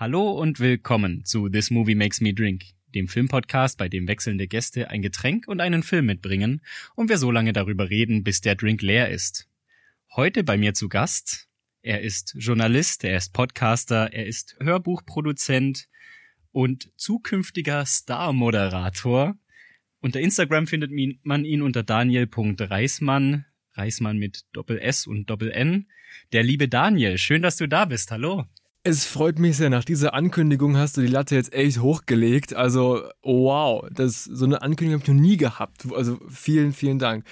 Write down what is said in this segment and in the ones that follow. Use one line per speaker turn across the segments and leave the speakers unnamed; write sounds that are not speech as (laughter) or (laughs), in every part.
Hallo und willkommen zu This Movie Makes Me Drink, dem Filmpodcast, bei dem wechselnde Gäste ein Getränk und einen Film mitbringen und wir so lange darüber reden, bis der Drink leer ist. Heute bei mir zu Gast. Er ist Journalist, er ist Podcaster, er ist Hörbuchproduzent und zukünftiger Star-Moderator. Unter Instagram findet man ihn unter daniel.reismann, Reismann mit Doppel S und Doppel N. Der liebe Daniel, schön, dass du da bist. Hallo.
Es freut mich sehr. Nach dieser Ankündigung hast du die Latte jetzt echt hochgelegt. Also, wow, das, so eine Ankündigung habe ich noch nie gehabt. Also, vielen, vielen Dank.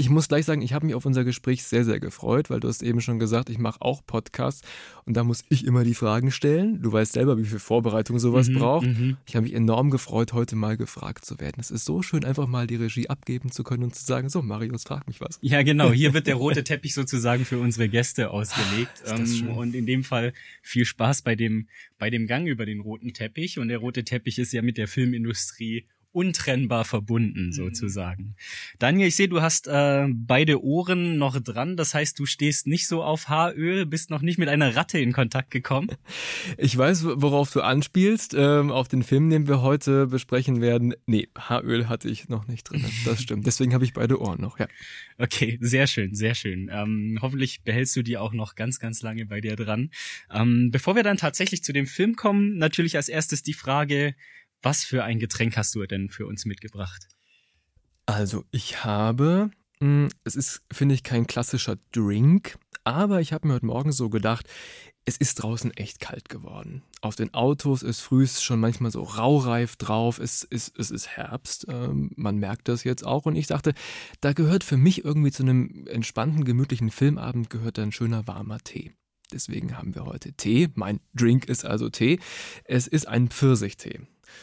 Ich muss gleich sagen, ich habe mich auf unser Gespräch sehr, sehr gefreut, weil du hast eben schon gesagt, ich mache auch Podcasts und da muss ich immer die Fragen stellen. Du weißt selber, wie viel Vorbereitung sowas mhm, braucht. Mhm. Ich habe mich enorm gefreut, heute mal gefragt zu werden. Es ist so schön, einfach mal die Regie abgeben zu können und zu sagen, so Marius, frag mich was.
Ja, genau. Hier wird der (laughs) rote Teppich sozusagen für unsere Gäste ausgelegt. Ähm, und in dem Fall viel Spaß bei dem, bei dem Gang über den roten Teppich. Und der rote Teppich ist ja mit der Filmindustrie untrennbar verbunden mhm. sozusagen. Daniel, ich sehe, du hast äh, beide Ohren noch dran. Das heißt, du stehst nicht so auf Haaröl, bist noch nicht mit einer Ratte in Kontakt gekommen. (laughs)
Ich weiß, worauf du anspielst. Ähm, auf den Film, den wir heute besprechen werden. Nee, Haaröl hatte ich noch nicht drin. Das (laughs) stimmt. Deswegen habe ich beide Ohren noch, ja.
Okay, sehr schön, sehr schön. Ähm, hoffentlich behältst du die auch noch ganz, ganz lange bei dir dran. Ähm, bevor wir dann tatsächlich zu dem Film kommen, natürlich als erstes die Frage, was für ein Getränk hast du denn für uns mitgebracht?
Also, ich habe, hm, es ist, finde ich, kein klassischer Drink, aber ich habe mir heute Morgen so gedacht, es ist draußen echt kalt geworden. Auf den Autos ist frühs schon manchmal so raureif drauf. Es ist, es ist Herbst. Ähm, man merkt das jetzt auch. Und ich dachte, da gehört für mich irgendwie zu einem entspannten, gemütlichen Filmabend gehört ein schöner warmer Tee. Deswegen haben wir heute Tee. Mein Drink ist also Tee. Es ist ein Pfirsichtee.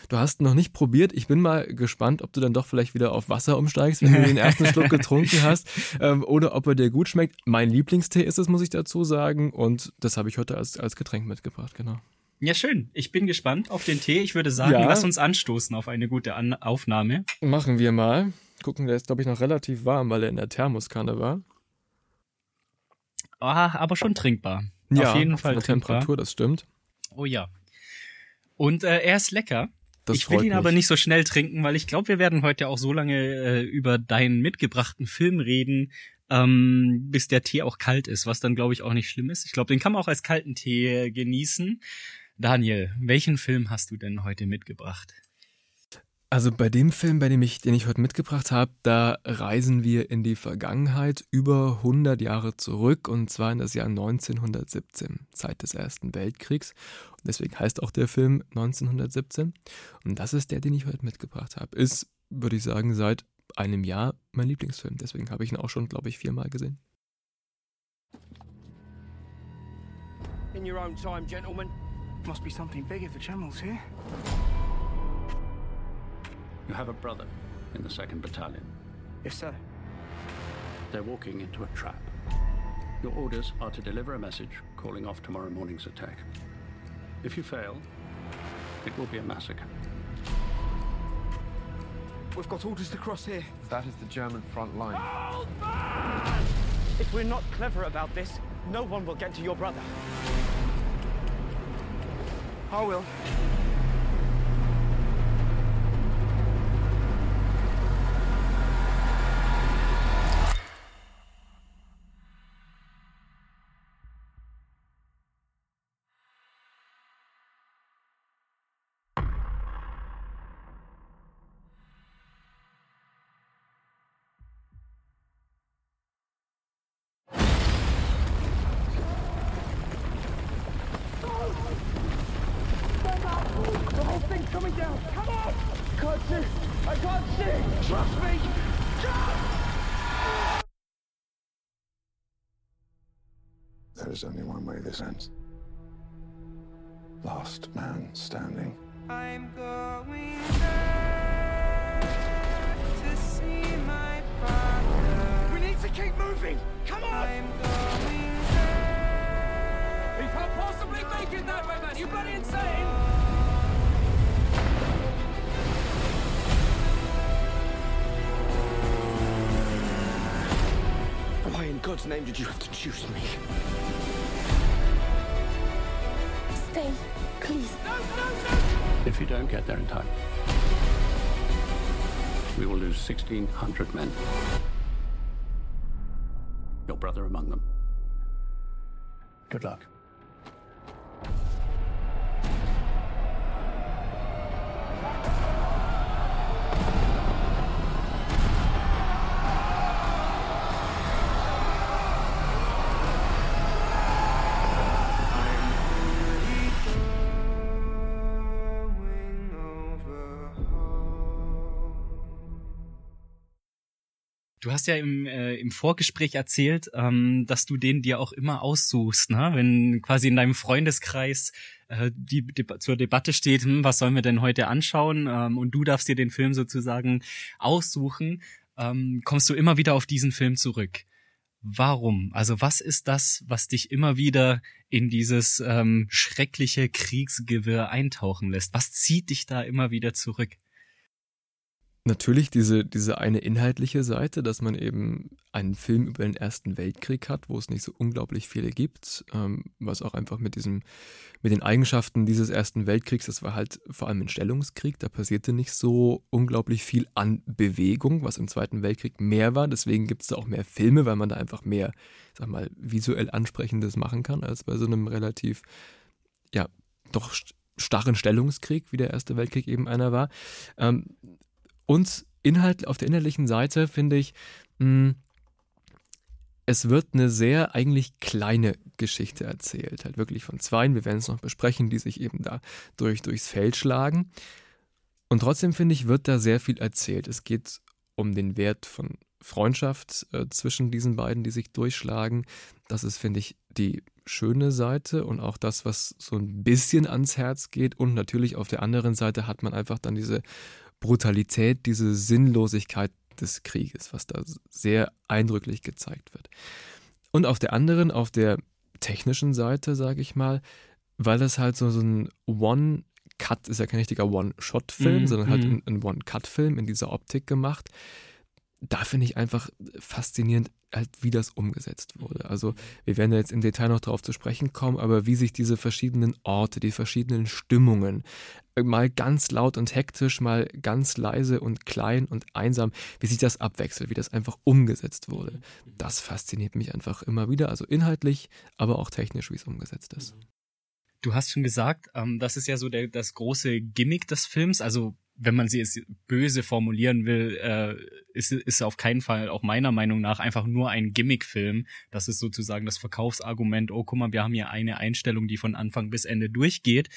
Du hast noch nicht probiert. Ich bin mal gespannt, ob du dann doch vielleicht wieder auf Wasser umsteigst, wenn du den ersten Schluck (laughs) getrunken hast, ähm, oder ob er dir gut schmeckt. Mein Lieblingstee ist es, muss ich dazu sagen. Und das habe ich heute als, als Getränk mitgebracht, genau.
Ja, schön. Ich bin gespannt auf den Tee. Ich würde sagen, ja. lass uns anstoßen auf eine gute An Aufnahme.
Machen wir mal. Gucken, der ist, glaube ich, noch relativ warm, weil er in der Thermoskanne war.
Ah, aber schon trinkbar. Ja, auf jeden Fall
trinkbar. Temperatur, das stimmt.
Oh ja. Und äh, er ist lecker. Das ich will ihn mich. aber nicht so schnell trinken, weil ich glaube, wir werden heute auch so lange äh, über deinen mitgebrachten Film reden, ähm, bis der Tee auch kalt ist, was dann glaube ich auch nicht schlimm ist. Ich glaube, den kann man auch als kalten Tee genießen. Daniel, welchen Film hast du denn heute mitgebracht?
Also bei dem Film, bei dem ich, den ich heute mitgebracht habe, da reisen wir in die Vergangenheit über 100 Jahre zurück und zwar in das Jahr 1917, Zeit des Ersten Weltkriegs. Und deswegen heißt auch der Film 1917. Und das ist der, den ich heute mitgebracht habe. Ist, würde ich sagen, seit einem Jahr mein Lieblingsfilm. Deswegen habe ich ihn auch schon, glaube ich, viermal gesehen. In your own time, gentlemen. Must be something big if the General's here. You have a brother in the 2nd Battalion. Yes, sir. They're walking into a trap. Your orders are to deliver a message calling off tomorrow morning's attack. If you fail, it will be a massacre. We've got orders to cross here. That is the German front line. Hold If we're not clever about this, no one will get to your brother. I will. There's only one way this ends. Last man standing. I'm going to see my father. We need to keep moving. Come on. I'm going We can't possibly make it that way, man. You bloody insane. Why in God's name did you have to choose me?
Stay, please.
If you don't get there in time, we will lose 1,600 men. Your brother among them. Good luck.
Du hast ja im, äh, im Vorgespräch erzählt, ähm, dass du den dir auch immer aussuchst, ne? wenn quasi in deinem Freundeskreis äh, die, die zur Debatte steht, hm, was sollen wir denn heute anschauen ähm, und du darfst dir den Film sozusagen aussuchen, ähm, kommst du immer wieder auf diesen Film zurück. Warum? Also was ist das, was dich immer wieder in dieses ähm, schreckliche Kriegsgewirr eintauchen lässt? Was zieht dich da immer wieder zurück?
Natürlich diese, diese eine inhaltliche Seite, dass man eben einen Film über den Ersten Weltkrieg hat, wo es nicht so unglaublich viele gibt, ähm, was auch einfach mit diesem, mit den Eigenschaften dieses Ersten Weltkriegs, das war halt vor allem ein Stellungskrieg, da passierte nicht so unglaublich viel an Bewegung, was im Zweiten Weltkrieg mehr war. Deswegen gibt es da auch mehr Filme, weil man da einfach mehr, sag mal, visuell Ansprechendes machen kann, als bei so einem relativ, ja, doch starren Stellungskrieg, wie der Erste Weltkrieg eben einer war. Ähm, und Inhalt, auf der inhaltlichen Seite finde ich, mh, hm, es wird eine sehr eigentlich kleine Geschichte erzählt, halt wirklich von Zweien, wir werden es noch besprechen, die sich eben da durch, durchs Feld schlagen. Und trotzdem finde ich, wird da sehr viel erzählt. Es geht um den Wert von Freundschaft äh, zwischen diesen beiden, die sich durchschlagen. Das ist, finde ich, die schöne Seite und auch das, was so ein bisschen ans Herz geht. Und natürlich auf der anderen Seite hat man einfach dann diese Brutalität, diese Sinnlosigkeit des Krieges, was da sehr eindrücklich gezeigt wird. Und auf der anderen, auf der technischen Seite, sage ich mal, weil das halt so, so ein One-Cut ist ja kein richtiger One-Shot-Film, mm, sondern halt mm. ein, ein One-Cut-Film in dieser Optik gemacht. Da finde ich einfach faszinierend, halt, wie das umgesetzt wurde. Also wir werden ja jetzt im Detail noch darauf zu sprechen kommen, aber wie sich diese verschiedenen Orte, die verschiedenen Stimmungen, äh, mal ganz laut und hektisch, mal ganz leise und klein und einsam, wie sich das abwechselt, wie das einfach umgesetzt wurde. Das fasziniert mich einfach immer wieder, also inhaltlich, aber auch technisch, wie es umgesetzt ist.
Du hast schon gesagt, ähm, das ist ja so der, das große Gimmick des Films, also wenn man sie jetzt böse formulieren will, äh, ist, ist auf keinen Fall auch meiner Meinung nach einfach nur ein Gimmick-Film. Das ist sozusagen das Verkaufsargument, oh guck mal, wir haben hier eine Einstellung, die von Anfang bis Ende durchgeht.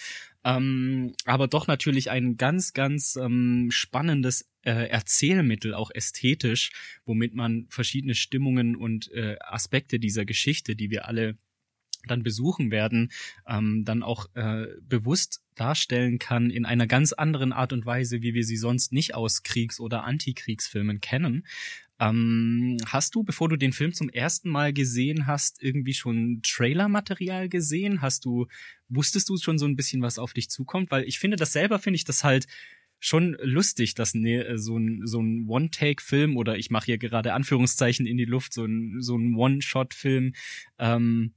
Ähm, aber doch natürlich ein ganz, ganz ähm, spannendes äh, Erzählmittel, auch ästhetisch, womit man verschiedene Stimmungen und äh, Aspekte dieser Geschichte, die wir alle dann besuchen werden, ähm, dann auch äh, bewusst darstellen kann in einer ganz anderen Art und Weise, wie wir sie sonst nicht aus Kriegs- oder Antikriegsfilmen kennen. Ähm, hast du, bevor du den Film zum ersten Mal gesehen hast, irgendwie schon Trailer-Material gesehen? Hast du, wusstest du schon so ein bisschen, was auf dich zukommt? Weil ich finde das selber, finde ich das halt schon lustig, dass ne, so ein, so ein One-Take-Film oder ich mache hier gerade Anführungszeichen in die Luft, so ein, so ein One-Shot-Film, ähm,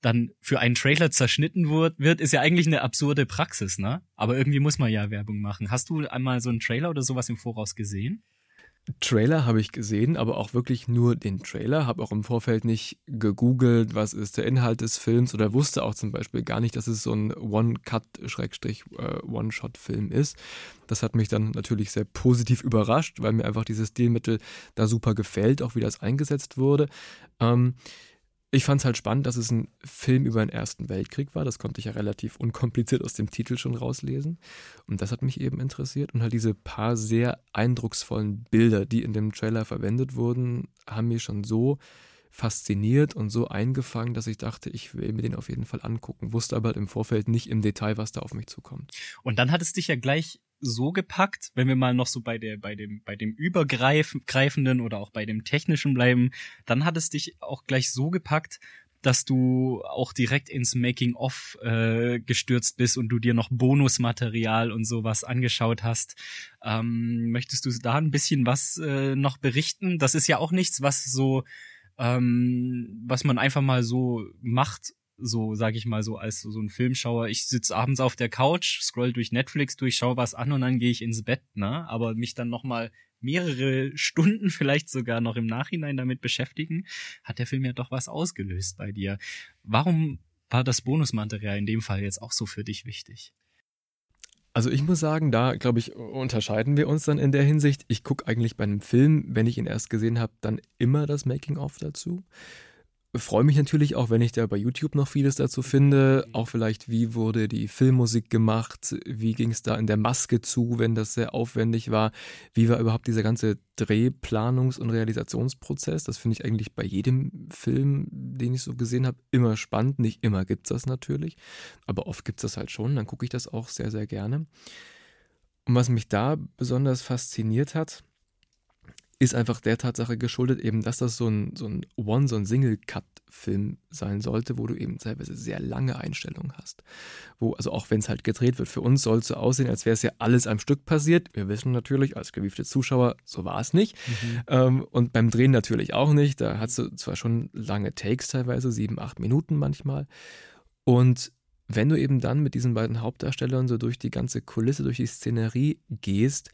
dann für einen Trailer zerschnitten wird, ist ja eigentlich eine absurde Praxis, ne? Aber irgendwie muss man ja Werbung machen. Hast du einmal so einen Trailer oder sowas im Voraus gesehen?
Trailer habe ich gesehen, aber auch wirklich nur den Trailer. Habe auch im Vorfeld nicht gegoogelt, was ist der Inhalt des Films oder wusste auch zum Beispiel gar nicht, dass es so ein One-Cut-One-Shot-Film ist. Das hat mich dann natürlich sehr positiv überrascht, weil mir einfach dieses Stilmittel da super gefällt, auch wie das eingesetzt wurde. Ähm, ich fand es halt spannend, dass es ein Film über den Ersten Weltkrieg war. Das konnte ich ja relativ unkompliziert aus dem Titel schon rauslesen. Und das hat mich eben interessiert. Und halt diese paar sehr eindrucksvollen Bilder, die in dem Trailer verwendet wurden, haben mich schon so fasziniert und so eingefangen, dass ich dachte, ich will mir den auf jeden Fall angucken. Wusste aber halt im Vorfeld nicht im Detail, was da auf mich zukommt.
Und dann hat es dich ja gleich so gepackt, wenn wir mal noch so bei der, bei dem, bei dem übergreifenden oder auch bei dem technischen bleiben, dann hat es dich auch gleich so gepackt, dass du auch direkt ins Making-of äh, gestürzt bist und du dir noch Bonusmaterial und sowas angeschaut hast. Ähm, möchtest du da ein bisschen was äh, noch berichten? Das ist ja auch nichts, was so, ähm, was man einfach mal so macht so sage ich mal so als so, ein Filmschauer. Ich sitz abends auf der Couch, scroll durch Netflix durch, schau was an und dann gehe ich ins Bett, ne? Aber mich dann noch mal mehrere (laughs) Stunden vielleicht sogar noch im Nachhinein damit beschäftigen, hat der Film ja doch was ausgelöst bei dir. Warum war das Bonusmaterial in dem Fall jetzt auch so für dich wichtig?
Also ich muss sagen, da glaube ich, unterscheiden wir uns dann in der Hinsicht. Ich gucke eigentlich bei einem Film, wenn ich ihn erst gesehen habe, dann immer das Making-of dazu freue mich natürlich auch, wenn ich da bei YouTube noch vieles dazu finde. Auch vielleicht, wie wurde die Filmmusik gemacht? Wie ging es da in der Maske zu, wenn das sehr aufwendig war? Wie war überhaupt dieser ganze Drehplanungs- und Realisationsprozess? Das finde ich eigentlich bei jedem Film, den ich so gesehen habe, immer spannend. Nicht immer gibt es das natürlich, aber oft gibt es das halt schon. Dann gucke ich das auch sehr, sehr gerne. Und was mich da besonders fasziniert hat, ist einfach der Tatsache geschuldet, eben, dass das so ein, so ein One, so ein Single-Cut-Film sein sollte, wo du eben teilweise sehr lange Einstellungen hast. Wo, also auch wenn es halt gedreht wird, für uns soll es so aussehen, als wäre es ja alles am Stück passiert. Wir wissen natürlich, als gewiefte Zuschauer, so war es nicht. Mhm. Ähm, und beim Drehen natürlich auch nicht. Da hast du zwar schon lange Takes teilweise, sieben, acht Minuten manchmal. Und wenn du eben dann mit diesen beiden Hauptdarstellern so durch die ganze Kulisse, durch die Szenerie gehst,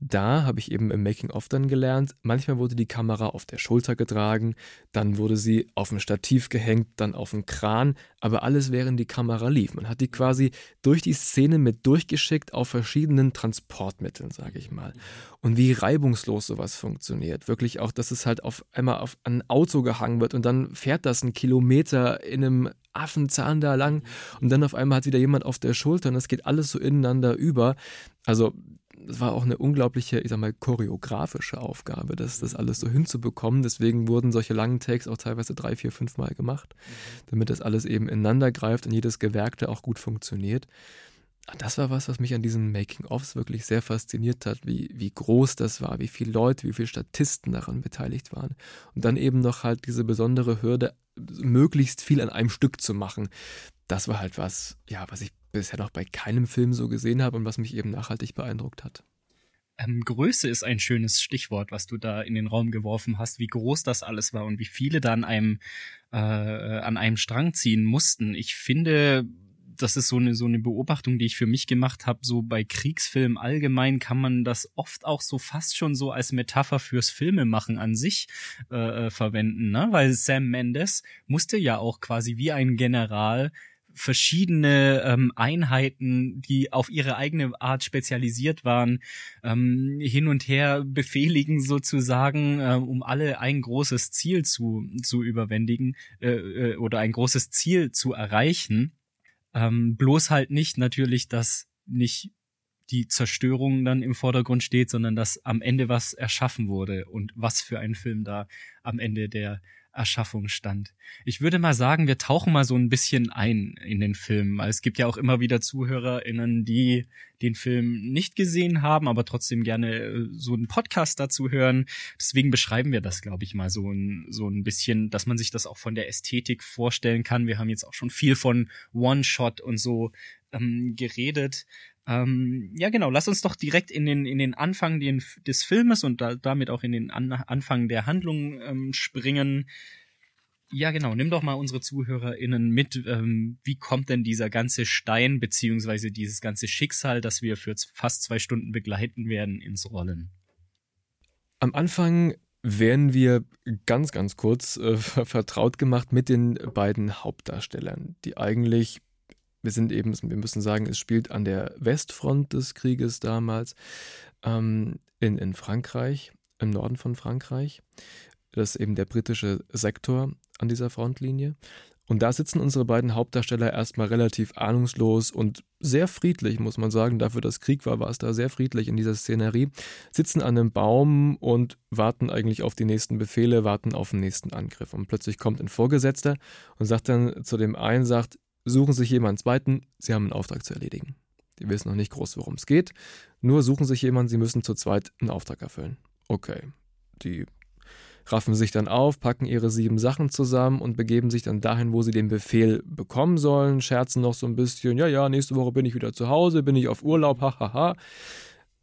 da habe ich eben im Making-of dann gelernt, manchmal wurde die Kamera auf der Schulter getragen, dann wurde sie auf ein Stativ gehängt, dann auf einen Kran, aber alles während die Kamera lief. Man hat die quasi durch die Szene mit durchgeschickt auf verschiedenen Transportmitteln, sage ich mal. Und wie reibungslos sowas funktioniert. Wirklich auch, dass es halt auf einmal auf ein Auto gehangen wird und dann fährt das einen Kilometer in einem Affenzahn da lang und dann auf einmal hat wieder jemand auf der Schulter und das geht alles so ineinander über. Also es war auch eine unglaubliche, ich sag mal, choreografische Aufgabe, das, das alles so hinzubekommen. Deswegen wurden solche langen Takes auch teilweise drei, vier, fünf Mal gemacht, damit das alles eben ineinander greift und jedes Gewerkte auch gut funktioniert. Das war was, was mich an diesen Making-ofs wirklich sehr fasziniert hat, wie, wie groß das war, wie viele Leute, wie viele Statisten daran beteiligt waren. Und dann eben noch halt diese besondere Hürde, möglichst viel an einem Stück zu machen. Das war halt was, ja, was ich bisher noch bei keinem Film so gesehen habe und was mich eben nachhaltig beeindruckt hat.
Ähm, Größe ist ein schönes Stichwort, was du da in den Raum geworfen hast, wie groß das alles war und wie viele da an einem, äh, an einem Strang ziehen mussten. Ich finde, das ist so eine, so eine Beobachtung, die ich für mich gemacht habe. So bei Kriegsfilmen allgemein kann man das oft auch so fast schon so als Metapher fürs Filmemachen an sich äh, äh verwenden, ne? Weil Sam Mendes musste ja auch quasi wie ein General verschiedene ähm, Einheiten, die auf ihre eigene Art spezialisiert waren, ähm, hin und her befehligen sozusagen, äh, um alle ein großes Ziel zu, zu überwändigen äh, äh, oder ein großes Ziel zu erreichen. Ähm, bloß halt nicht natürlich, dass nicht die Zerstörung dann im Vordergrund steht, sondern dass am Ende was erschaffen wurde und was für ein Film da am Ende der Erschaffung stand. Ich würde mal sagen, wir tauchen mal so ein bisschen ein in den Film. Es gibt ja auch immer wieder ZuhörerInnen, die den Film nicht gesehen haben, aber trotzdem gerne äh, so einen Podcast dazu hören. Deswegen beschreiben wir das, glaube ich, mal so ein, so ein bisschen, dass man sich das auch von der Ästhetik vorstellen kann. Wir haben jetzt auch schon viel von One-Shot und so ähm, geredet. Ähm, ja, genau. Lass uns doch direkt in den in den Anfang den, des Filmes und da, damit auch in den An Anfang der Handlung ähm, springen. Ja, genau. Nimm doch mal unsere ZuhörerInnen mit. Ähm, wie kommt denn dieser ganze Stein beziehungsweise dieses ganze Schicksal, das wir für fast zwei Stunden begleiten werden, ins Rollen?
Am Anfang werden wir ganz, ganz kurz äh, vertraut gemacht mit den beiden Hauptdarstellern, die eigentlich wir sind eben, wir müssen sagen, es spielt an der Westfront des Krieges damals ähm, in, in Frankreich, im Norden von Frankreich. Das ist eben der britische Sektor an dieser Frontlinie. Und da sitzen unsere beiden Hauptdarsteller erstmal relativ ahnungslos und sehr friedlich, muss man sagen. Dafür, dass Krieg war, war es da sehr friedlich in dieser Szenerie. Sitzen an einem Baum und warten eigentlich auf die nächsten Befehle, warten auf den nächsten Angriff. Und plötzlich kommt ein Vorgesetzter und sagt dann zu dem einen, sagt, suchen sich jemanden zweiten, sie haben einen Auftrag zu erledigen. Die wissen noch nicht groß, worum es geht, nur suchen sich jemanden, sie müssen zu zweit einen Auftrag erfüllen. Okay, die raffen sich dann auf, packen ihre sieben Sachen zusammen und begeben sich dann dahin, wo sie den Befehl bekommen sollen, scherzen noch so ein bisschen, ja, ja, nächste Woche bin ich wieder zu Hause, bin ich auf Urlaub, hahaha,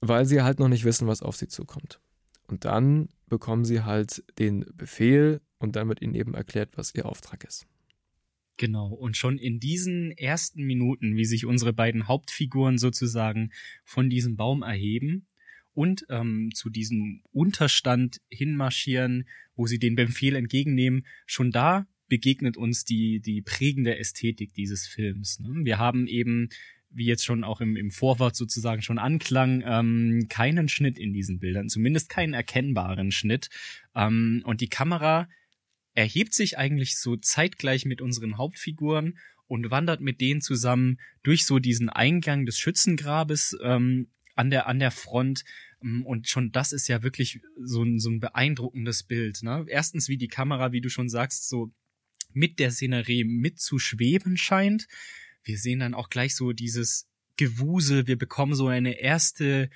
weil sie halt noch nicht wissen, was auf sie zukommt. Und dann bekommen sie halt den Befehl und dann wird ihnen eben erklärt, was ihr Auftrag ist.
Genau, und schon in diesen ersten Minuten, wie sich unsere beiden Hauptfiguren sozusagen von diesem Baum erheben und ähm, zu diesem Unterstand hinmarschieren, wo sie den Befehl entgegennehmen, schon da begegnet uns die, die prägende Ästhetik dieses Films. Ne? Wir haben eben, wie jetzt schon auch im, im Vorwort sozusagen schon anklang, ähm, keinen Schnitt in diesen Bildern, zumindest keinen erkennbaren Schnitt. Ähm, und die Kamera erhebt sich eigentlich so zeitgleich mit unseren Hauptfiguren und wandert mit denen zusammen durch so diesen Eingang des Schützengrabes ähm, an der an der Front ähm, und schon das ist ja wirklich so ein, so ein beeindruckendes Bild. Ne? Erstens, wie die Kamera, wie du schon sagst, so mit der Szenerie mitzuschweben scheint. Wir sehen dann auch gleich so dieses Gewusel. Wir bekommen so eine erste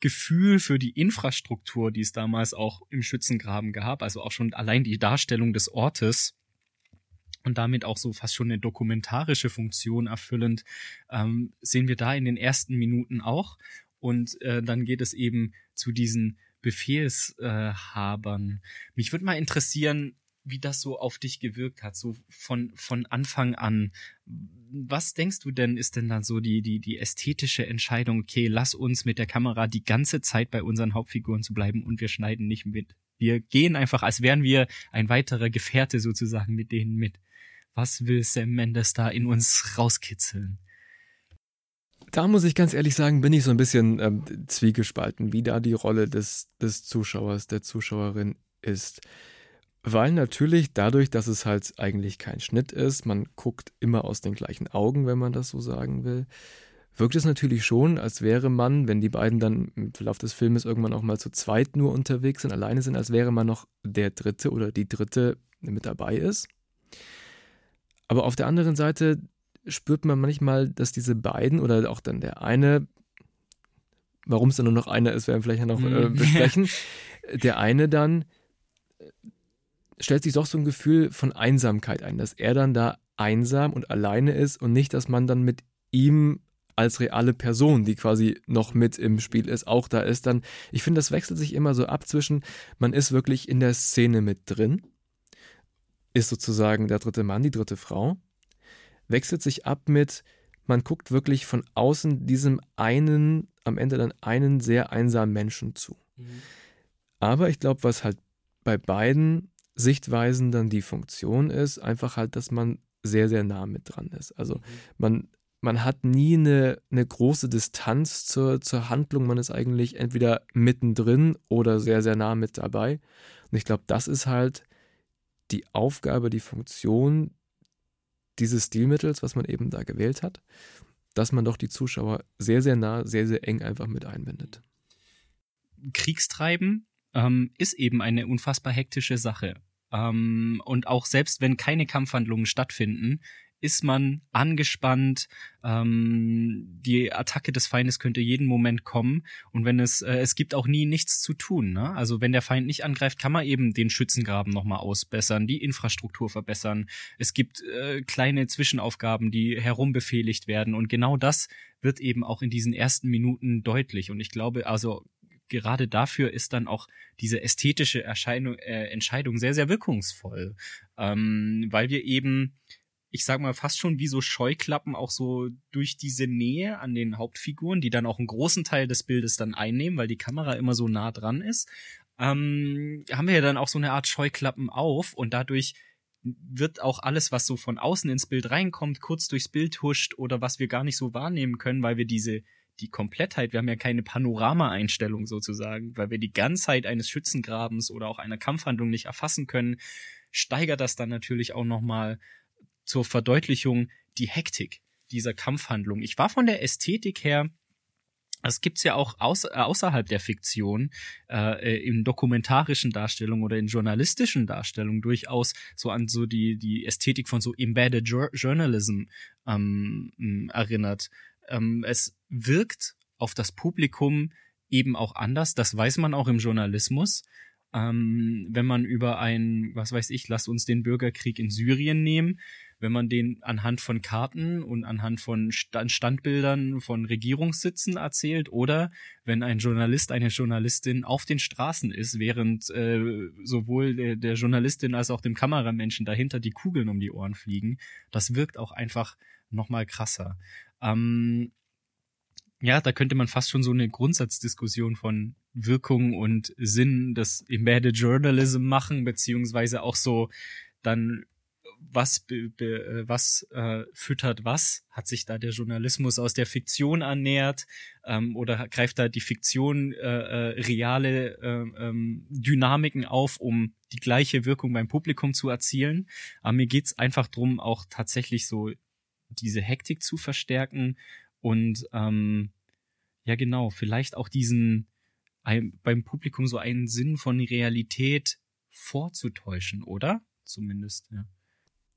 Gefühl für die Infrastruktur, die es damals auch im Schützengraben gab, also auch schon allein die Darstellung des Ortes und damit auch so fast schon eine dokumentarische Funktion erfüllend, ähm, sehen wir da in den ersten Minuten auch. Und äh, dann geht es eben zu diesen Befehlshabern. Mich würde mal interessieren, wie das so auf dich gewirkt hat, so von, von Anfang an. Was denkst du denn, ist denn dann so die, die, die ästhetische Entscheidung, okay, lass uns mit der Kamera die ganze Zeit bei unseren Hauptfiguren zu bleiben und wir schneiden nicht mit. Wir gehen einfach, als wären wir ein weiterer Gefährte sozusagen mit denen mit. Was will Sam Mendes da in uns rauskitzeln?
Da muss ich ganz ehrlich sagen, bin ich so ein bisschen ähm, zwiegespalten, wie da die Rolle des, des Zuschauers, der Zuschauerin ist. Weil natürlich dadurch, dass es halt eigentlich kein Schnitt ist, man guckt immer aus den gleichen Augen, wenn man das so sagen will, wirkt es natürlich schon, als wäre man, wenn die beiden dann im Verlauf des Filmes irgendwann auch mal zu zweit nur unterwegs sind, alleine sind, als wäre man noch der Dritte oder die Dritte mit dabei ist. Aber auf der anderen Seite spürt man manchmal, dass diese beiden oder auch dann der eine, warum es dann nur noch einer ist, werden wir vielleicht noch äh, mhm. (laughs) besprechen, der eine dann stellt sich doch so ein Gefühl von Einsamkeit ein, dass er dann da einsam und alleine ist und nicht, dass man dann mit ihm als reale Person, die quasi noch mit im Spiel ist, auch da ist, dann, ich finde, das wechselt sich immer so ab zwischen, man ist wirklich in der Szene mit drin, ist sozusagen der dritte Mann, die dritte Frau, wechselt sich ab mit, man guckt wirklich von außen diesem einen, am Ende dann einen sehr einsamen Menschen zu. Mhm. Aber ich glaube, was halt bei beiden Sichtweisen dann die Funktion ist, einfach halt, dass man sehr, sehr nah mit dran ist. Also mhm. man, man hat nie eine, eine große Distanz zur, zur Handlung, man ist eigentlich entweder mittendrin oder sehr, sehr nah mit dabei. Und ich glaube, das ist halt die Aufgabe, die Funktion dieses Stilmittels, was man eben da gewählt hat, dass man doch die Zuschauer sehr, sehr nah, sehr, sehr eng einfach mit einbindet.
Kriegstreiben ähm, ist eben eine unfassbar hektische Sache. Ähm, und auch selbst wenn keine Kampfhandlungen stattfinden, ist man angespannt. Ähm, die Attacke des Feindes könnte jeden Moment kommen. Und wenn es, äh, es gibt auch nie nichts zu tun. Ne? Also wenn der Feind nicht angreift, kann man eben den Schützengraben nochmal ausbessern, die Infrastruktur verbessern. Es gibt äh, kleine Zwischenaufgaben, die herumbefehligt werden. Und genau das wird eben auch in diesen ersten Minuten deutlich. Und ich glaube, also gerade dafür ist dann auch diese ästhetische Erscheinung, äh, Entscheidung sehr, sehr wirkungsvoll. Ähm, weil wir eben, ich sag mal, fast schon wie so Scheuklappen auch so durch diese Nähe an den Hauptfiguren, die dann auch einen großen Teil des Bildes dann einnehmen, weil die Kamera immer so nah dran ist, ähm, haben wir ja dann auch so eine Art Scheuklappen auf und dadurch wird auch alles, was so von außen ins Bild reinkommt, kurz durchs Bild huscht oder was wir gar nicht so wahrnehmen können, weil wir diese die Komplettheit, wir haben ja keine Panorama-Einstellung sozusagen, weil wir die Ganzheit eines Schützengrabens oder auch einer Kampfhandlung nicht erfassen können, steigert das dann natürlich auch nochmal zur Verdeutlichung die Hektik dieser Kampfhandlung. Ich war von der Ästhetik her das gibt's ja auch außer, außerhalb der Fiktion, äh, in dokumentarischen Darstellungen oder in journalistischen Darstellungen durchaus so an so die, die Ästhetik von so Embedded Journalism ähm, erinnert. Ähm, es wirkt auf das Publikum eben auch anders. Das weiß man auch im Journalismus. Ähm, wenn man über ein, was weiß ich, lass uns den Bürgerkrieg in Syrien nehmen, wenn man den anhand von Karten und anhand von Standbildern von Regierungssitzen erzählt oder wenn ein Journalist, eine Journalistin auf den Straßen ist, während äh, sowohl der, der Journalistin als auch dem Kameramenschen dahinter die Kugeln um die Ohren fliegen. Das wirkt auch einfach nochmal krasser. Ähm, ja, da könnte man fast schon so eine Grundsatzdiskussion von Wirkung und Sinn des Embedded Journalism machen, beziehungsweise auch so dann was äh, was äh, füttert was? Hat sich da der Journalismus aus der Fiktion annähert ähm, oder greift da die Fiktion äh, äh, reale äh, ähm, Dynamiken auf, um die gleiche Wirkung beim Publikum zu erzielen? Aber mir geht's einfach drum, auch tatsächlich so diese Hektik zu verstärken und ähm, ja genau, vielleicht auch diesen beim Publikum so einen Sinn von Realität vorzutäuschen, oder? Zumindest, ja.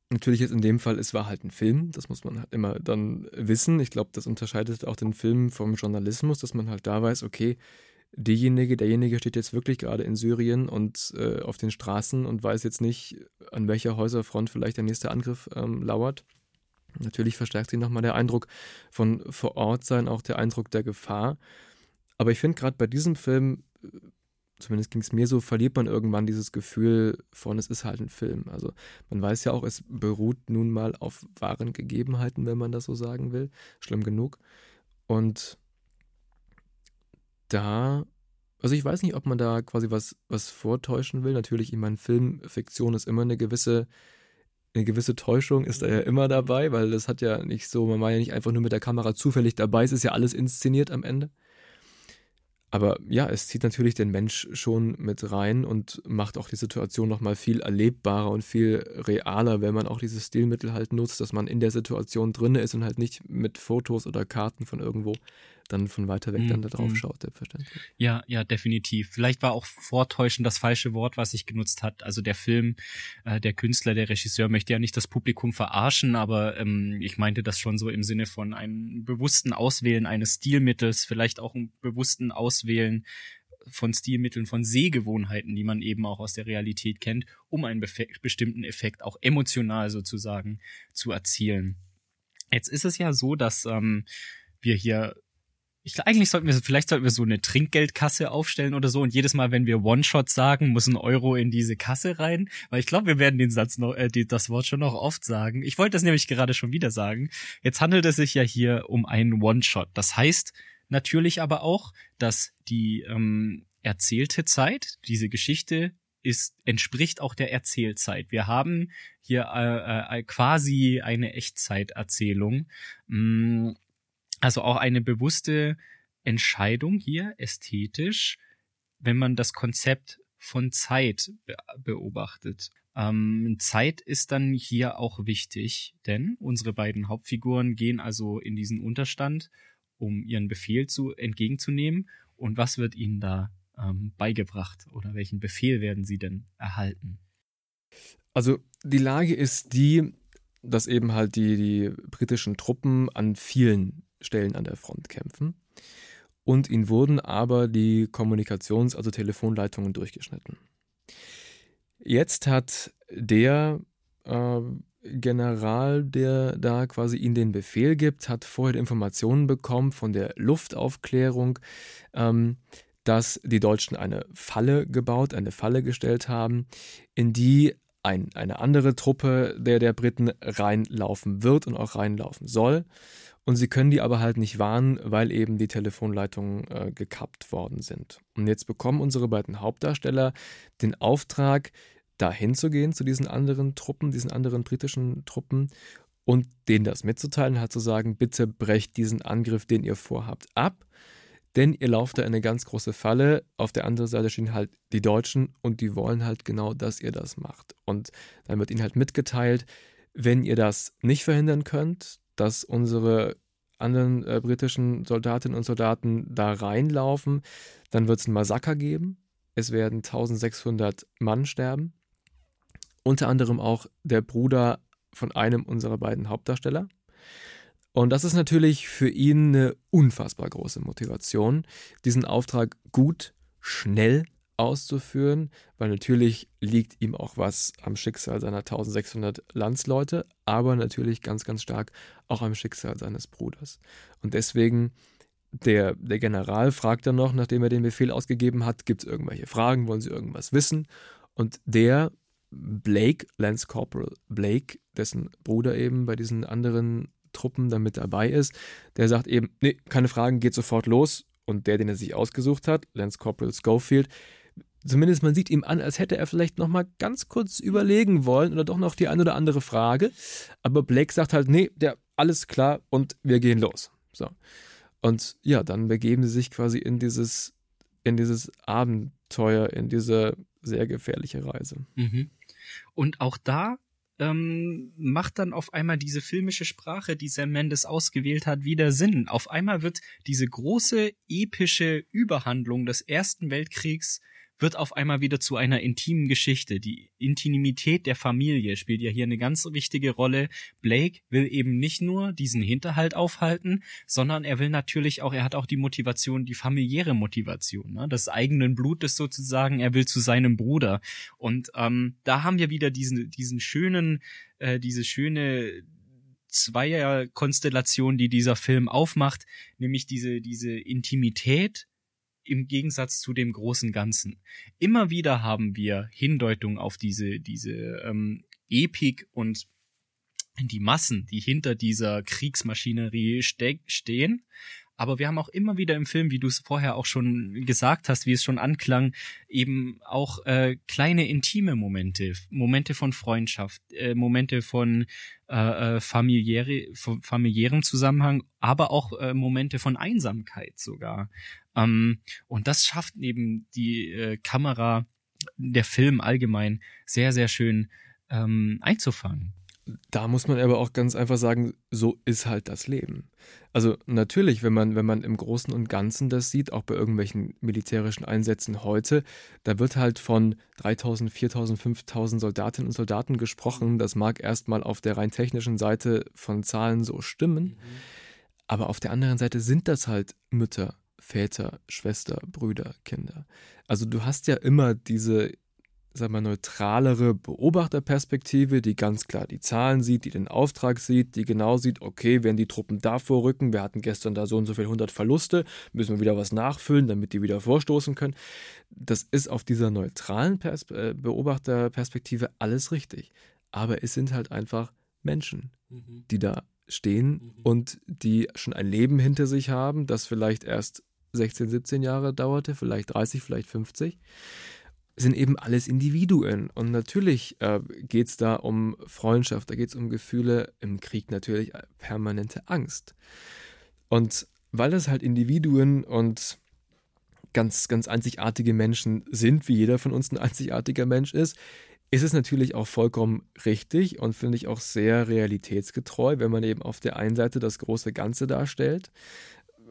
Natürlich jetzt in dem Fall, es war halt ein Film, das muss man halt immer dann wissen. Ich glaube, das unterscheidet auch den Film vom Journalismus, dass man halt da weiß, okay, diejenige, derjenige steht jetzt wirklich gerade in Syrien und äh, auf den Straßen und weiß jetzt nicht, an welcher Häuserfront vielleicht der nächste Angriff ähm, lauert. Natürlich verstärkt sich nochmal der Eindruck von vor Ort sein, auch der Eindruck der Gefahr. Aber ich finde gerade bei diesem Film, zumindest ging es mir so, verliert man irgendwann dieses Gefühl von, es ist halt ein Film. Also man weiß ja auch, es beruht nun mal auf wahren Gegebenheiten, wenn man das so sagen will. Schlimm genug. Und da, also ich weiß nicht, ob man da quasi was, was vortäuschen will. Natürlich, ich meine, Filmfiktion ist immer eine gewisse eine gewisse Täuschung ist da ja immer dabei, weil das hat ja nicht so, man war ja nicht einfach nur mit der Kamera zufällig dabei, es ist ja alles inszeniert am Ende. Aber ja, es zieht natürlich den Mensch schon mit rein und macht auch die Situation nochmal viel erlebbarer und viel realer, wenn man auch dieses Stilmittel halt nutzt, dass man in der Situation drin ist und halt nicht mit Fotos oder Karten von irgendwo dann von weiter weg dann da drauf mhm. schaut, selbstverständlich.
Ja, ja, definitiv. Vielleicht war auch vortäuschen das falsche Wort, was ich genutzt hat. Also der Film, äh, der Künstler, der Regisseur möchte ja nicht das Publikum verarschen, aber ähm, ich meinte das schon so im Sinne von einem bewussten Auswählen eines Stilmittels, vielleicht auch einem bewussten Auswählen von Stilmitteln, von Sehgewohnheiten, die man eben auch aus der Realität kennt, um einen bestimmten Effekt auch emotional sozusagen zu erzielen. Jetzt ist es ja so, dass ähm, wir hier ich, eigentlich sollten wir, vielleicht sollten wir so eine Trinkgeldkasse aufstellen oder so und jedes Mal, wenn wir One-Shot sagen, muss ein Euro in diese Kasse rein, weil ich glaube, wir werden den Satz noch, äh, die, das Wort schon noch oft sagen. Ich wollte das nämlich gerade schon wieder sagen. Jetzt handelt es sich ja hier um einen One-Shot. Das heißt natürlich aber auch, dass die ähm, erzählte Zeit, diese Geschichte ist, entspricht auch der Erzählzeit. Wir haben hier äh, äh, quasi eine Echtzeiterzählung. Mm, also auch eine bewusste Entscheidung hier, ästhetisch, wenn man das Konzept von Zeit be beobachtet. Ähm, Zeit ist dann hier auch wichtig, denn unsere beiden Hauptfiguren gehen also in diesen Unterstand, um ihren Befehl zu entgegenzunehmen. Und was wird ihnen da ähm, beigebracht oder welchen Befehl werden sie denn erhalten?
Also die Lage ist die, dass eben halt die, die britischen Truppen an vielen Stellen an der Front kämpfen. Und ihnen wurden aber die Kommunikations-, also Telefonleitungen durchgeschnitten. Jetzt hat der äh, General, der da quasi ihnen den Befehl gibt, hat vorher Informationen bekommen von der Luftaufklärung, ähm, dass die Deutschen eine Falle gebaut, eine Falle gestellt haben, in die ein, eine andere Truppe der, der Briten reinlaufen wird und auch reinlaufen soll. Und sie können die aber halt nicht warnen, weil eben die Telefonleitungen äh, gekappt worden sind. Und jetzt bekommen unsere beiden Hauptdarsteller den Auftrag, dahin zu gehen zu diesen anderen Truppen, diesen anderen britischen Truppen und denen das mitzuteilen, halt zu sagen, bitte brecht diesen Angriff, den ihr vorhabt, ab, denn ihr lauft da in eine ganz große Falle. Auf der anderen Seite stehen halt die Deutschen und die wollen halt genau, dass ihr das macht. Und dann wird ihnen halt mitgeteilt, wenn ihr das nicht verhindern könnt, dass unsere anderen äh, britischen Soldatinnen und Soldaten da reinlaufen, dann wird es ein Massaker geben. Es werden 1600 Mann sterben. Unter anderem auch der Bruder von einem unserer beiden Hauptdarsteller. Und das ist natürlich für ihn eine unfassbar große Motivation, diesen Auftrag gut, schnell auszuführen, weil natürlich liegt ihm auch was am Schicksal seiner 1600 Landsleute, aber natürlich ganz, ganz stark auch am Schicksal seines Bruders. Und deswegen, der, der General fragt dann noch, nachdem er den Befehl ausgegeben hat, gibt es irgendwelche Fragen, wollen sie irgendwas wissen? Und der Blake, Lance Corporal Blake, dessen Bruder eben bei diesen anderen Truppen da mit dabei ist, der sagt eben, nee, keine Fragen, geht sofort los. Und der, den er sich ausgesucht hat, Lance Corporal Schofield, zumindest man sieht ihm an, als hätte er vielleicht noch mal ganz kurz überlegen wollen oder doch noch die eine oder andere Frage. Aber Blake sagt halt, nee, der, alles klar und wir gehen los. So. Und ja, dann begeben sie sich quasi in dieses, in dieses Abenteuer, in diese sehr gefährliche Reise.
Mhm. Und auch da ähm, macht dann auf einmal diese filmische Sprache, die Sam Mendes ausgewählt hat, wieder Sinn. Auf einmal wird diese große epische Überhandlung des Ersten Weltkriegs wird auf einmal wieder zu einer intimen Geschichte. Die Intimität der Familie spielt ja hier eine ganz wichtige Rolle. Blake will eben nicht nur diesen Hinterhalt aufhalten, sondern er will natürlich auch, er hat auch die Motivation, die familiäre Motivation, ne, des eigenen Blutes sozusagen. Er will zu seinem Bruder. Und ähm, da haben wir wieder diesen, diesen schönen, äh, diese schöne Zweierkonstellation, die dieser Film aufmacht, nämlich diese, diese Intimität im Gegensatz zu dem großen Ganzen. Immer wieder haben wir Hindeutungen auf diese, diese ähm, Epik und die Massen, die hinter dieser Kriegsmaschinerie ste stehen. Aber wir haben auch immer wieder im Film, wie du es vorher auch schon gesagt hast, wie es schon anklang, eben auch äh, kleine intime Momente, Momente von Freundschaft, äh, Momente von äh, äh familiäre, familiärem Zusammenhang, aber auch äh, Momente von Einsamkeit sogar. Ähm, und das schafft eben die äh, Kamera, der Film allgemein sehr, sehr schön ähm, einzufangen.
Da muss man aber auch ganz einfach sagen, so ist halt das Leben. Also natürlich, wenn man, wenn man im Großen und Ganzen das sieht, auch bei irgendwelchen militärischen Einsätzen heute, da wird halt von 3000, 4000, 5000 Soldatinnen und Soldaten gesprochen. Das mag erstmal auf der rein technischen Seite von Zahlen so stimmen. Mhm. Aber auf der anderen Seite sind das halt Mütter, Väter, Schwester, Brüder, Kinder. Also du hast ja immer diese, sag mal, neutralere Beobachterperspektive, die ganz klar die Zahlen sieht, die den Auftrag sieht, die genau sieht, okay, wenn die Truppen da vorrücken, wir hatten gestern da so und so viel 100 Verluste, müssen wir wieder was nachfüllen, damit die wieder vorstoßen können. Das ist auf dieser neutralen Pers äh, Beobachterperspektive alles richtig. Aber es sind halt einfach Menschen, mhm. die da stehen mhm. und die schon ein Leben hinter sich haben, das vielleicht erst 16, 17 Jahre dauerte, vielleicht 30, vielleicht 50, sind eben alles Individuen. Und natürlich äh, geht es da um Freundschaft, da geht es um Gefühle, im Krieg natürlich permanente Angst. Und weil das halt Individuen und ganz, ganz einzigartige Menschen sind, wie jeder von uns ein einzigartiger Mensch ist, ist es natürlich auch vollkommen richtig und finde ich auch sehr realitätsgetreu, wenn man eben auf der einen Seite das große Ganze darstellt.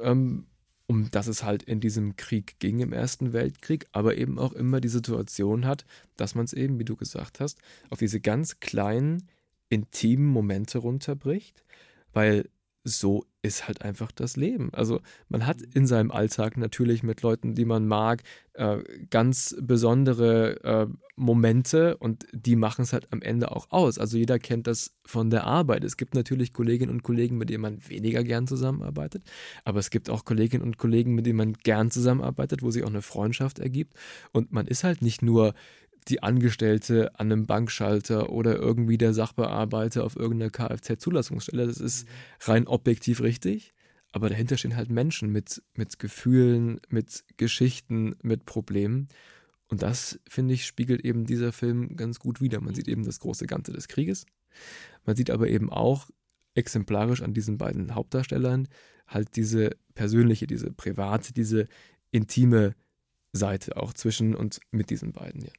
Ähm, um das es halt in diesem Krieg ging im Ersten Weltkrieg, aber eben auch immer die Situation hat, dass man es eben, wie du gesagt hast, auf diese ganz kleinen, intimen Momente runterbricht, weil so ist halt einfach das Leben. Also man hat in seinem Alltag natürlich mit Leuten, die man mag, äh, ganz besondere äh, Momente und die machen es halt am Ende auch aus. Also jeder kennt das von der Arbeit. Es gibt natürlich Kolleginnen und Kollegen, mit denen man weniger gern zusammenarbeitet, aber es gibt auch Kolleginnen und Kollegen, mit denen man gern zusammenarbeitet, wo sich auch eine Freundschaft ergibt. Und man ist halt nicht nur die Angestellte an einem Bankschalter oder irgendwie der Sachbearbeiter auf irgendeiner Kfz-Zulassungsstelle. Das ist rein objektiv richtig. Aber dahinter stehen halt Menschen mit, mit Gefühlen, mit Geschichten, mit Problemen. Und das, finde ich, spiegelt eben dieser Film ganz gut wider. Man sieht eben das große Ganze des Krieges. Man sieht aber eben auch exemplarisch an diesen beiden Hauptdarstellern halt diese persönliche, diese private, diese intime Seite auch zwischen und mit diesen beiden. Ja.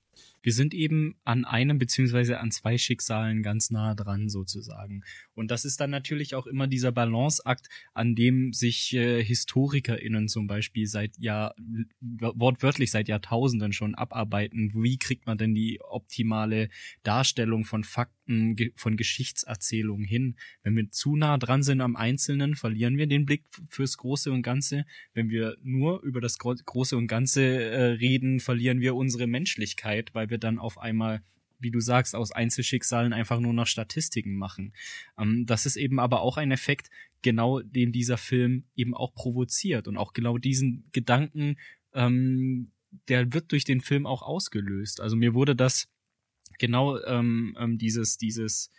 Wir sind eben an einem beziehungsweise an zwei Schicksalen ganz nah dran sozusagen. Und das ist dann natürlich auch immer dieser Balanceakt, an dem sich äh, HistorikerInnen zum Beispiel seit Jahr, wortwörtlich seit Jahrtausenden schon abarbeiten. Wie kriegt man denn die optimale Darstellung von Fakten, ge von Geschichtserzählungen hin? Wenn wir zu nah dran sind am Einzelnen, verlieren wir den Blick fürs Große und Ganze. Wenn wir nur über das Große und Ganze äh, reden, verlieren wir unsere Menschlichkeit, weil wir dann auf einmal wie du sagst, aus Einzelschicksalen einfach nur noch Statistiken machen. Ähm, das ist eben aber auch ein Effekt, genau den dieser Film eben auch provoziert und auch genau diesen Gedanken, ähm, der wird durch den Film auch ausgelöst. Also mir wurde das genau ähm, ähm, dieses dieses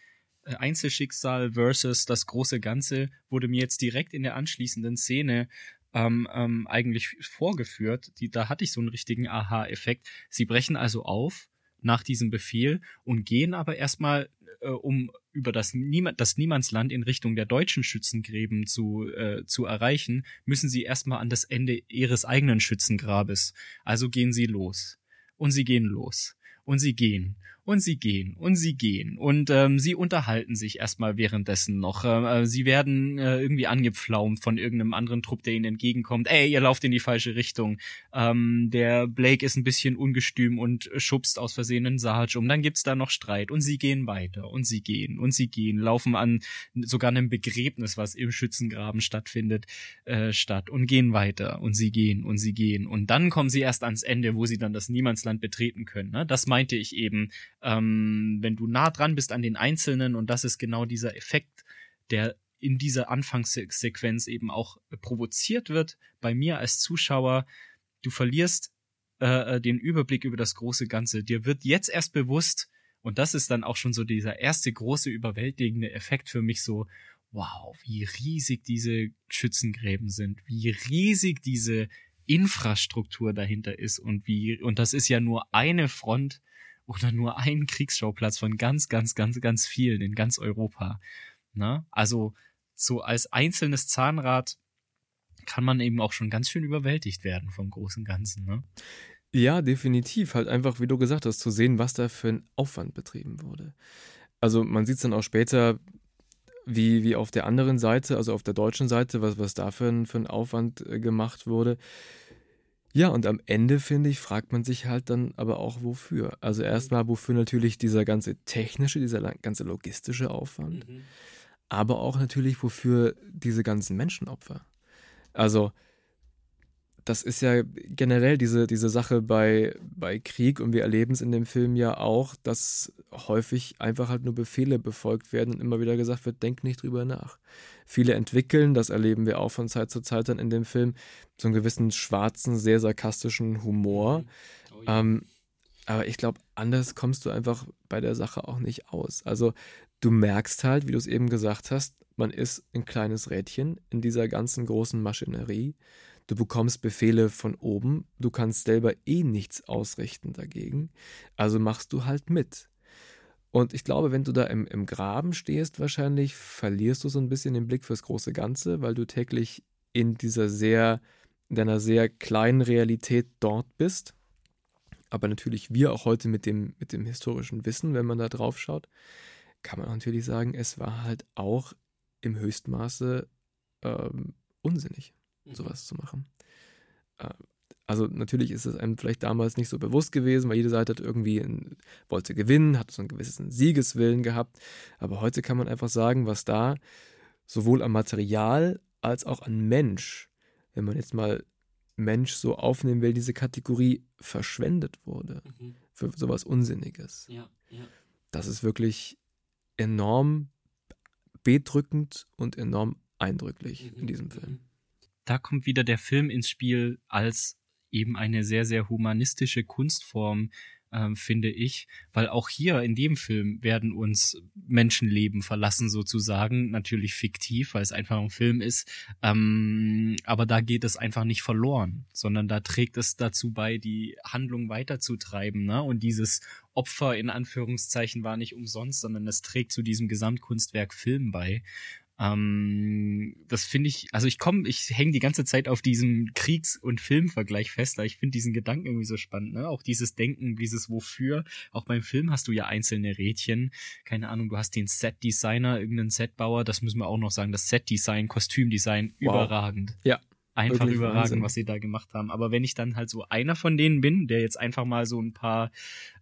äh, Einzelschicksal versus das große Ganze wurde mir jetzt direkt in der anschließenden Szene ähm, ähm, eigentlich vorgeführt. Die, da hatte ich so einen richtigen Aha-Effekt. Sie brechen also auf nach diesem Befehl und gehen aber erstmal äh, um über das, Niemand, das Niemandsland in Richtung der deutschen Schützengräben zu, äh, zu erreichen, müssen sie erstmal an das Ende ihres eigenen Schützengrabes. Also gehen sie los. Und sie gehen los. Und sie gehen und sie gehen und sie gehen und ähm, sie unterhalten sich erstmal währenddessen noch. Ähm, äh, sie werden äh, irgendwie angepflaumt von irgendeinem anderen Trupp, der ihnen entgegenkommt. Ey, ihr lauft in die falsche Richtung. Ähm, der Blake ist ein bisschen ungestüm und schubst aus Versehen einen Sarge um. Dann gibt's da noch Streit und sie gehen weiter und sie gehen und sie gehen, laufen an sogar einem Begräbnis, was im Schützengraben stattfindet, äh, statt und gehen weiter und sie gehen und sie gehen und dann kommen sie erst ans Ende, wo sie dann das Niemandsland betreten können. Ne? Das meinte ich eben ähm, wenn du nah dran bist an den Einzelnen und das ist genau dieser Effekt, der in dieser Anfangssequenz eben auch provoziert wird bei mir als Zuschauer, du verlierst äh, äh, den Überblick über das große Ganze. Dir wird jetzt erst bewusst, und das ist dann auch schon so dieser erste große überwältigende Effekt für mich so, wow, wie riesig diese Schützengräben sind, wie riesig diese Infrastruktur dahinter ist und wie, und das ist ja nur eine Front oder nur ein Kriegsschauplatz von ganz, ganz, ganz, ganz vielen in ganz Europa. Ne? Also so als einzelnes Zahnrad kann man eben auch schon ganz schön überwältigt werden vom großen Ganzen. Ne?
Ja, definitiv. Halt einfach, wie du gesagt hast, zu sehen, was da für ein Aufwand betrieben wurde. Also man sieht es dann auch später, wie, wie auf der anderen Seite, also auf der deutschen Seite, was, was da für ein, für ein Aufwand äh, gemacht wurde. Ja, und am Ende, finde ich, fragt man sich halt dann aber auch, wofür. Also mhm. erstmal, wofür natürlich dieser ganze technische, dieser ganze logistische Aufwand, mhm. aber auch natürlich, wofür diese ganzen Menschenopfer. Also das ist ja generell diese, diese Sache bei, bei Krieg und wir erleben es in dem Film ja auch, dass häufig einfach halt nur Befehle befolgt werden und immer wieder gesagt wird, denk nicht drüber nach. Viele entwickeln, das erleben wir auch von Zeit zu Zeit dann in dem Film, so einen gewissen schwarzen, sehr sarkastischen Humor. Mhm. Oh ja. ähm, aber ich glaube, anders kommst du einfach bei der Sache auch nicht aus. Also du merkst halt, wie du es eben gesagt hast, man ist ein kleines Rädchen in dieser ganzen großen Maschinerie. Du bekommst Befehle von oben, du kannst selber eh nichts ausrichten dagegen, also machst du halt mit. Und ich glaube, wenn du da im, im Graben stehst, wahrscheinlich verlierst du so ein bisschen den Blick fürs große Ganze, weil du täglich in dieser sehr, in deiner sehr kleinen Realität dort bist. Aber natürlich wir auch heute mit dem, mit dem historischen Wissen, wenn man da drauf schaut, kann man natürlich sagen, es war halt auch im Höchstmaße ähm, unsinnig mhm. sowas zu machen. Äh, also natürlich ist es einem vielleicht damals nicht so bewusst gewesen, weil jede Seite hat irgendwie ein, wollte gewinnen, hat so einen gewissen Siegeswillen gehabt. Aber heute kann man einfach sagen, was da sowohl am Material als auch an Mensch, wenn man jetzt mal Mensch so aufnehmen will, diese Kategorie verschwendet wurde mhm. für sowas Unsinniges. Ja, ja. Das ist wirklich enorm bedrückend und enorm eindrücklich mhm. in diesem Film. Mhm
da kommt wieder der Film ins Spiel als eben eine sehr, sehr humanistische Kunstform, ähm, finde ich, weil auch hier in dem Film werden uns Menschenleben verlassen sozusagen, natürlich fiktiv, weil es einfach ein Film ist, ähm, aber da geht es einfach nicht verloren, sondern da trägt es dazu bei, die Handlung weiterzutreiben, ne? Und dieses Opfer in Anführungszeichen war nicht umsonst, sondern es trägt zu diesem Gesamtkunstwerk Film bei. Ähm, das finde ich, also ich komme, ich hänge die ganze Zeit auf diesem Kriegs- und Filmvergleich fest, weil ich finde diesen Gedanken irgendwie so spannend, ne? Auch dieses Denken, dieses Wofür. Auch beim Film hast du ja einzelne Rädchen. Keine Ahnung, du hast den Set-Designer, irgendeinen Setbauer, das müssen wir auch noch sagen, das Set-Design, Kostümdesign, wow. überragend.
Ja,
einfach Wirklich überragend, Wahnsinn. was sie da gemacht haben. Aber wenn ich dann halt so einer von denen bin, der jetzt einfach mal so ein paar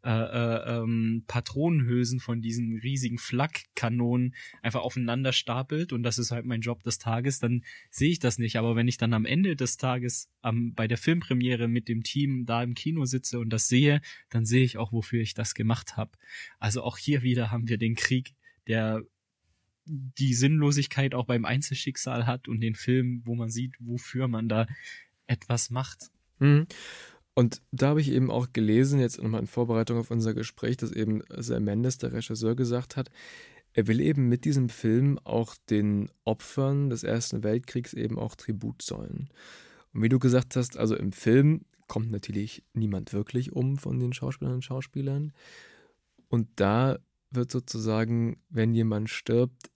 äh, äh, ähm, Patronenhülsen von diesen riesigen Flakkanonen einfach aufeinander stapelt und das ist halt mein Job des Tages, dann sehe ich das nicht. Aber wenn ich dann am Ende des Tages ähm, bei der Filmpremiere mit dem Team da im Kino sitze und das sehe, dann sehe ich auch, wofür ich das gemacht habe. Also auch hier wieder haben wir den Krieg der die Sinnlosigkeit auch beim Einzelschicksal hat und den Film, wo man sieht, wofür man da etwas macht.
Mhm. Und da habe ich eben auch gelesen, jetzt nochmal in Vorbereitung auf unser Gespräch, dass eben Sam Mendes, der Regisseur, gesagt hat, er will eben mit diesem Film auch den Opfern des Ersten Weltkriegs eben auch Tribut zollen. Und wie du gesagt hast, also im Film kommt natürlich niemand wirklich um von den Schauspielern und Schauspielern. Und da wird sozusagen, wenn jemand stirbt,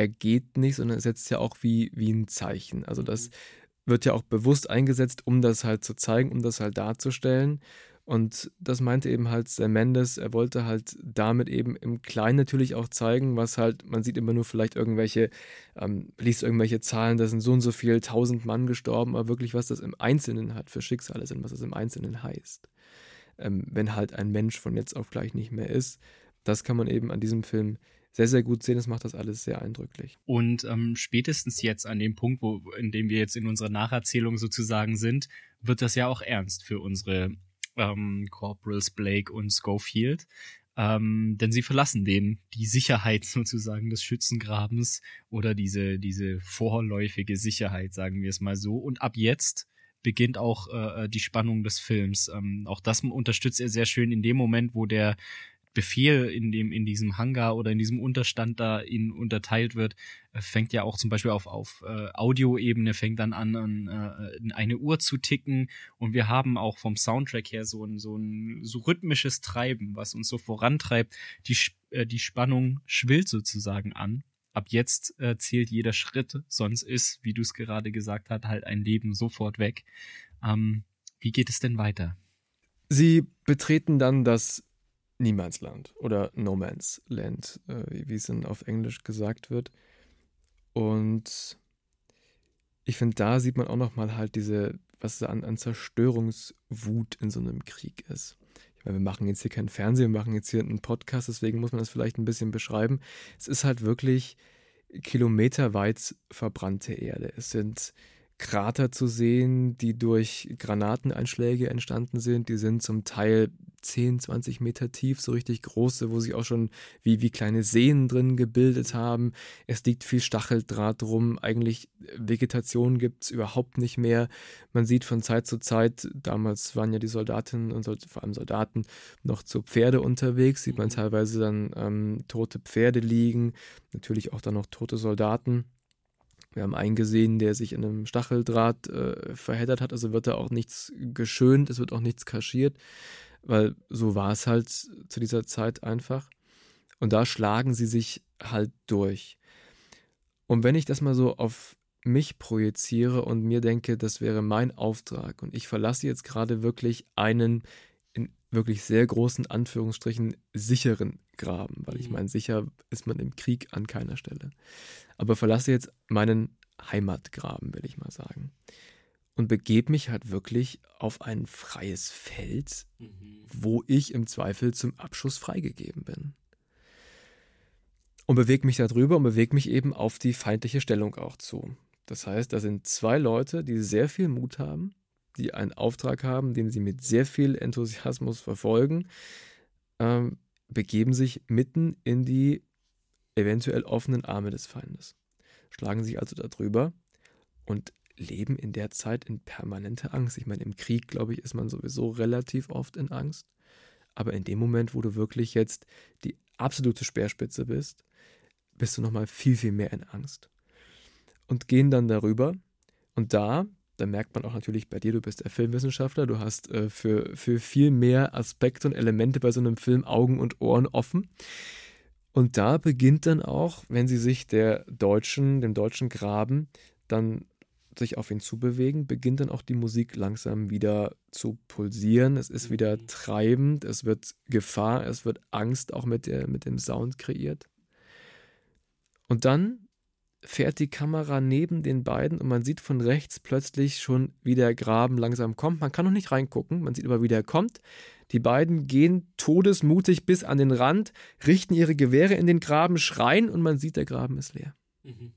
er geht nicht, sondern er setzt ja auch wie, wie ein Zeichen. Also das mhm. wird ja auch bewusst eingesetzt, um das halt zu zeigen, um das halt darzustellen. Und das meinte eben halt Sam Mendes, er wollte halt damit eben im Kleinen natürlich auch zeigen, was halt, man sieht immer nur vielleicht irgendwelche, ähm, liest irgendwelche Zahlen, da sind so und so viel, tausend Mann gestorben, aber wirklich, was das im Einzelnen hat für Schicksale sind, was das im Einzelnen heißt. Ähm, wenn halt ein Mensch von jetzt auf gleich nicht mehr ist, das kann man eben an diesem Film sehr, sehr gut sehen. Das macht das alles sehr eindrücklich.
Und ähm, spätestens jetzt an dem Punkt, wo, in dem wir jetzt in unserer Nacherzählung sozusagen sind, wird das ja auch ernst für unsere ähm, Corporals Blake und Schofield. Ähm, denn sie verlassen den, die Sicherheit (laughs) sozusagen des Schützengrabens oder diese, diese vorläufige Sicherheit, sagen wir es mal so. Und ab jetzt beginnt auch äh, die Spannung des Films. Ähm, auch das unterstützt er sehr schön in dem Moment, wo der Befehl in dem in diesem Hangar oder in diesem Unterstand da in unterteilt wird, äh, fängt ja auch zum Beispiel auf auf äh, Audioebene fängt dann an, an äh, eine Uhr zu ticken und wir haben auch vom Soundtrack her so ein so ein so rhythmisches Treiben, was uns so vorantreibt. Die äh, die Spannung schwillt sozusagen an. Ab jetzt äh, zählt jeder Schritt, sonst ist, wie du es gerade gesagt hast, halt ein Leben sofort weg. Ähm, wie geht es denn weiter?
Sie betreten dann das Niemandsland oder No Man's Land, äh, wie es dann auf Englisch gesagt wird. Und ich finde, da sieht man auch nochmal halt diese, was da an, an Zerstörungswut in so einem Krieg ist. Ich meine, wir machen jetzt hier keinen Fernsehen, wir machen jetzt hier einen Podcast, deswegen muss man das vielleicht ein bisschen beschreiben. Es ist halt wirklich kilometerweit verbrannte Erde. Es sind Krater zu sehen, die durch Granateneinschläge entstanden sind. Die sind zum Teil 10, 20 Meter tief, so richtig große, wo sich auch schon wie, wie kleine Seen drin gebildet haben. Es liegt viel Stacheldraht rum. Eigentlich Vegetation gibt es überhaupt nicht mehr. Man sieht von Zeit zu Zeit, damals waren ja die Soldatinnen und vor allem Soldaten noch zu Pferde unterwegs, sieht man mhm. teilweise dann ähm, tote Pferde liegen, natürlich auch dann noch tote Soldaten. Wir haben einen gesehen, der sich in einem Stacheldraht äh, verheddert hat, also wird da auch nichts geschönt, es wird auch nichts kaschiert, weil so war es halt zu dieser Zeit einfach. Und da schlagen sie sich halt durch. Und wenn ich das mal so auf mich projiziere und mir denke, das wäre mein Auftrag und ich verlasse jetzt gerade wirklich einen in wirklich sehr großen Anführungsstrichen sicheren Graben, weil ich mhm. meine, sicher ist man im Krieg an keiner Stelle aber verlasse jetzt meinen Heimatgraben, will ich mal sagen. Und begebe mich halt wirklich auf ein freies Feld, mhm. wo ich im Zweifel zum Abschuss freigegeben bin. Und bewege mich darüber und bewege mich eben auf die feindliche Stellung auch zu. Das heißt, da sind zwei Leute, die sehr viel Mut haben, die einen Auftrag haben, den sie mit sehr viel Enthusiasmus verfolgen, ähm, begeben sich mitten in die eventuell offenen Arme des Feindes, schlagen sich also darüber und leben in der Zeit in permanenter Angst. Ich meine, im Krieg, glaube ich, ist man sowieso relativ oft in Angst. Aber in dem Moment, wo du wirklich jetzt die absolute Speerspitze bist, bist du nochmal viel, viel mehr in Angst. Und gehen dann darüber. Und da, da merkt man auch natürlich bei dir, du bist der Filmwissenschaftler, du hast äh, für, für viel mehr Aspekte und Elemente bei so einem Film Augen und Ohren offen. Und da beginnt dann auch, wenn sie sich der deutschen, dem deutschen Graben dann sich auf ihn zubewegen, beginnt dann auch die Musik langsam wieder zu pulsieren. Es ist wieder
Mhm.
treibend, es wird Gefahr, es wird Angst auch mit, der, mit dem Sound kreiert. Und dann fährt die Kamera neben den beiden und man sieht von rechts plötzlich schon, wie der Graben langsam kommt. Man kann noch nicht reingucken, man sieht aber, wie der kommt. Die beiden gehen todesmutig bis an den Rand, richten ihre Gewehre in den Graben, schreien und man sieht, der Graben ist leer.
Mhm.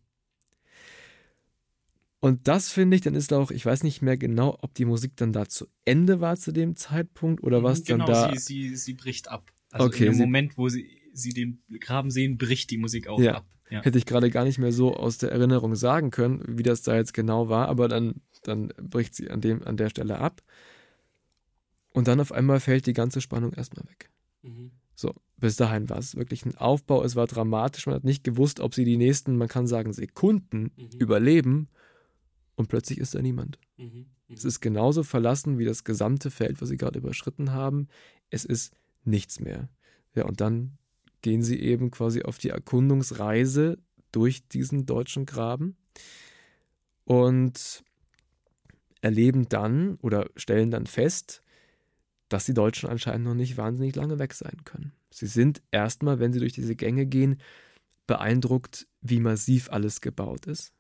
Und das finde ich, dann ist auch, ich weiß nicht mehr genau, ob die Musik dann da zu Ende war zu dem Zeitpunkt oder was
genau,
dann da.
sie, sie, sie bricht ab. Also
Okay,
in dem
sie-
Moment, wo sie, sie den Graben sehen, bricht die Musik auch
Ja.
ab. Ja.
Hätte ich gerade gar nicht mehr so aus der Erinnerung sagen können, wie das da jetzt genau war, aber dann, dann bricht sie an, dem, an der Stelle ab. Und dann auf einmal fällt die ganze Spannung erstmal weg.
Mhm.
So, bis dahin war es wirklich ein Aufbau, es war dramatisch, man hat nicht gewusst, ob sie die nächsten, man kann sagen, Sekunden
Mhm.
überleben und plötzlich ist da niemand.
Mhm. Mhm.
Es ist genauso verlassen wie das gesamte Feld, was sie gerade überschritten haben. Es ist nichts mehr. Ja, und dann gehen sie eben quasi auf die Erkundungsreise durch diesen deutschen Graben und erleben dann oder stellen dann fest, dass die Deutschen anscheinend noch nicht wahnsinnig lange weg sein können. Sie sind erstmal, wenn sie durch diese Gänge gehen, beeindruckt, wie massiv alles gebaut ist,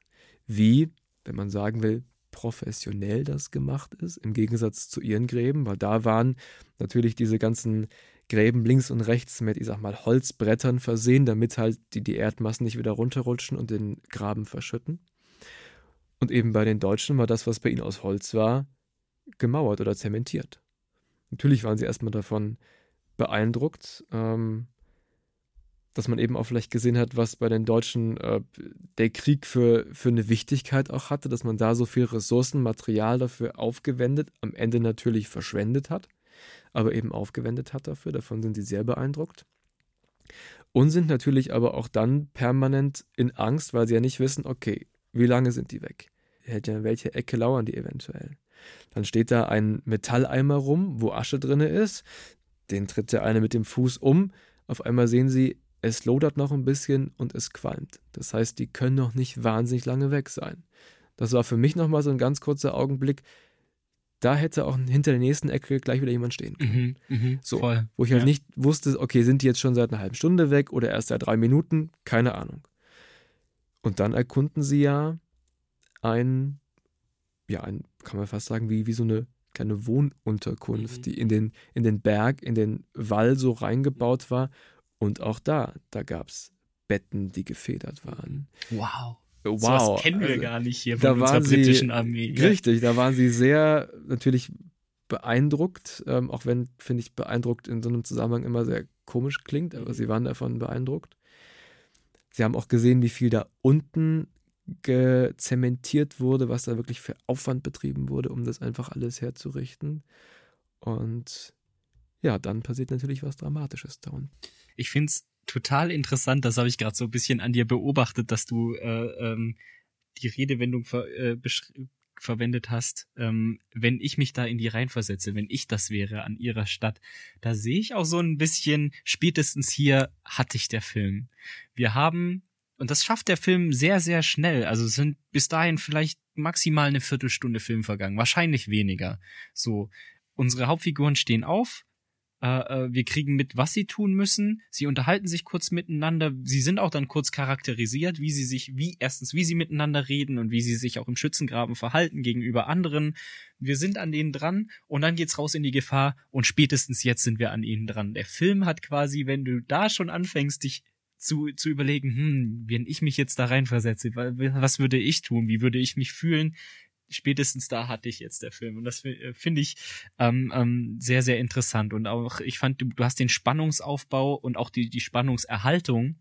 wie, wenn man sagen will, professionell das gemacht ist, im Gegensatz zu ihren Gräben, weil da waren natürlich diese ganzen Gräben links und rechts mit, ich sag mal, Holzbrettern versehen, damit halt die, die Erdmassen nicht wieder runterrutschen und den Graben verschütten. Und eben bei den Deutschen war das, was bei ihnen aus Holz war, gemauert oder zementiert. Natürlich waren sie erstmal davon beeindruckt, ähm, dass man eben auch vielleicht gesehen hat, was bei den Deutschen äh, der Krieg für, für eine Wichtigkeit auch hatte, dass man da so viel Ressourcen, Material dafür aufgewendet, am Ende natürlich verschwendet hat, aber eben aufgewendet hat dafür. Davon sind sie sehr beeindruckt. Und sind natürlich aber auch dann permanent in Angst, weil sie ja nicht wissen, okay, wie lange sind die weg? In welche Ecke lauern die eventuell? Dann steht da ein Metalleimer rum, wo Asche drin ist. Den tritt der eine mit dem Fuß um. Auf einmal sehen sie, es lodert noch ein bisschen und es qualmt. Das heißt, die können noch nicht wahnsinnig lange weg sein. Das war für mich nochmal so ein ganz kurzer Augenblick. Da hätte auch hinter der nächsten Ecke gleich wieder jemand stehen können.
Mhm. Mhm.
So.
Voll.
Wo ich halt
Ja.
nicht wusste, okay, sind die jetzt schon seit einer halben Stunde weg oder erst seit drei Minuten? Keine Ahnung. Und dann erkunden sie ja ein, ja, ein, kann man fast sagen, wie, wie so eine kleine Wohnunterkunft,
Mhm.
die in den, in den Berg, in den Wall so reingebaut war. Und auch da, da gab es Betten, die gefedert waren.
Wow.
Wow.
So was kennen wir
also-
gar nicht hier von unserer britischen Armee.
Richtig, da waren sie sehr natürlich beeindruckt, ähm, auch wenn, finde ich, beeindruckt in so einem Zusammenhang immer sehr komisch klingt, aber
Mhm.
sie waren davon beeindruckt. Sie haben auch gesehen, wie viel da unten gezementiert wurde, was da wirklich für Aufwand betrieben wurde, um das einfach alles herzurichten. Und ja, dann passiert natürlich was Dramatisches da unten.
Ich find's total interessant, das habe ich gerade so ein bisschen an dir beobachtet, dass du äh, ähm, die Redewendung ver, äh, verwendet hast, ähm, wenn ich mich da in die reinversetze, wenn ich das wäre an ihrer Stadt, da sehe ich auch so ein bisschen, spätestens hier hatte ich der Film. Wir haben, und das schafft der Film sehr, sehr schnell, also sind bis dahin vielleicht maximal eine Viertelstunde Film vergangen, wahrscheinlich weniger. So, unsere Hauptfiguren stehen auf, äh, äh, wir kriegen mit, was sie tun müssen. Sie unterhalten sich kurz miteinander. Sie sind auch dann kurz charakterisiert, wie sie sich, wie erstens, wie sie miteinander reden und wie sie sich auch im Schützengraben verhalten gegenüber anderen. Wir sind an denen dran und dann geht's raus in die Gefahr und spätestens jetzt sind wir an ihnen dran. Der Film hat quasi, wenn du da schon anfängst, dich zu, zu überlegen, hm, wenn ich mich jetzt da reinversetze, wa- was würde ich tun? Wie würde ich mich fühlen? Spätestens da hatte ich jetzt der Film. Und das äh, finde ich ähm, ähm, sehr, sehr interessant. Und auch, ich fand, du, du hast den Spannungsaufbau und auch die, die Spannungserhaltung.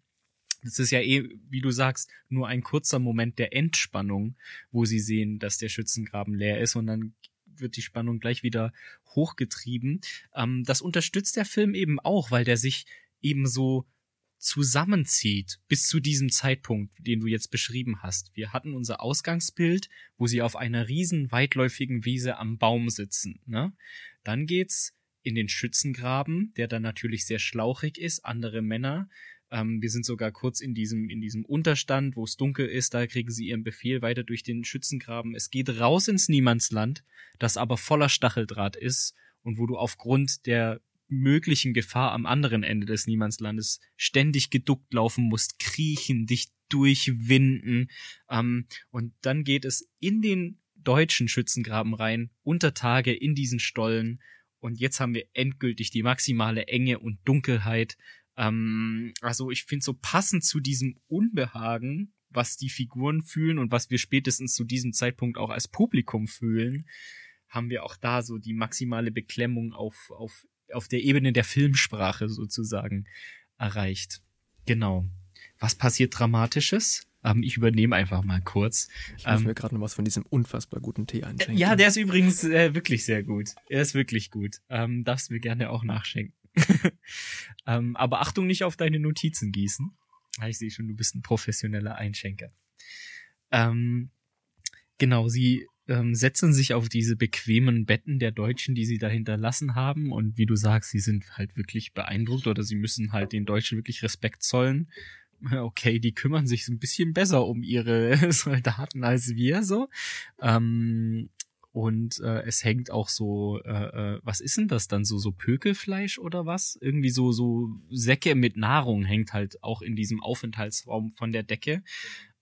Das ist ja eh, wie du sagst, nur ein kurzer Moment der Entspannung, wo sie sehen, dass der Schützengraben leer ist und dann wird die Spannung gleich wieder hochgetrieben. Ähm, das unterstützt der Film eben auch, weil der sich eben so zusammenzieht bis zu diesem Zeitpunkt, den du jetzt beschrieben hast. Wir hatten unser Ausgangsbild, wo sie auf einer riesen weitläufigen Wiese am Baum sitzen. Ne? Dann geht's in den Schützengraben, der dann natürlich sehr schlauchig ist. Andere Männer Ähm, wir sind sogar kurz in diesem, in diesem Unterstand, wo es dunkel ist, da kriegen sie ihren Befehl weiter durch den Schützengraben. Es geht raus ins Niemandsland, das aber voller Stacheldraht ist und wo du aufgrund der möglichen Gefahr am anderen Ende des Niemandslandes ständig geduckt laufen musst, kriechen, dich durchwinden. Ähm, und dann geht es in den deutschen Schützengraben rein, unter Tage in diesen Stollen. Und jetzt haben wir endgültig die maximale Enge und Dunkelheit. Ähm, also ich finde so passend zu diesem Unbehagen, was die Figuren fühlen und was wir spätestens zu diesem Zeitpunkt auch als Publikum fühlen, haben wir auch da so die maximale Beklemmung auf, auf, auf der Ebene der Filmsprache sozusagen erreicht. Genau. Was passiert Dramatisches? Ähm, ich übernehme einfach mal kurz.
Ich muss ähm, mir gerade noch was von diesem unfassbar guten Tee einschenken.
Ja, der ist übrigens äh, wirklich sehr gut. Er ist wirklich gut. Ähm, darfst mir gerne auch nachschenken. (laughs) ähm, aber Achtung, nicht auf deine Notizen gießen. Ah, ich sehe schon, du bist ein professioneller Einschenker. Ähm, genau, sie ähm, setzen sich auf diese bequemen Betten der Deutschen, die sie da hinterlassen haben. Und wie du sagst, sie sind halt wirklich beeindruckt oder sie müssen halt den Deutschen wirklich Respekt zollen. (laughs) Okay, die kümmern sich so ein bisschen besser um ihre (laughs) Soldaten als wir so. Ähm, und äh, es hängt auch so, äh, äh, was ist denn das dann so, so Pökelfleisch oder was? Irgendwie so so Säcke mit Nahrung hängt halt auch in diesem Aufenthaltsraum von der Decke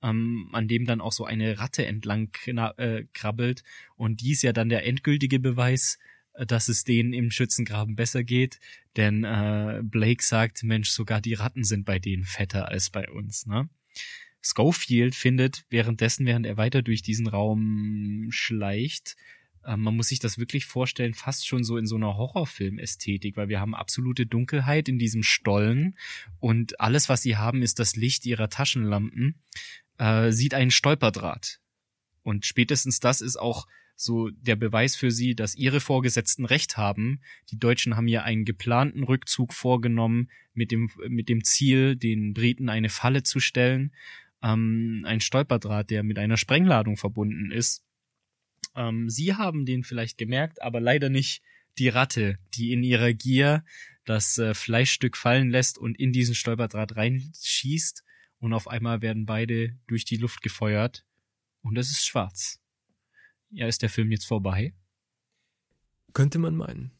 ähm, an dem dann auch so eine Ratte entlang äh, krabbelt. Und die ist ja dann der endgültige Beweis, äh, dass es denen im Schützengraben besser geht. Denn äh, Blake sagt, Mensch, sogar die Ratten sind bei denen fetter als bei uns. Ne? Schofield findet währenddessen, während er weiter durch diesen Raum schleicht, äh, man muss sich das wirklich vorstellen, fast schon so in so einer Horrorfilm-Ästhetik, weil wir haben absolute Dunkelheit in diesem Stollen und alles, was sie haben, ist das Licht ihrer Taschenlampen äh, sieht einen Stolperdraht. Und spätestens das ist auch so der Beweis für sie, dass ihre Vorgesetzten recht haben. Die Deutschen haben ja einen geplanten Rückzug vorgenommen mit dem, mit dem Ziel, den Briten eine Falle zu stellen. Ähm, ein Stolperdraht, der mit einer Sprengladung verbunden ist. Ähm, sie haben den vielleicht gemerkt, aber leider nicht die Ratte, die in ihrer Gier das äh, Fleischstück fallen lässt und in diesen Stolperdraht reinschießt und auf einmal werden beide durch die Luft gefeuert und es ist schwarz. Ja, ist der Film jetzt vorbei?
Könnte man meinen.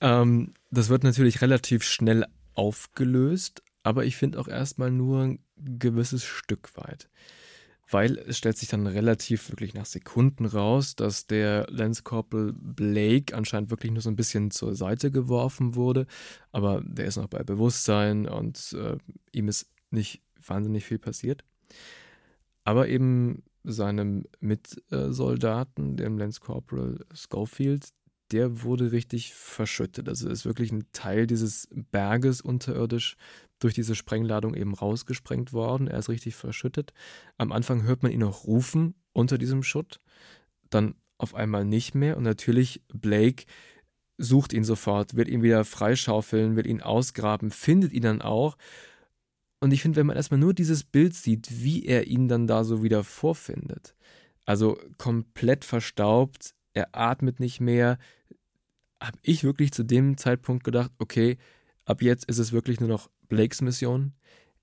Ähm, das wird natürlich relativ schnell aufgelöst, aber ich finde auch erstmal nur ein gewisses Stück weit. Weil es stellt sich dann relativ wirklich nach Sekunden raus, dass der Lance Corporal Blake anscheinend wirklich nur so ein bisschen zur Seite geworfen wurde, aber der ist noch bei Bewusstsein und äh, ihm ist nicht wahnsinnig viel passiert. Aber eben seinem Mitsoldaten, dem Lance Corporal Schofield, der wurde richtig verschüttet. Also ist wirklich ein Teil dieses Berges unterirdisch durch diese Sprengladung eben rausgesprengt worden. Er ist richtig verschüttet. Am Anfang hört man ihn noch rufen unter diesem Schutt, dann auf einmal nicht mehr. Und natürlich Blake sucht ihn sofort, wird ihn wieder freischaufeln, wird ihn ausgraben, findet ihn dann auch und ich finde, wenn man erstmal nur dieses Bild sieht, wie er ihn dann da so wieder vorfindet, also komplett verstaubt, er atmet nicht mehr, habe ich wirklich zu dem Zeitpunkt gedacht, okay, ab jetzt ist es wirklich nur noch Blakes Mission.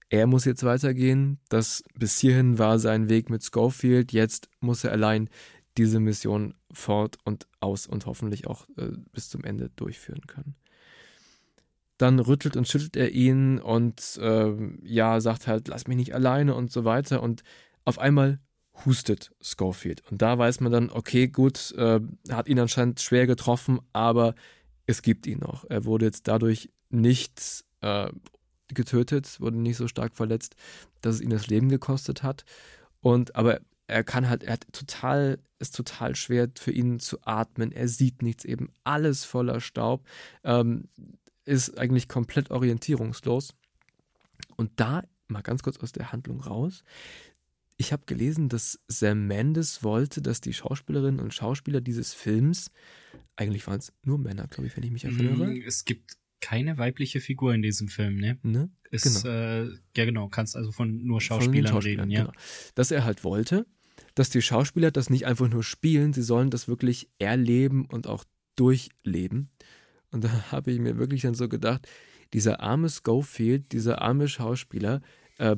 Er muss jetzt weitergehen. Das bis hierhin war sein Weg mit Schofield. Jetzt muss er allein diese Mission fort und aus und hoffentlich auch äh, bis zum Ende durchführen können dann rüttelt und schüttelt er ihn und äh, ja, sagt halt, lass mich nicht alleine und so weiter. Und auf einmal hustet Schofield. Und da weiß man dann, okay, gut, äh, hat ihn anscheinend schwer getroffen, aber es gibt ihn noch. Er wurde jetzt dadurch nicht äh, getötet, wurde nicht so stark verletzt, dass es ihn das Leben gekostet hat. Und aber er kann halt, er hat total, ist total schwer für ihn zu atmen. Er sieht nichts, eben alles voller Staub. Ähm, ist eigentlich komplett orientierungslos. Und da mal ganz kurz aus der Handlung raus. Ich habe gelesen, dass Sam Mendes wollte, dass die Schauspielerinnen und Schauspieler dieses Films, eigentlich waren es nur Männer, glaube ich, wenn ich mich erinnere.
Mm, es gibt keine weibliche Figur in diesem Film, ne? ne? Ist, genau. Äh, ja, genau, kannst also von nur Schauspielern, von Schauspielern reden, ja. Genau.
Dass er halt wollte, dass die Schauspieler das nicht einfach nur spielen, sie sollen das wirklich erleben und auch durchleben. Und da (laughs) habe ich mir wirklich dann so gedacht, dieser arme Schofield, dieser arme Schauspieler, äh,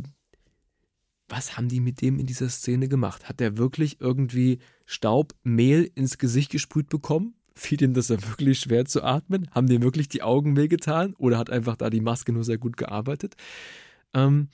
was haben die mit dem in dieser Szene gemacht? Hat er wirklich irgendwie Staub, Mehl ins Gesicht gesprüht bekommen? Fiel ihm das dann wirklich schwer zu atmen? Haben dem wirklich die Augen wehgetan? Oder hat einfach da die Maske nur sehr gut gearbeitet? Ähm,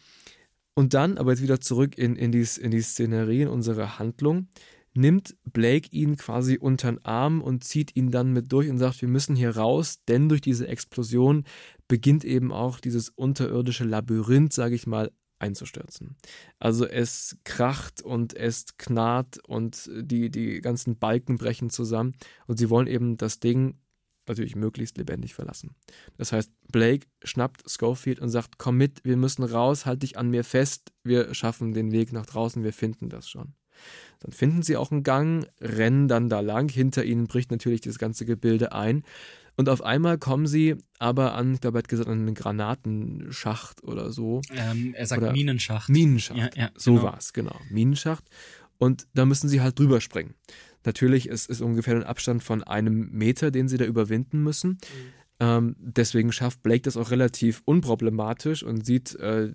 und dann, aber jetzt wieder zurück in, in, die, in die Szenerie, in unsere Handlung, nimmt Blake ihn quasi unter den Arm und zieht ihn dann mit durch und sagt, wir müssen hier raus, denn durch diese Explosion beginnt eben auch dieses unterirdische Labyrinth, sage ich mal, einzustürzen. Also es kracht und es knarrt und die, die ganzen Balken brechen zusammen und sie wollen eben das Ding natürlich möglichst lebendig verlassen. Das heißt, Blake schnappt Schofield und sagt, komm mit, wir müssen raus, halt dich an mir fest, wir schaffen den Weg nach draußen, wir finden das schon. Dann finden sie auch einen Gang, rennen dann da lang, hinter ihnen bricht natürlich das ganze Gebilde ein und auf einmal kommen sie aber an, ich glaube, er hat gesagt, an einen Granatenschacht oder so.
Ähm, er sagt oder Minenschacht.
Minenschacht.
Ja, ja,
so genau. war es, genau. Minenschacht. Und da müssen sie halt drüber springen. Natürlich ist es ungefähr ein Abstand von einem Meter, den sie da überwinden müssen. Mhm. Ähm, deswegen schafft Blake das auch relativ unproblematisch und sieht äh,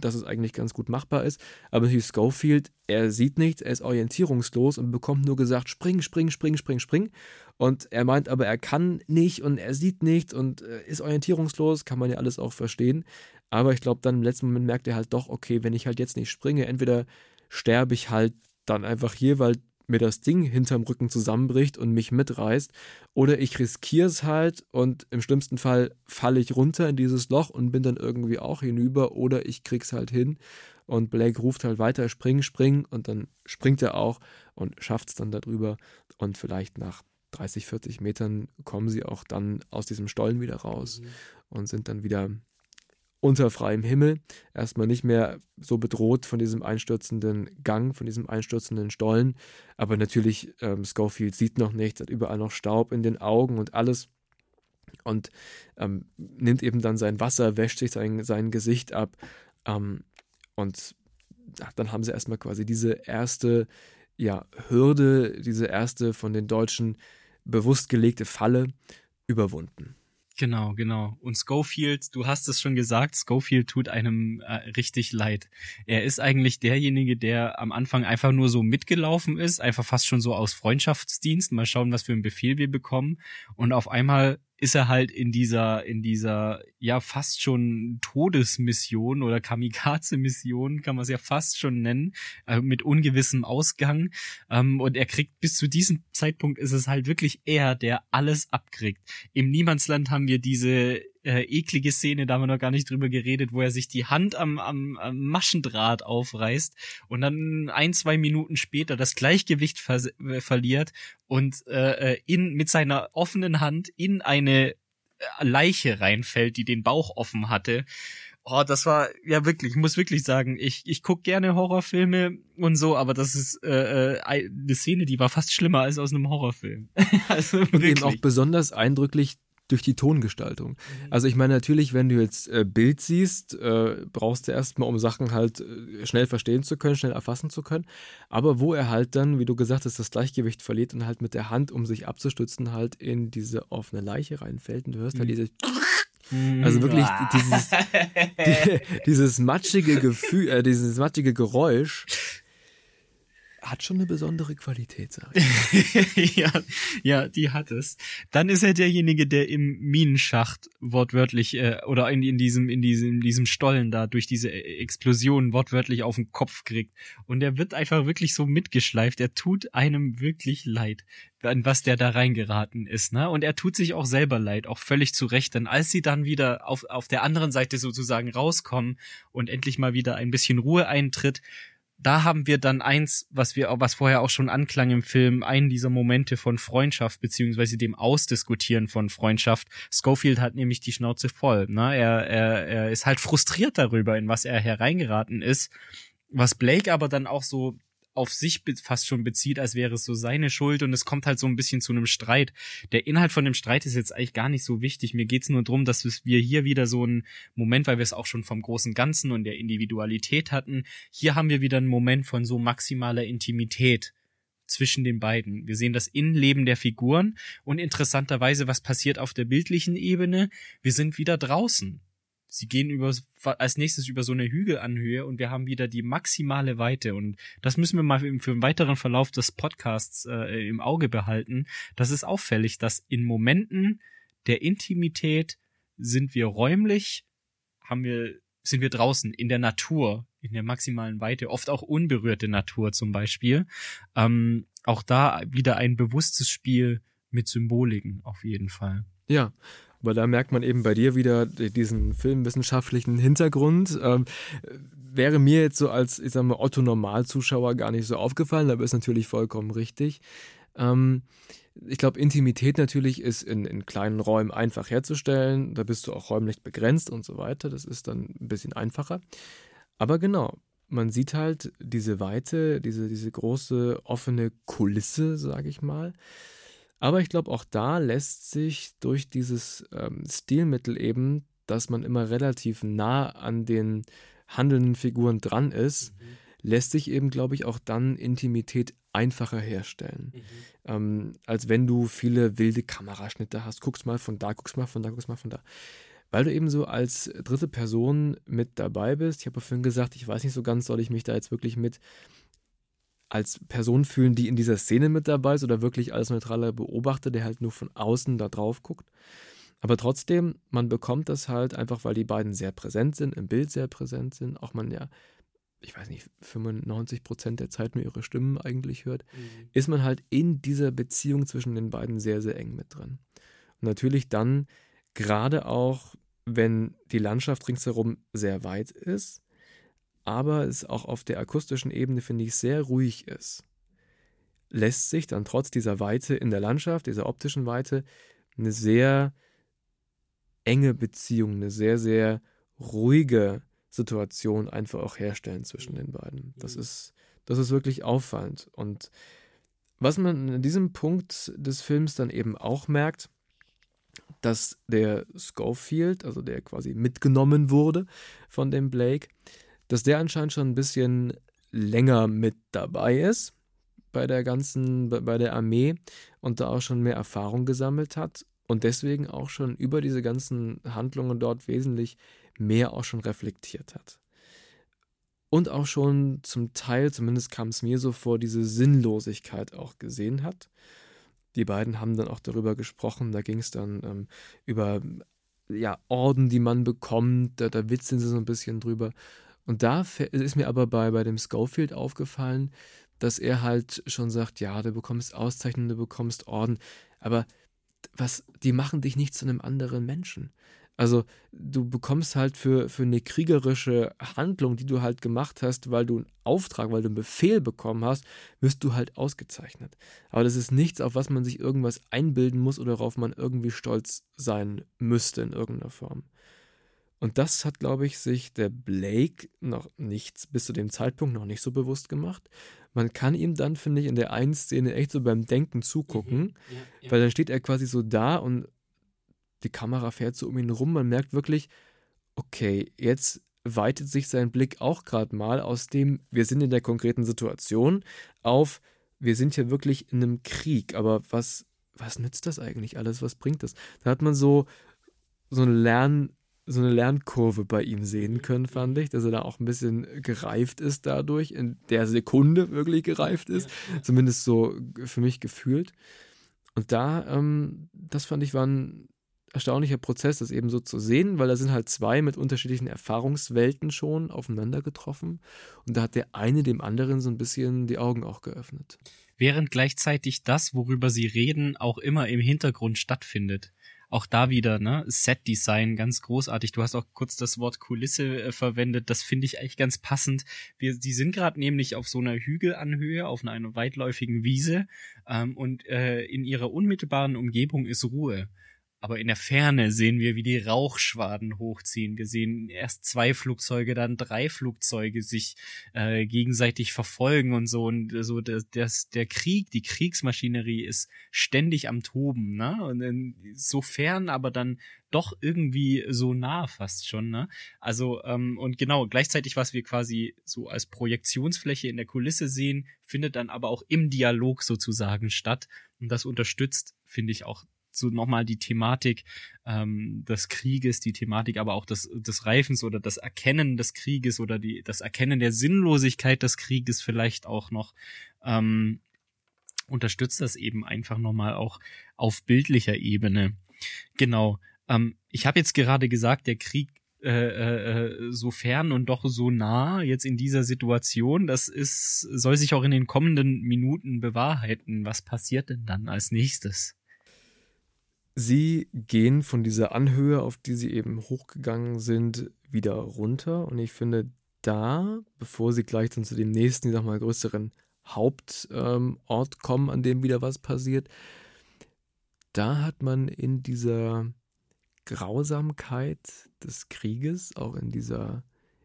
dass es eigentlich ganz gut machbar ist. Aber natürlich Schofield, er sieht nichts, er ist orientierungslos und bekommt nur gesagt, spring, spring, spring, spring, spring. Und er meint aber, er kann nicht und er sieht nichts und äh, ist orientierungslos, kann man ja alles auch verstehen. Aber ich glaube, dann im letzten Moment merkt er halt doch, okay, wenn ich halt jetzt nicht springe, entweder sterbe ich halt dann einfach hier, weil mir das Ding hinterm Rücken zusammenbricht und mich mitreißt. Oder ich riskiere es halt und im schlimmsten Fall falle ich runter in dieses Loch und bin dann irgendwie auch hinüber. Oder ich krieg's halt hin. Und Blake ruft halt weiter, spring, spring. Und dann springt er auch und schafft es dann darüber. Und vielleicht nach 30, 40 Metern kommen sie auch dann aus diesem Stollen wieder raus mhm. und sind dann wieder unter freiem Himmel, erstmal nicht mehr so bedroht von diesem einstürzenden Gang, von diesem einstürzenden Stollen. Aber natürlich, ähm, Schofield sieht noch nichts, hat überall noch Staub in den Augen und alles. Und ähm, nimmt eben dann sein Wasser, wäscht sich sein, sein Gesicht ab. Ähm, und dann haben sie erstmal quasi diese erste ja, Hürde, diese erste von den Deutschen bewusst gelegte Falle überwunden.
Genau, genau. Und Schofield, du hast es schon gesagt, Schofield tut einem äh, richtig leid. Er ist eigentlich derjenige, der am Anfang einfach nur so mitgelaufen ist, einfach fast schon so aus Freundschaftsdienst, mal schauen, was für einen Befehl wir bekommen. Und auf einmal ist er halt in dieser, in dieser, ja, fast schon Todesmission oder Kamikaze-Mission, kann man es ja fast schon nennen, äh, mit ungewissem Ausgang. Ähm, und er kriegt bis zu diesem Zeitpunkt ist es halt wirklich er, der alles abkriegt. Im Niemandsland haben wir diese äh, eklige Szene, da haben wir noch gar nicht drüber geredet, wo er sich die Hand am, am, am Maschendraht aufreißt und dann ein, zwei Minuten später das Gleichgewicht ver äh, verliert und äh, äh, in, mit seiner offenen Hand in eine äh, Leiche reinfällt, die den Bauch offen hatte. Oh, das war ja wirklich, ich muss wirklich sagen, ich, ich guck gerne Horrorfilme und so, aber das ist äh, eine Szene, die war fast schlimmer als aus einem Horrorfilm. (laughs)
also (laughs) und eben auch besonders eindrücklich durch die Tongestaltung. Mhm. Also ich meine, natürlich, wenn du jetzt äh, Bild siehst, äh, brauchst du erstmal, um Sachen halt äh, schnell verstehen zu können, schnell erfassen zu können. Aber wo er halt dann, wie du gesagt hast, das Gleichgewicht verliert und halt mit der Hand, um sich abzustützen, halt in diese offene Leiche reinfällt und du hörst halt mhm. halt diese also wirklich dieses, die, (laughs) dieses matschige Gefühl, äh, dieses matschige Geräusch, hat schon eine besondere Qualität, sag
ich. (laughs) ja, ja, die hat es. Dann ist er derjenige, der im Minenschacht wortwörtlich äh, oder in, in diesem in diesem in diesem Stollen da durch diese Explosion wortwörtlich auf den Kopf kriegt und er wird einfach wirklich so mitgeschleift. Er tut einem wirklich leid, an was der da reingeraten ist, ne? Und er tut sich auch selber leid, auch völlig zu Recht, denn als sie dann wieder auf auf der anderen Seite sozusagen rauskommen und endlich mal wieder ein bisschen Ruhe eintritt, da haben wir dann eins, was wir, was vorher auch schon anklang im Film, einen dieser Momente von Freundschaft, beziehungsweise dem Ausdiskutieren von Freundschaft. Schofield hat nämlich die Schnauze voll. Ne? Er, er, er ist halt frustriert darüber, in was er hereingeraten ist. Was Blake aber dann auch so auf sich fast schon bezieht, als wäre es so seine Schuld und es kommt halt so ein bisschen zu einem Streit. Der Inhalt von dem Streit ist jetzt eigentlich gar nicht so wichtig. Mir geht's nur drum, dass wir hier wieder so einen Moment, weil wir es auch schon vom großen Ganzen und der Individualität hatten, hier haben wir wieder einen Moment von so maximaler Intimität zwischen den beiden. Wir sehen das Innenleben der Figuren und interessanterweise, was passiert auf der bildlichen Ebene? Wir sind wieder draußen. Sie gehen über, als nächstes über so eine Hügelanhöhe und wir haben wieder die maximale Weite und das müssen wir mal für den weiteren Verlauf des Podcasts äh, im Auge behalten. Das ist auffällig, dass in Momenten der Intimität sind wir räumlich, haben wir, sind wir draußen in der Natur, in der maximalen Weite, oft auch unberührte Natur zum Beispiel. Ähm, auch da wieder ein bewusstes Spiel mit Symboliken auf jeden Fall.
Ja, aber da merkt man eben bei dir wieder diesen filmwissenschaftlichen Hintergrund. Ähm, wäre mir jetzt so als, ich sag mal, Otto-Normalzuschauer gar nicht so aufgefallen, aber ist natürlich vollkommen richtig. Ähm, ich glaube, Intimität natürlich ist in, in kleinen Räumen einfach herzustellen. Da bist du auch räumlich begrenzt und so weiter. Das ist dann ein bisschen einfacher. Aber genau, man sieht halt diese Weite, diese, diese große offene Kulisse, sage ich mal. Aber ich glaube, auch da lässt sich durch dieses ähm, Stilmittel eben, dass man immer relativ nah an den handelnden Figuren dran ist, mhm. lässt sich eben, glaube ich, auch dann Intimität einfacher herstellen. Mhm. Ähm, als wenn du viele wilde Kameraschnitte hast. Guckst mal von da, guckst mal von da, guckst mal von da. Weil du eben so als dritte Person mit dabei bist. Ich habe vorhin gesagt, ich weiß nicht so ganz, soll ich mich da jetzt wirklich mit als Person fühlen, die in dieser Szene mit dabei ist oder wirklich als neutraler Beobachter, der halt nur von außen da drauf guckt. Aber trotzdem, man bekommt das halt einfach, weil die beiden sehr präsent sind, im Bild sehr präsent sind, auch man ja, ich weiß nicht, 95 Prozent der Zeit nur ihre Stimmen eigentlich hört, mhm. ist man halt in dieser Beziehung zwischen den beiden sehr, sehr eng mit drin. Und natürlich dann, gerade auch, wenn die Landschaft ringsherum sehr weit ist, aber es auch auf der akustischen Ebene, finde ich, sehr ruhig ist, lässt sich dann trotz dieser Weite in der Landschaft, dieser optischen Weite, eine sehr enge Beziehung, eine sehr, sehr ruhige Situation einfach auch herstellen zwischen den beiden. Das mhm. ist, das ist wirklich auffallend. Und was man in diesem Punkt des Films dann eben auch merkt, dass der Schofield, also der quasi mitgenommen wurde von dem Blake, dass der anscheinend schon ein bisschen länger mit dabei ist bei der ganzen, bei der Armee und da auch schon mehr Erfahrung gesammelt hat und deswegen auch schon über diese ganzen Handlungen dort wesentlich mehr auch schon reflektiert hat. Und auch schon zum Teil, zumindest kam es mir so vor, diese Sinnlosigkeit auch gesehen hat. Die beiden haben dann auch darüber gesprochen, da ging es dann ähm, über ja, Orden, die man bekommt, da, da witzeln sie so ein bisschen drüber. Und da ist mir aber bei, bei dem Schofield aufgefallen, dass er halt schon sagt, ja, du bekommst Auszeichnungen, du bekommst Orden, aber was, die machen dich nicht zu einem anderen Menschen. Also du bekommst halt für, für eine kriegerische Handlung, die du halt gemacht hast, weil du einen Auftrag, weil du einen Befehl bekommen hast, wirst du halt ausgezeichnet. Aber das ist nichts, auf was man sich irgendwas einbilden muss oder worauf man irgendwie stolz sein müsste in irgendeiner Form. Und das hat, glaube ich, sich der Blake noch nichts bis zu dem Zeitpunkt noch nicht so bewusst gemacht. Man kann ihm dann, finde ich, in der einen Szene echt so beim Denken zugucken, mhm. ja, ja. weil dann steht er quasi so da und die Kamera fährt so um ihn rum. Man merkt wirklich, okay, jetzt weitet sich sein Blick auch gerade mal aus dem, wir sind in der konkreten Situation, auf, wir sind hier wirklich in einem Krieg. Aber was, was nützt das eigentlich alles? Was bringt das? Da hat man so, so eine Lern, so eine Lernkurve bei ihm sehen können, fand ich, dass er da auch ein bisschen gereift ist dadurch, in der Sekunde wirklich gereift ist, zumindest so für mich gefühlt. Und da, ähm, das fand ich, war ein erstaunlicher Prozess, das eben so zu sehen, weil da sind halt zwei mit unterschiedlichen Erfahrungswelten schon aufeinander getroffen und da hat der eine dem anderen so ein bisschen die Augen auch geöffnet.
Während gleichzeitig das, worüber sie reden, auch immer im Hintergrund stattfindet auch da wieder, ne, Set-Design ganz großartig. Du hast auch kurz das Wort Kulisse äh, verwendet. Das finde ich eigentlich ganz passend. Wir, die sind gerade nämlich auf so einer Hügelanhöhe, auf einer, einer weitläufigen Wiese ähm, und äh, in ihrer unmittelbaren Umgebung ist Ruhe. Aber in der Ferne sehen wir, wie die Rauchschwaden hochziehen. Wir sehen erst zwei Flugzeuge, dann drei Flugzeuge sich äh, gegenseitig verfolgen und so. Und so das, das, der Krieg, die Kriegsmaschinerie ist ständig am Toben, ne? Und dann so fern, aber dann doch irgendwie so nah fast schon, ne? Also, ähm, und genau, gleichzeitig, was wir quasi so als Projektionsfläche in der Kulisse sehen, findet dann aber auch im Dialog sozusagen statt. Und das unterstützt, finde ich, auch so nochmal die Thematik ähm, des Krieges, die Thematik aber auch des, des Reifens oder das Erkennen des Krieges oder die, das Erkennen der Sinnlosigkeit des Krieges vielleicht auch noch ähm, unterstützt das eben einfach nochmal auch auf bildlicher Ebene. Genau. Ähm, ich habe jetzt gerade gesagt, der Krieg äh, äh, so fern und doch so nah jetzt in dieser Situation. Das ist, soll sich auch in den kommenden Minuten bewahrheiten. Was passiert denn dann als nächstes?
Sie gehen von dieser Anhöhe, auf die sie eben hochgegangen sind, wieder runter. Und ich finde, da, bevor sie gleich dann zu dem nächsten, ich sag mal, größeren Hauptort ähm, kommen, an dem wieder was passiert, da hat man in dieser Grausamkeit des Krieges, auch in dieser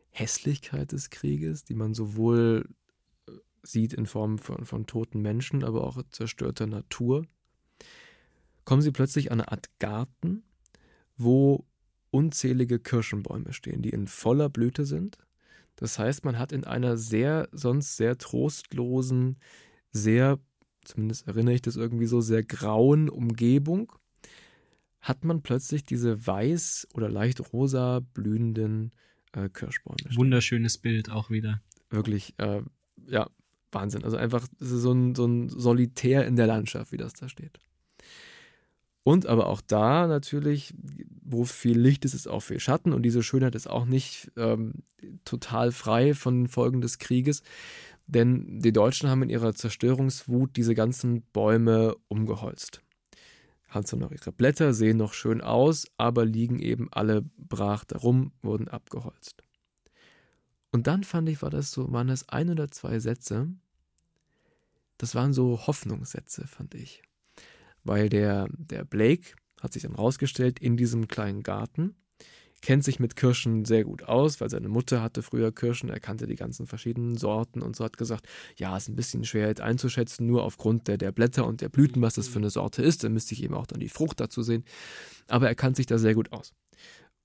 Hässlichkeit des Krieges, die man sowohl äh, sieht in Form von, von toten Menschen, aber auch zerstörter Natur, kommen sie plötzlich an eine Art Garten, wo unzählige Kirschenbäume stehen, die in voller Blüte sind. Das heißt, man hat in einer sehr, sonst sehr trostlosen, sehr, zumindest erinnere ich das irgendwie so, sehr grauen Umgebung, hat man plötzlich diese weiß oder leicht rosa blühenden äh, Kirschbäume. Stehen.
Wunderschönes Bild auch wieder.
Wirklich, äh, ja, Wahnsinn. Also einfach so ein, so ein Solitär in der Landschaft, wie das da steht. Und aber auch da natürlich, wo viel Licht ist, ist auch viel Schatten. Und diese Schönheit ist auch nicht ähm, total frei von Folgen des Krieges. Denn die Deutschen haben in ihrer Zerstörungswut diese ganzen Bäume umgeholzt. Haben zwar noch ihre Blätter, sehen noch schön aus, aber liegen eben alle brach darum, wurden abgeholzt. Und dann fand ich, war das so, waren das ein oder zwei Sätze. Das waren so Hoffnungssätze, fand ich weil der, der Blake hat sich dann rausgestellt in diesem kleinen Garten, kennt sich mit Kirschen sehr gut aus, weil seine Mutter hatte früher Kirschen, er kannte die ganzen verschiedenen Sorten und so hat gesagt, ja, ist ein bisschen schwer jetzt einzuschätzen, nur aufgrund der, der Blätter und der Blüten, was das für eine Sorte ist, dann müsste ich eben auch dann die Frucht dazu sehen, aber er kannte sich da sehr gut aus.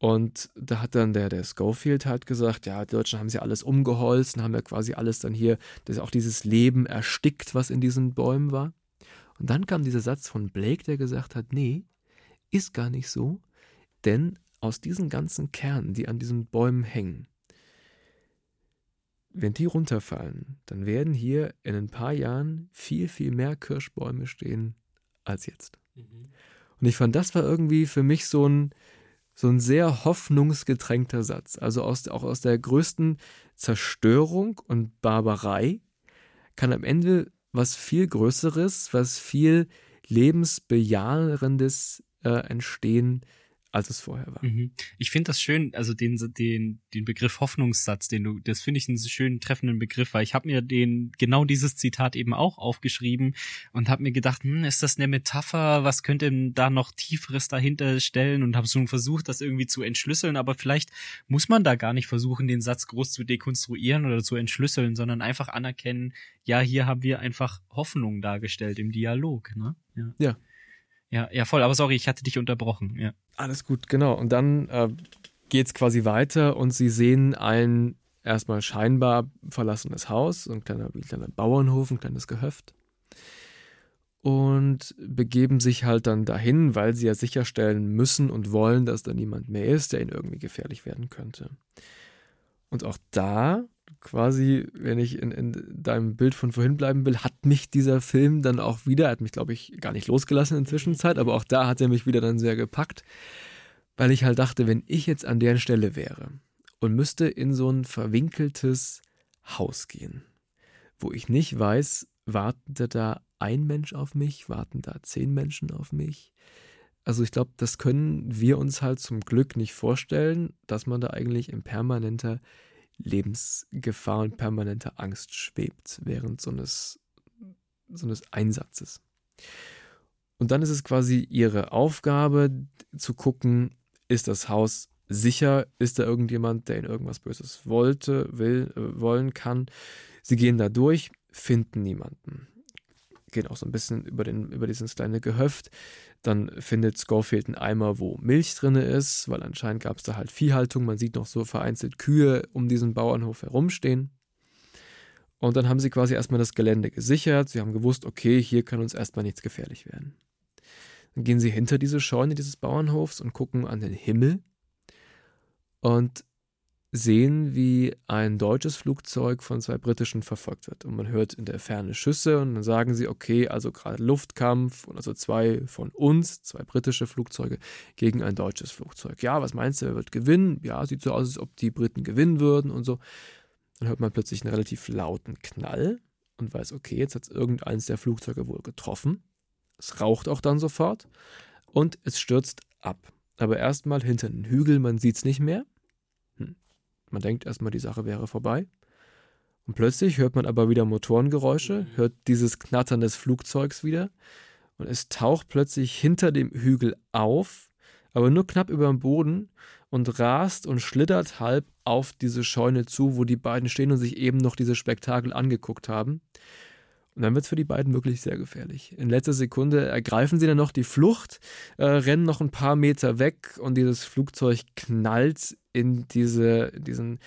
Und da hat dann der, der Schofield halt gesagt, ja, die Deutschen haben sie alles umgeholzt und haben ja quasi alles dann hier, das auch dieses Leben erstickt, was in diesen Bäumen war. Und dann kam dieser Satz von Blake, der gesagt hat, nee, ist gar nicht so, denn aus diesen ganzen Kernen, die an diesen Bäumen hängen, wenn die runterfallen, dann werden hier in ein paar Jahren viel, viel mehr Kirschbäume stehen als jetzt. Mhm. Und ich fand, das war irgendwie für mich so ein, so ein sehr hoffnungsgetränkter Satz. Also aus, auch aus der größten Zerstörung und Barbarei kann am Ende was viel Größeres, was viel lebensbejahendes äh, entstehen, als es vorher war.
Mhm. Ich finde das schön, also den, den, den Begriff Hoffnungssatz, den du, das finde ich einen schönen treffenden Begriff, weil ich habe mir den genau dieses Zitat eben auch aufgeschrieben und habe mir gedacht, hm, ist das eine Metapher? Was könnte denn da noch tieferes dahinter stellen? Und habe so versucht, das irgendwie zu entschlüsseln, aber vielleicht muss man da gar nicht versuchen, den Satz groß zu dekonstruieren oder zu entschlüsseln, sondern einfach anerkennen, ja, hier haben wir einfach Hoffnung dargestellt im Dialog, ne?
Ja. ja.
Ja, ja, voll. Aber sorry, ich hatte dich unterbrochen. Ja.
Alles gut, genau. Und dann äh, geht es quasi weiter und sie sehen ein erstmal scheinbar verlassenes Haus, ein kleiner, ein kleiner Bauernhof, ein kleines Gehöft. Und begeben sich halt dann dahin, weil sie ja sicherstellen müssen und wollen, dass da niemand mehr ist, der ihnen irgendwie gefährlich werden könnte. Und auch da quasi, wenn ich in, in deinem Bild von vorhin bleiben will, hat mich dieser Film dann auch wieder, er hat mich, glaube ich, gar nicht losgelassen in der Zwischenzeit, aber auch da hat er mich wieder dann sehr gepackt, weil ich halt dachte, wenn ich jetzt an deren Stelle wäre und müsste in so ein verwinkeltes Haus gehen, wo ich nicht weiß, wartet da ein Mensch auf mich, warten da zehn Menschen auf mich. Also ich glaube, das können wir uns halt zum Glück nicht vorstellen, dass man da eigentlich in permanenter Lebensgefahr und permanente Angst schwebt während so eines, so eines Einsatzes. Und dann ist es quasi ihre Aufgabe zu gucken, ist das Haus sicher, ist da irgendjemand, der ihnen irgendwas Böses wollte, will, äh, wollen kann. Sie gehen da durch, finden niemanden. Gehen auch so ein bisschen über, den, über dieses kleine Gehöft. Dann findet Schofield einen Eimer, wo Milch drin ist, weil anscheinend gab es da halt Viehhaltung. Man sieht noch so vereinzelt Kühe um diesen Bauernhof herumstehen. Und dann haben sie quasi erstmal das Gelände gesichert. Sie haben gewusst, okay, hier kann uns erstmal nichts gefährlich werden. Dann gehen sie hinter diese Scheune dieses Bauernhofs und gucken an den Himmel und sehen, wie ein deutsches Flugzeug von zwei britischen verfolgt wird. Und man hört in der Ferne Schüsse und dann sagen sie, okay, also gerade Luftkampf und also zwei von uns, zwei britische Flugzeuge gegen ein deutsches Flugzeug. Ja, was meinst du, wer wird gewinnen? Ja, sieht so aus, als ob die Briten gewinnen würden und so. Dann hört man plötzlich einen relativ lauten Knall und weiß, okay, jetzt hat es irgendeins der Flugzeuge wohl getroffen. Es raucht auch dann sofort und es stürzt ab aber erstmal hinter den Hügel, man sieht es nicht mehr. Hm. Man denkt erstmal, die Sache wäre vorbei. Und plötzlich hört man aber wieder Motorengeräusche, hört dieses Knattern des Flugzeugs wieder. Und es taucht plötzlich hinter dem Hügel auf, aber nur knapp über dem Boden und rast und schlittert halb auf diese Scheune zu, wo die beiden stehen und sich eben noch dieses Spektakel angeguckt haben. Und dann wird es für die beiden wirklich sehr gefährlich. In letzter Sekunde ergreifen sie dann noch die Flucht, äh, rennen noch ein paar Meter weg und dieses Flugzeug knallt in diese, diesen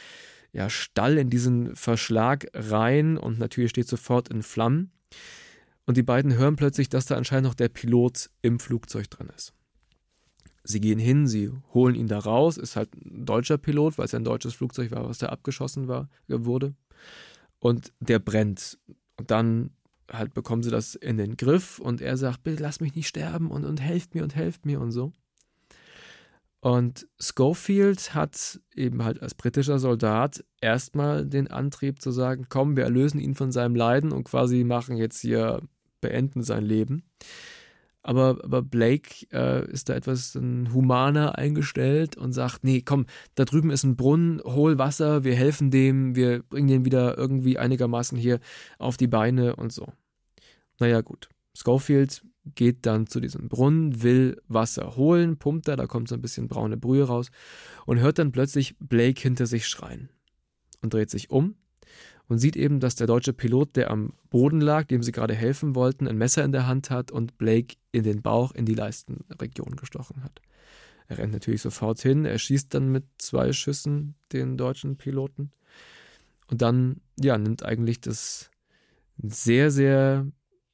ja, Stall, in diesen Verschlag rein und natürlich steht sofort in Flammen. Und die beiden hören plötzlich, dass da anscheinend noch der Pilot im Flugzeug drin ist. Sie gehen hin, sie holen ihn da raus, ist halt ein deutscher Pilot, weil es ja ein deutsches Flugzeug war, was da abgeschossen war, wurde. Und der brennt. Und dann halt bekommen sie das in den Griff und er sagt, bitte lass mich nicht sterben und, und helft mir und helft mir und so. Und Schofield hat eben halt als britischer Soldat erstmal den Antrieb zu sagen, komm, wir erlösen ihn von seinem Leiden und quasi machen jetzt hier, beenden sein Leben. Aber, aber Blake äh, ist da etwas humaner eingestellt und sagt, nee, komm, da drüben ist ein Brunnen, hol Wasser, wir helfen dem, wir bringen den wieder irgendwie einigermaßen hier auf die Beine und so. Naja, gut. Schofield geht dann zu diesem Brunnen, will Wasser holen, pumpt da, da kommt so ein bisschen braune Brühe raus und hört dann plötzlich Blake hinter sich schreien und dreht sich um und sieht eben, dass der deutsche Pilot, der am Boden lag, dem sie gerade helfen wollten, ein Messer in der Hand hat und Blake in den Bauch, in die Leistenregion gestochen hat. Er rennt natürlich sofort hin, er schießt dann mit zwei Schüssen den deutschen Piloten und dann, ja, nimmt eigentlich das sehr, sehr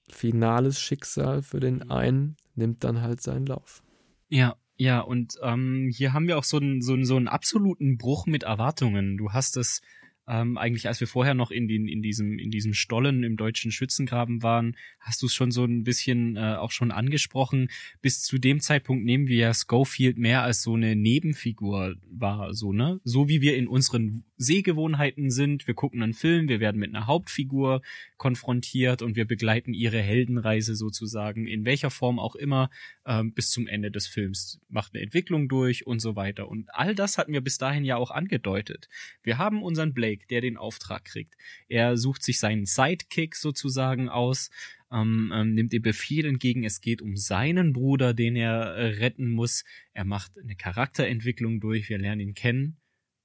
finales Schicksal für den einen nimmt dann halt seinen Lauf.
Ja, ja, und ähm, hier haben wir auch so einen, so, einen, so einen absoluten Bruch mit Erwartungen. Du hast es ähm, eigentlich, als wir vorher noch in, den, in, diesem, in diesem Stollen im deutschen Schützengraben waren, hast du es schon so ein bisschen äh, auch schon angesprochen. Bis zu dem Zeitpunkt nehmen wir ja Schofield mehr als so eine Nebenfigur wahr, so, ne? So wie wir in unseren Sehgewohnheiten sind. Wir gucken einen Film, wir werden mit einer Hauptfigur konfrontiert und wir begleiten ihre Heldenreise sozusagen, in welcher Form auch immer, ähm, bis zum Ende des Films. Macht eine Entwicklung durch und so weiter. Und all das hatten wir bis dahin ja auch angedeutet. Wir haben unseren Blake, der den Auftrag kriegt. Er sucht sich seinen Sidekick sozusagen aus, ähm, ähm, nimmt den Befehl entgegen, es geht um seinen Bruder, den er äh, retten muss. Er macht eine Charakterentwicklung durch, wir lernen ihn kennen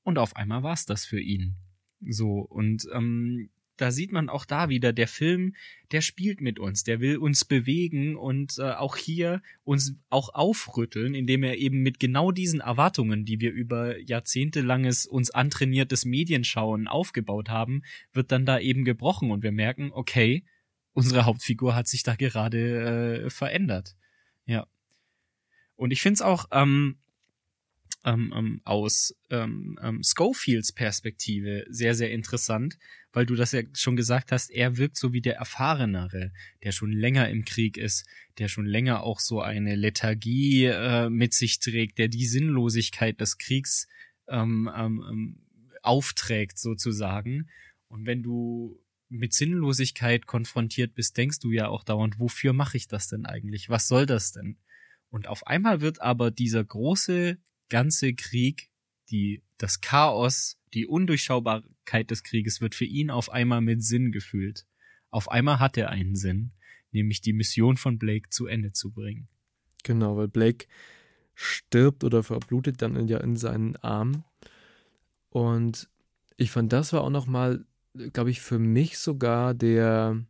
und auf einmal war es das für ihn. So, und ähm, da sieht man auch da wieder, der Film, der spielt mit uns, der will uns bewegen und äh, auch hier uns auch aufrütteln, indem er eben mit genau diesen Erwartungen, die wir über jahrzehntelanges uns antrainiertes Medienschauen aufgebaut haben, wird dann da eben gebrochen und wir merken, okay, unsere Hauptfigur hat sich da gerade äh, verändert. Ja. Und ich finde es auch ähm, ähm, ähm, aus ähm, ähm, Schofields Perspektive sehr, sehr interessant, weil du das ja schon gesagt hast, er wirkt so wie der Erfahrenere, der schon länger im Krieg ist, der schon länger auch so eine Lethargie äh, mit sich trägt, der die Sinnlosigkeit des Kriegs ähm, ähm, ähm aufträgt sozusagen. Und wenn du mit Sinnlosigkeit konfrontiert bist, denkst du ja auch dauernd, wofür mache ich das denn eigentlich? Was soll das denn? Und auf einmal wird aber dieser große ganze Krieg, die, das Chaos, die Undurchschaubarkeit des Krieges wird für ihn auf einmal mit Sinn gefühlt. Auf einmal hat er einen Sinn. nämlich die Mission von Blake zu Ende zu bringen.
Genau, weil Blake stirbt oder verblutet dann ja in seinen Armen. Und ich fand, das war auch nochmal, glaube ich, für mich sogar der,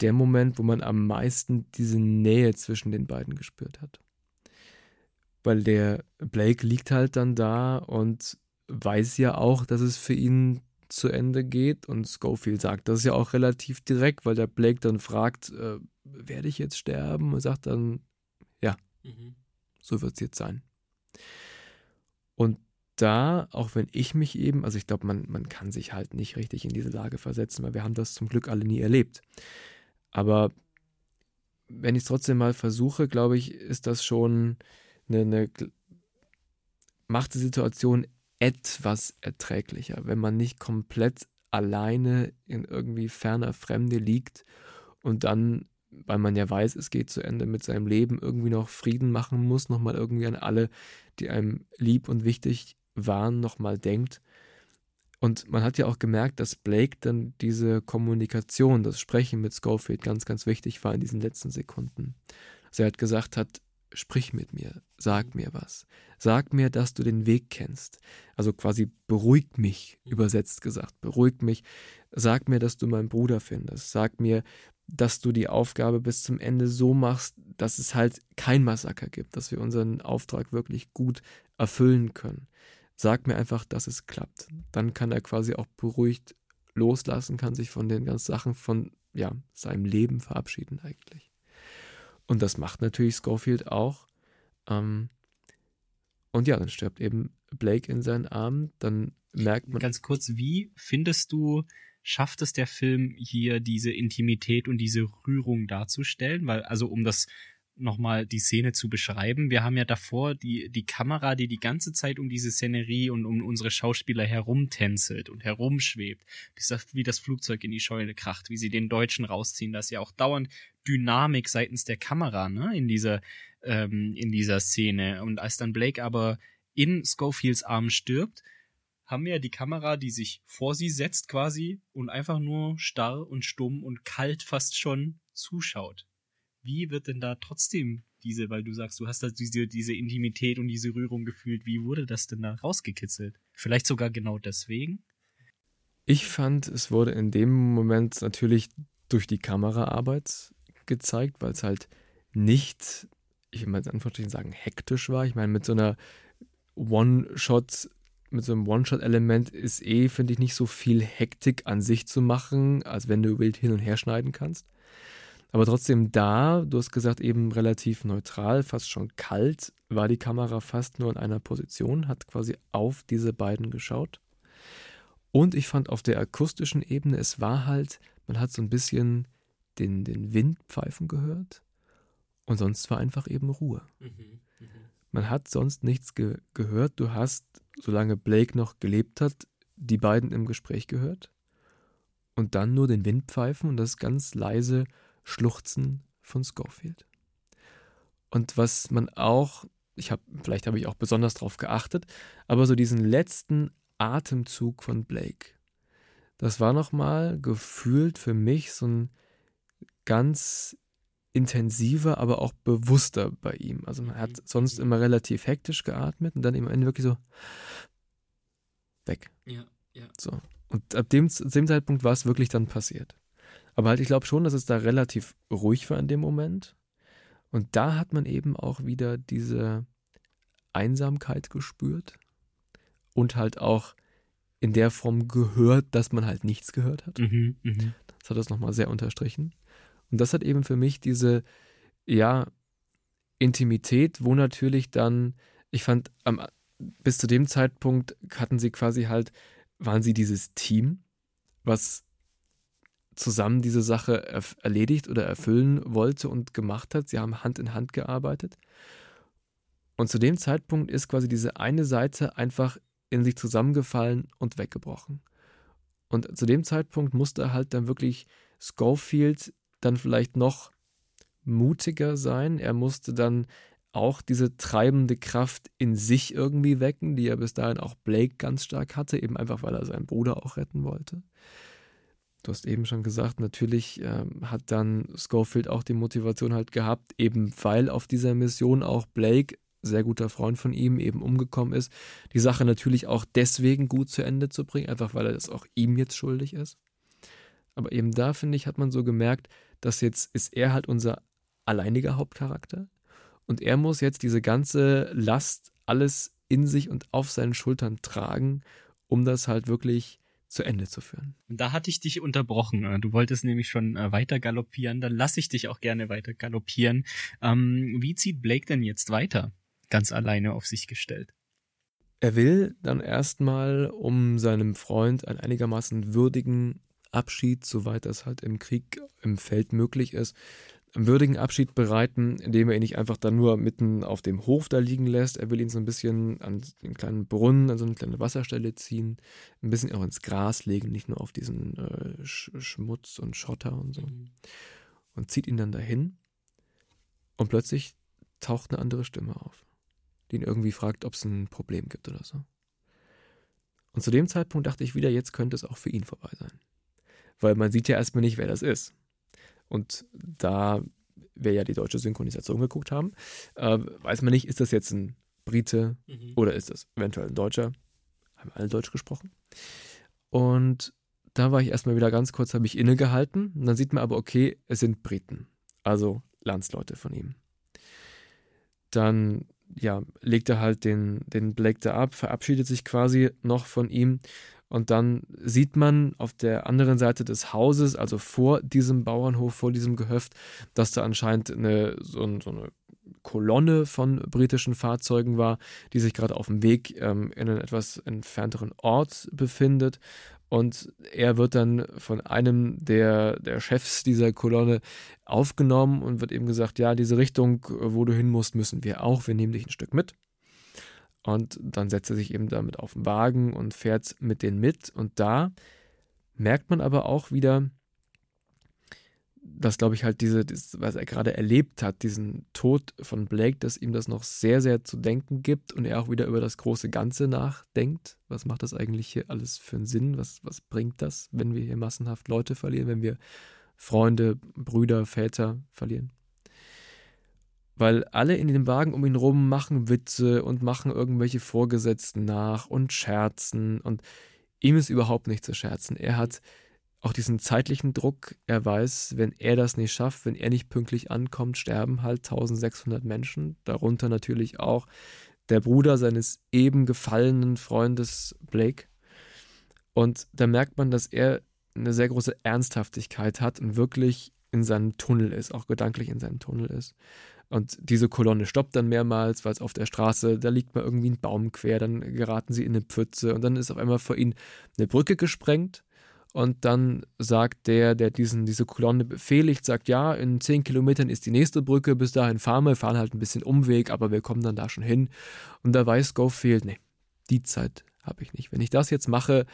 der Moment, wo man am meisten diese Nähe zwischen den beiden gespürt hat. Weil der Blake liegt halt dann da und weiß ja auch, dass es für ihn zu Ende geht. Und Schofield sagt das ja auch relativ direkt, weil der Blake dann fragt, äh, werde ich jetzt sterben? Und sagt dann, ja, mhm. so wird es jetzt sein. Und da, auch wenn ich mich eben, also ich glaube, man, man kann sich halt nicht richtig in diese Lage versetzen, weil wir haben das zum Glück alle nie erlebt. Aber wenn ich es trotzdem mal versuche, glaube ich, ist das schon eine, eine macht die Situation etwas erträglicher, wenn man nicht komplett alleine in irgendwie ferner Fremde liegt und dann, weil man ja weiß, es geht zu Ende mit seinem Leben, irgendwie noch Frieden machen muss, nochmal irgendwie an alle, die einem lieb und wichtig waren, nochmal denkt. Und man hat ja auch gemerkt, dass Blake dann diese Kommunikation, das Sprechen mit Schofield ganz, ganz wichtig war in diesen letzten Sekunden. Also er hat gesagt hat, sprich mit mir, sag mir was. Sag mir, dass du den Weg kennst. Also quasi beruhig mich, mhm. übersetzt gesagt. Beruhig mich. Sag mir, dass du meinen Bruder findest. Sag mir, dass du die Aufgabe bis zum Ende so machst, dass es halt kein Massaker gibt, dass wir unseren Auftrag wirklich gut erfüllen können. Sag mir einfach, dass es klappt. Dann kann er quasi auch beruhigt loslassen, kann sich von den ganzen Sachen von ja, seinem Leben verabschieden eigentlich. Und das macht natürlich Schofield auch. Ähm, und ja, dann stirbt eben Blake in seinen Armen. Dann merkt man.
Ganz kurz, wie findest du, schafft es der Film hier diese Intimität und diese Rührung darzustellen? Weil, also um das nochmal die Szene zu beschreiben. Wir haben ja davor die, die Kamera, die die ganze Zeit um diese Szenerie und um unsere Schauspieler herumtänzelt und herumschwebt, bis das, wie das Flugzeug in die Scheune kracht, wie sie den Deutschen rausziehen. Das ja auch dauernd Dynamik seitens der Kamera, ne, in dieser, ähm, in dieser Szene. Und als dann Blake aber in Schofields Arm stirbt, haben wir ja die Kamera, die sich vor sie setzt quasi und einfach nur starr und stumm und kalt fast schon zuschaut wie wird denn da trotzdem diese, weil du sagst, du hast da diese, diese Intimität und diese Rührung gefühlt, wie wurde das denn da rausgekitzelt? Vielleicht sogar genau deswegen?
Ich fand, es wurde in dem Moment natürlich durch die Kameraarbeit gezeigt, weil es halt nicht, ich will mal in Anführungsstrichen sagen, hektisch war. Ich meine, mit so einer One-Shot, mit so einem One-Shot-Element ist eh, finde ich, nicht so viel Hektik an sich zu machen, als wenn du wild hin und her schneiden kannst. Aber trotzdem da, du hast gesagt, eben relativ neutral, fast schon kalt, war die Kamera fast nur in einer Position, hat quasi auf diese beiden geschaut. Und ich fand auf der akustischen Ebene, es war halt, man hat so ein bisschen den, den Wind pfeifen gehört und sonst war einfach eben Ruhe. Mhm, mh. Man hat sonst nichts ge gehört. Du hast, solange Blake noch gelebt hat, die beiden im Gespräch gehört und dann nur den Wind pfeifen und das ganz leise Schluchzen von Schofield. Und was man auch, ich habe, vielleicht habe ich auch besonders darauf geachtet, aber so diesen letzten Atemzug von Blake, das war nochmal gefühlt für mich so ein ganz intensiver, aber auch bewusster bei ihm. Also man hat mhm. sonst immer relativ hektisch geatmet und dann im Ende wirklich so weg.
Ja, ja.
So. Und ab dem, dem Zeitpunkt war es wirklich dann passiert. Aber halt, ich glaube schon, dass es da relativ ruhig war in dem Moment. Und da hat man eben auch wieder diese Einsamkeit gespürt und halt auch in der Form gehört, dass man halt nichts gehört hat. Mhm, mh. Das hat das nochmal sehr unterstrichen. Und das hat eben für mich diese, ja, Intimität, wo natürlich dann, ich fand, bis zu dem Zeitpunkt hatten sie quasi halt, waren sie dieses Team, was zusammen diese Sache erledigt oder erfüllen wollte und gemacht hat. Sie haben Hand in Hand gearbeitet. Und zu dem Zeitpunkt ist quasi diese eine Seite einfach in sich zusammengefallen und weggebrochen. Und zu dem Zeitpunkt musste halt dann wirklich Schofield dann vielleicht noch mutiger sein. Er musste dann auch diese treibende Kraft in sich irgendwie wecken, die er bis dahin auch Blake ganz stark hatte, eben einfach weil er seinen Bruder auch retten wollte. du hast eben schon gesagt, natürlich ähm, hat dann Schofield auch die Motivation halt gehabt, eben weil auf dieser Mission auch Blake, sehr guter Freund von ihm, eben umgekommen ist, die Sache natürlich auch deswegen gut zu Ende zu bringen, einfach weil er das auch ihm jetzt schuldig ist. Aber eben da, finde ich, hat man so gemerkt, dass jetzt ist er halt unser alleiniger Hauptcharakter und er muss jetzt diese ganze Last, alles in sich und auf seinen Schultern tragen, um das halt wirklich zu Ende zu führen.
Da hatte ich dich unterbrochen. Du wolltest nämlich schon äh, weiter galoppieren. Dann lasse ich dich auch gerne weiter galoppieren. Ähm, wie zieht Blake denn jetzt weiter? Ganz alleine auf sich gestellt.
Er will dann erstmal, um seinem Freund einen einigermaßen würdigen Abschied, soweit das halt im Krieg im Feld möglich ist, einen würdigen Abschied bereiten, indem er ihn nicht einfach dann nur mitten auf dem Hof da liegen lässt. Er will ihn so ein bisschen an den kleinen Brunnen, an so eine kleine Wasserstelle ziehen, ein bisschen auch ins Gras legen, nicht nur auf diesen äh, Sch Schmutz und Schotter und so. Und zieht ihn dann dahin und plötzlich taucht eine andere Stimme auf, die ihn irgendwie fragt, ob es ein Problem gibt oder so. Und zu dem Zeitpunkt dachte ich wieder, jetzt könnte es auch für ihn vorbei sein. Weil man sieht ja erstmal nicht, wer das ist. Und da wir ja die deutsche Synchronisation geguckt haben, äh, weiß man nicht, ist das jetzt ein Brite mhm. oder ist das eventuell ein Deutscher? Haben alle Deutsch gesprochen. Und da war ich erstmal wieder ganz kurz, habe ich innegehalten. Und dann sieht man aber, okay, es sind Briten. Also Landsleute von ihm. Dann, ja, legt er halt den, den Blake da ab, verabschiedet sich quasi noch von ihm und dann sieht man auf der anderen Seite des Hauses, also vor diesem Bauernhof, vor diesem Gehöft, dass da anscheinend eine, so, so eine Kolonne von britischen Fahrzeugen war, die sich gerade auf dem Weg ähm, in einen etwas entfernteren Ort befindet. Und er wird dann von einem der, der Chefs dieser Kolonne aufgenommen und wird eben gesagt, ja, diese Richtung, wo du hin musst, müssen wir auch. Wir nehmen dich ein Stück mit. Und dann setzt er sich eben damit auf den Wagen und fährt mit denen mit. Und da merkt man aber auch wieder, dass, glaube ich, halt diese, das, was er gerade erlebt hat, diesen Tod von Blake, dass ihm das noch sehr, sehr zu denken gibt und er auch wieder über das große Ganze nachdenkt. Was macht das eigentlich hier alles für einen Sinn? Was, was bringt das, wenn wir hier massenhaft Leute verlieren, wenn wir Freunde, Brüder, Väter verlieren? Weil alle in dem Wagen um ihn rum machen Witze und machen irgendwelche Vorgesetzten nach und scherzen und ihm ist überhaupt nicht zu scherzen. Er hat auch diesen zeitlichen Druck. Er weiß, wenn er das nicht schafft, wenn er nicht pünktlich ankommt, sterben halt 1600 Menschen, darunter natürlich auch der Bruder seines eben gefallenen Freundes Blake. Und da merkt man, dass er eine sehr große Ernsthaftigkeit hat und wirklich in seinem Tunnel ist, auch gedanklich in seinem Tunnel ist. Und diese Kolonne stoppt dann mehrmals, weil es auf der Straße, da liegt mal irgendwie ein Baum quer, dann geraten sie in eine Pfütze und dann ist auf einmal vor ihnen eine Brücke gesprengt. Und dann sagt der, der diesen, diese Kolonne befehligt, sagt, ja, in zehn Kilometern ist die nächste Brücke, bis dahin fahren wir, fahren halt ein bisschen Umweg, aber wir kommen dann da schon hin. Und da weiß Schofield, nee, die Zeit habe ich nicht. Wenn ich das jetzt mache,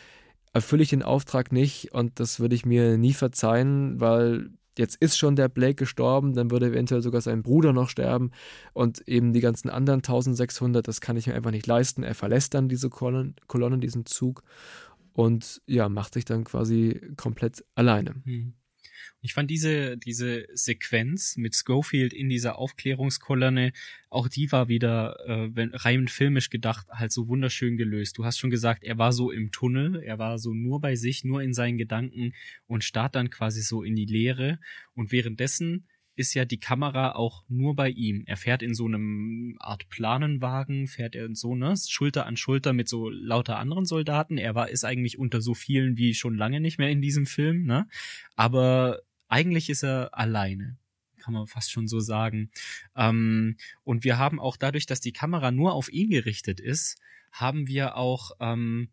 erfülle ich den Auftrag nicht und das würde ich mir nie verzeihen, weil jetzt ist schon der Blake gestorben, dann würde eventuell sogar sein Bruder noch sterben und eben die ganzen anderen 1600, das kann ich mir einfach nicht leisten. Er verlässt dann diese Kolonne, Kolonne diesen Zug und ja, macht sich dann quasi komplett alleine. Hm.
Ich fand diese, diese Sequenz mit Schofield in dieser Aufklärungskolonne, auch die war wieder, äh, wenn, rein filmisch gedacht, halt so wunderschön gelöst. Du hast schon gesagt, er war so im Tunnel, er war so nur bei sich, nur in seinen Gedanken und starrt dann quasi so in die Leere. Und währenddessen ist ja die Kamera auch nur bei ihm. Er fährt in so einem Art Planenwagen, fährt er so, ne, Schulter an Schulter mit so lauter anderen Soldaten. Er war, ist eigentlich unter so vielen wie schon lange nicht mehr in diesem Film, ne? Aber eigentlich ist er alleine kann man fast schon so sagen. Ähm, und wir haben auch dadurch, dass die Kamera nur auf ihn gerichtet ist, haben wir auch ähm,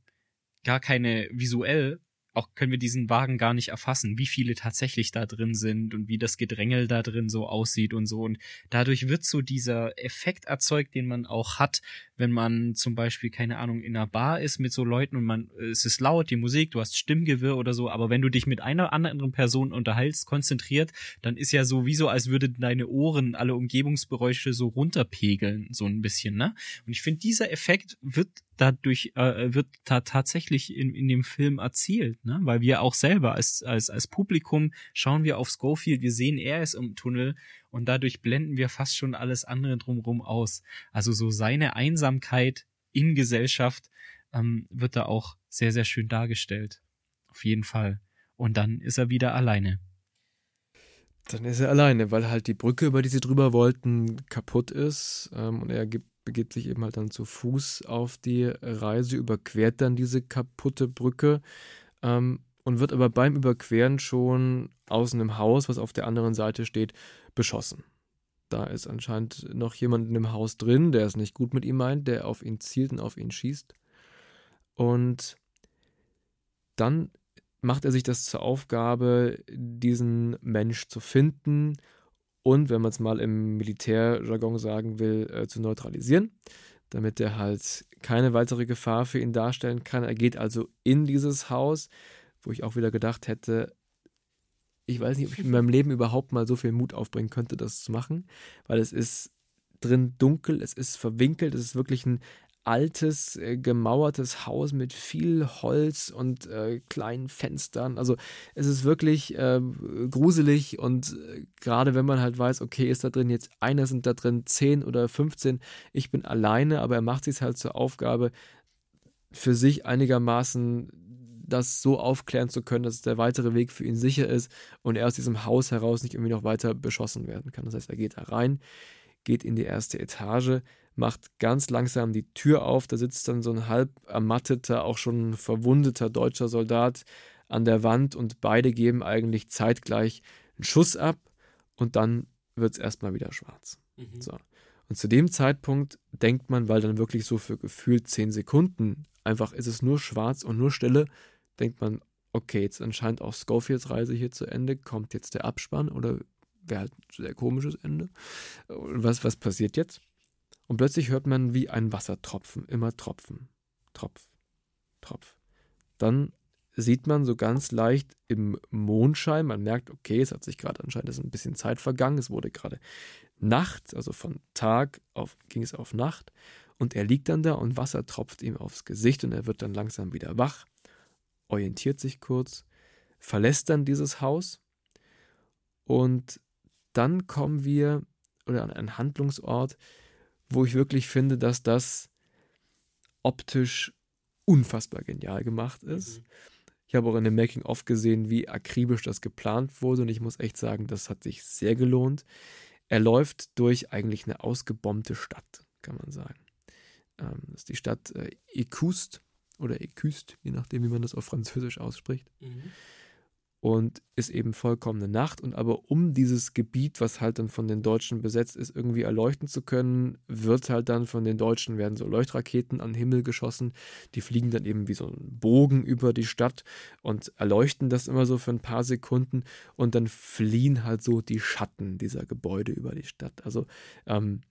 gar keine visuell auch können wir diesen Wagen gar nicht erfassen, wie viele tatsächlich da drin sind und wie das Gedrängel da drin so aussieht und so. Und dadurch wird so dieser Effekt erzeugt, den man auch hat, wenn man zum Beispiel, keine Ahnung, in einer Bar ist mit so Leuten und man, es ist laut, die Musik, du hast Stimmgewirr oder so, aber wenn du dich mit einer anderen Person unterhältst, konzentriert, dann ist ja so wie so, als würde deine Ohren alle Umgebungsgeräusche so runterpegeln, so ein bisschen, ne? Und ich finde, dieser Effekt wird dadurch äh, wird da tatsächlich in, in dem Film erzielt, ne? Weil wir auch selber als, als, als Publikum schauen wir auf Schofield, wir sehen, er ist im Tunnel und dadurch blenden wir fast schon alles andere drumherum aus. Also so seine Einsamkeit in Gesellschaft ähm, wird da auch sehr, sehr schön dargestellt. Auf jeden Fall. Und dann ist er wieder alleine.
Dann ist er alleine, weil halt die Brücke, über die sie drüber wollten, kaputt ist. Ähm, und er gibt, begibt sich eben halt dann zu Fuß auf die Reise, überquert dann diese kaputte Brücke ähm, und wird aber beim Überqueren schon außen im Haus, was auf der anderen Seite steht, beschossen. Da ist anscheinend noch jemand in dem Haus drin, der es nicht gut mit ihm meint, der auf ihn zielt und auf ihn schießt. Und dann macht er sich das zur Aufgabe, diesen Mensch zu finden und, wenn man es mal im Militärjargon sagen will, äh, zu neutralisieren, damit er halt keine weitere Gefahr für ihn darstellen kann. Er geht also in dieses Haus, wo ich auch wieder gedacht hätte, ich weiß nicht, ob ich in meinem Leben überhaupt mal so viel Mut aufbringen könnte, das zu machen, weil es ist drin dunkel, es ist verwinkelt, es ist wirklich ein altes, äh, gemauertes Haus mit viel Holz und äh, kleinen Fenstern. Also es ist wirklich äh, gruselig und äh, gerade wenn man halt weiß, okay, ist da drin jetzt einer, sind da drin zehn oder 15, ich bin alleine, aber er macht sich halt zur Aufgabe, für sich einigermaßen das so aufklären zu können, dass der weitere Weg für ihn sicher ist und er aus diesem Haus heraus nicht irgendwie noch weiter beschossen werden kann. Das heißt, er geht da rein, geht in die erste Etage, macht ganz langsam die Tür auf. Da sitzt dann so ein halb ermatteter, auch schon verwundeter deutscher Soldat an der Wand und beide geben eigentlich zeitgleich einen Schuss ab und dann wird es erstmal wieder schwarz. Mhm. So. Und zu dem Zeitpunkt denkt man, weil dann wirklich so für gefühlt zehn Sekunden einfach ist es nur schwarz und nur Stille, denkt man, okay, jetzt anscheinend auch Schofields Reise hier zu Ende, kommt jetzt der Abspann oder wäre halt ein sehr komisches Ende. Was, was passiert jetzt? Und plötzlich hört man wie ein Wassertropfen, immer Tropfen, Tropf, Tropf. Dann sieht man so ganz leicht im Mondschein, man merkt, okay, es hat sich gerade anscheinend ein bisschen Zeit vergangen, es wurde gerade Nacht, also von Tag auf, ging es auf Nacht und er liegt dann da und Wasser tropft ihm aufs Gesicht und er wird dann langsam wieder wach, orientiert sich kurz, verlässt dann dieses Haus und dann kommen wir oder an einen Handlungsort, wo ich wirklich finde, dass das optisch unfassbar genial gemacht ist. Mhm. Ich habe auch in dem Making-of gesehen, wie akribisch das geplant wurde und ich muss echt sagen, das hat sich sehr gelohnt. Er läuft durch eigentlich eine ausgebombte Stadt, kann man sagen. Ähm, das ist die Stadt äh, Ecust oder Ecust, je nachdem, wie man das auf Französisch ausspricht. Mhm und ist eben vollkommene Nacht. Und aber um dieses Gebiet, was halt dann von den Deutschen besetzt ist, irgendwie erleuchten zu können, wird halt dann von den Deutschen werden so Leuchtraketen an den Himmel geschossen. Die fliegen dann eben wie so ein Bogen über die Stadt und erleuchten das immer so für ein paar Sekunden und dann fliehen halt so die Schatten dieser Gebäude über die Stadt. Also ähm,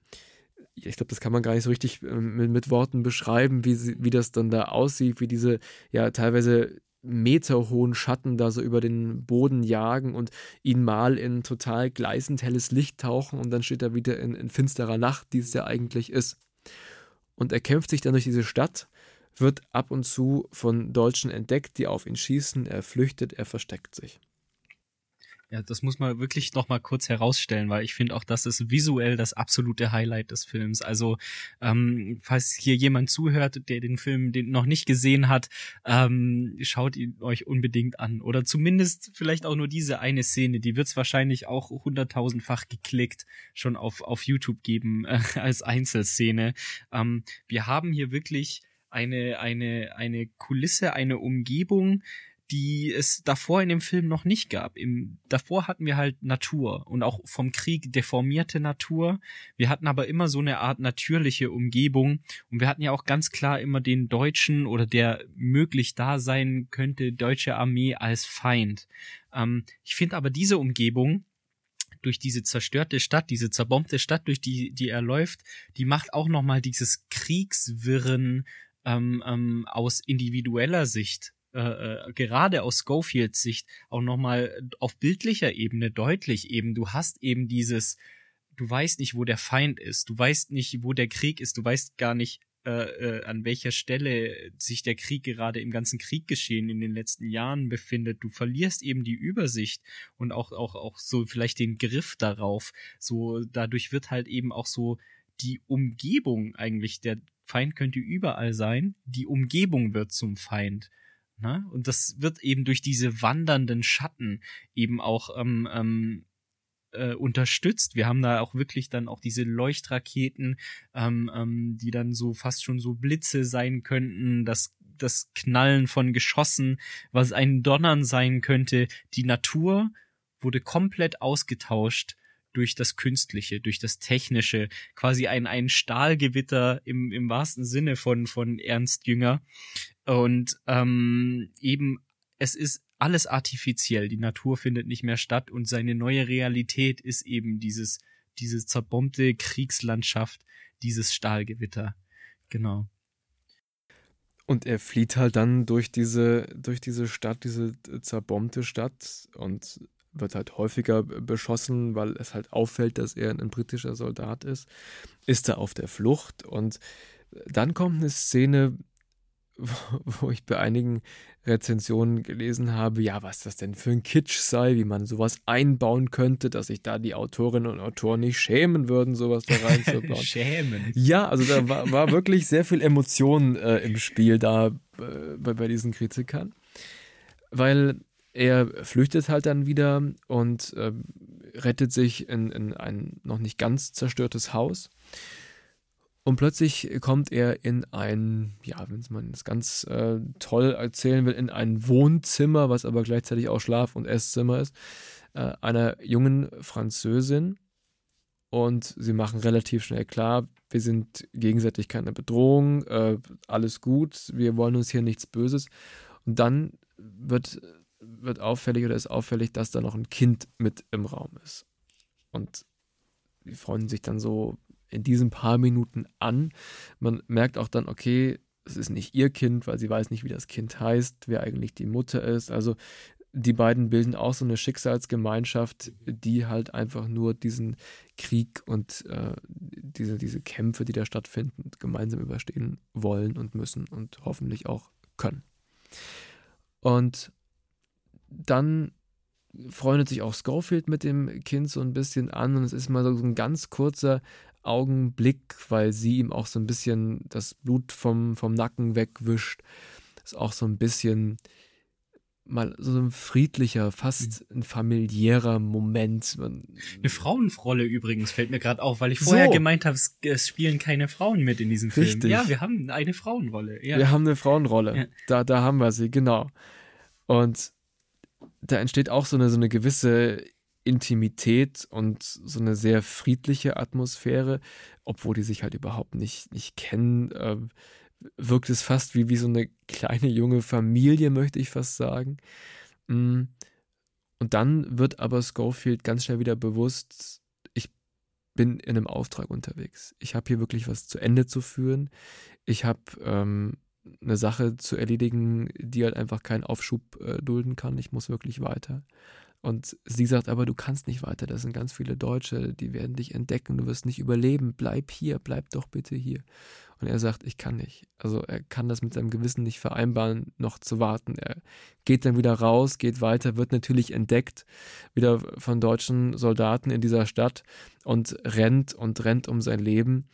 ich glaube, das kann man gar nicht so richtig äh, mit, mit Worten beschreiben, wie, sie, wie das dann da aussieht, wie diese ja teilweise meterhohen Schatten da so über den Boden jagen und ihn mal in total gleißend helles Licht tauchen und dann steht er wieder in, in finsterer Nacht, die es ja eigentlich ist. Und er kämpft sich dann durch diese Stadt, wird ab und zu von Deutschen entdeckt, die auf ihn schießen, er flüchtet, er versteckt sich.
Ja, das muss man wirklich noch mal kurz herausstellen, weil ich finde auch, das ist visuell das absolute Highlight des Films. Also, ähm, falls hier jemand zuhört, der den Film den noch nicht gesehen hat, ähm, schaut ihn euch unbedingt an. Oder zumindest vielleicht auch nur diese eine Szene. Die wird es wahrscheinlich auch hunderttausendfach geklickt schon auf, auf YouTube geben äh, als Einzelszene. Ähm, wir haben hier wirklich eine, eine, eine Kulisse, eine Umgebung, die es davor in dem Film noch nicht gab. Im, davor hatten wir halt Natur und auch vom Krieg deformierte Natur. Wir hatten aber immer so eine Art natürliche Umgebung und wir hatten ja auch ganz klar immer den Deutschen oder der möglich da sein könnte, deutsche Armee als Feind. Ähm, ich finde aber diese Umgebung, durch diese zerstörte Stadt, diese zerbombte Stadt, durch die, die er läuft, die macht auch nochmal dieses Kriegswirren ähm, ähm, aus individueller Sicht äh, äh, gerade aus Schofields Sicht auch nochmal auf bildlicher Ebene deutlich eben. Du hast eben dieses, du weißt nicht, wo der Feind ist, du weißt nicht, wo der Krieg ist, du weißt gar nicht, äh, äh, an welcher Stelle sich der Krieg gerade im ganzen Krieggeschehen in den letzten Jahren befindet. Du verlierst eben die Übersicht und auch, auch, auch so vielleicht den Griff darauf. So, dadurch wird halt eben auch so die Umgebung eigentlich, der Feind könnte überall sein, die Umgebung wird zum Feind. Ne? Und das wird eben durch diese wandernden Schatten eben auch ähm, ähm, äh, unterstützt. Wir haben da auch wirklich dann auch diese Leuchtraketen, ähm, ähm, die dann so fast schon so Blitze sein könnten, das, das Knallen von Geschossen, was ein Donnern sein könnte. Die Natur wurde komplett ausgetauscht durch das Künstliche, durch das Technische, quasi ein, ein Stahlgewitter im, im wahrsten Sinne von, von Ernst Jünger. Und ähm, eben, es ist alles artifiziell. Die Natur findet nicht mehr statt und seine neue Realität ist eben dieses, diese zerbombte Kriegslandschaft, dieses Stahlgewitter. Genau.
Und er flieht halt dann durch diese, durch diese Stadt, diese zerbombte Stadt und wird halt häufiger beschossen, weil es halt auffällt, dass er ein britischer Soldat ist, ist er auf der Flucht und dann kommt eine Szene, (laughs) wo ich bei einigen Rezensionen gelesen habe, ja, was das denn für ein Kitsch sei, wie man sowas einbauen könnte, dass sich da die Autorinnen und Autoren nicht schämen würden, sowas da (laughs) reinzubauen.
schämen.
Ja, also da war, war wirklich sehr viel Emotion äh, im Spiel da äh, bei, bei diesen Kritikern, weil er flüchtet halt dann wieder und äh, rettet sich in, in ein noch nicht ganz zerstörtes Haus und plötzlich kommt er in ein, ja, wenn man es ganz äh, toll erzählen will, in ein Wohnzimmer, was aber gleichzeitig auch Schlaf- und Esszimmer ist, äh, einer jungen Französin. Und sie machen relativ schnell klar, wir sind gegenseitig keine Bedrohung, äh, alles gut, wir wollen uns hier nichts Böses. Und dann wird, wird auffällig oder ist auffällig, dass da noch ein Kind mit im Raum ist. Und die freuen sich dann so in diesen paar Minuten an. Man merkt auch dann, okay, es ist nicht ihr Kind, weil sie weiß nicht, wie das Kind heißt, wer eigentlich die Mutter ist. Also die beiden bilden auch so eine Schicksalsgemeinschaft, die halt einfach nur diesen Krieg und äh, diese, diese Kämpfe, die da stattfinden, gemeinsam überstehen wollen und müssen und hoffentlich auch können. Und dann freundet sich auch Schofield mit dem Kind so ein bisschen an und es ist mal so ein ganz kurzer Augenblick, weil sie ihm auch so ein bisschen das Blut vom, vom Nacken wegwischt. Ist auch so ein bisschen mal so ein friedlicher, fast mhm. ein familiärer Moment.
Eine Frauenrolle übrigens fällt mir gerade auf, weil ich vorher so. gemeint habe, es, es, spielen keine Frauen mit in diesem Film. Richtig. Ja, wir haben eine Frauenrolle. Ja.
Wir haben eine Frauenrolle. Ja. Da, da haben wir sie, genau. Und da entsteht auch so eine, so eine gewisse Intimität und so eine sehr friedliche Atmosphäre, obwohl die sich halt überhaupt nicht, nicht kennen. Äh, wirkt es fast wie, wie so eine kleine junge Familie, möchte ich fast sagen. Mm. Und dann wird aber Schofield ganz schnell wieder bewusst, ich bin in einem Auftrag unterwegs. Ich habe hier wirklich was zu Ende zu führen. Ich habe ähm, eine Sache zu erledigen, die halt einfach keinen Aufschub äh, dulden kann. Ich muss wirklich weiter. Und sie sagt aber, du kannst nicht weiter, das sind ganz viele Deutsche, die werden dich entdecken, du wirst nicht überleben, bleib hier, bleib doch bitte hier. Und er sagt, ich kann nicht. Also er kann das mit seinem Gewissen nicht vereinbaren, noch zu warten. Er geht dann wieder raus, geht weiter, wird natürlich entdeckt, wieder von deutschen Soldaten in dieser Stadt und rennt und rennt um sein Leben.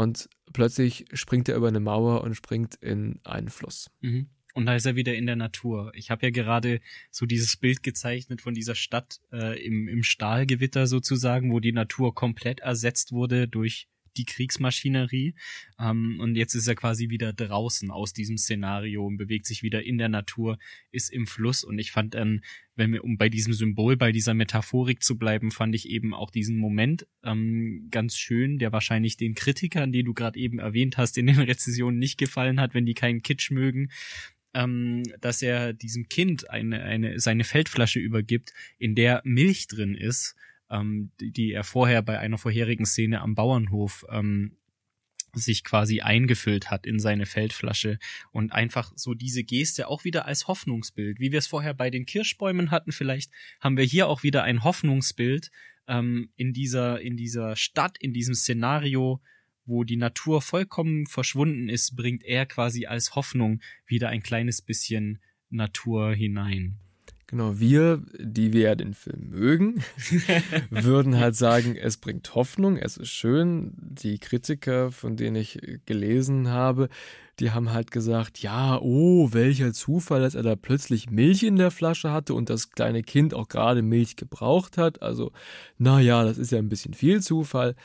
Und plötzlich springt er über eine Mauer und springt in einen Fluss.
Mhm. Und da ist er wieder in der Natur. Ich habe ja gerade so dieses Bild gezeichnet von dieser Stadt äh, im, im Stahlgewitter sozusagen, wo die Natur komplett ersetzt wurde durch die Kriegsmaschinerie. Ähm, und jetzt ist er quasi wieder draußen aus diesem Szenario und bewegt sich wieder in der Natur, ist im Fluss. Und ich fand dann, wenn wir, um bei diesem Symbol, bei dieser Metaphorik zu bleiben, fand ich eben auch diesen Moment ähm, ganz schön, der wahrscheinlich den Kritikern, die du gerade eben erwähnt hast, in den (laughs) Rezensionen nicht gefallen hat, wenn die keinen Kitsch mögen ähm, dass er diesem Kind eine, eine, seine Feldflasche übergibt, in der Milch drin ist, ähm, die, die er vorher bei einer vorherigen Szene am Bauernhof ähm, sich quasi eingefüllt hat in seine Feldflasche und einfach so diese Geste auch wieder als Hoffnungsbild, wie wir es vorher bei den Kirschbäumen hatten, vielleicht haben wir hier auch wieder ein Hoffnungsbild ähm, in dieser in dieser Stadt, in diesem Szenario, wo die Natur vollkommen verschwunden ist, bringt er quasi als Hoffnung wieder ein kleines bisschen Natur hinein.
Genau, wir, die wir ja den Film mögen, (laughs) würden halt sagen, es bringt Hoffnung, es ist schön. Die Kritiker, von denen ich gelesen habe, die haben halt gesagt, ja, oh, welcher Zufall, dass er da plötzlich Milch in der Flasche hatte und das kleine Kind auch gerade Milch gebraucht hat. Also, naja, das ist ja ein bisschen viel Zufall.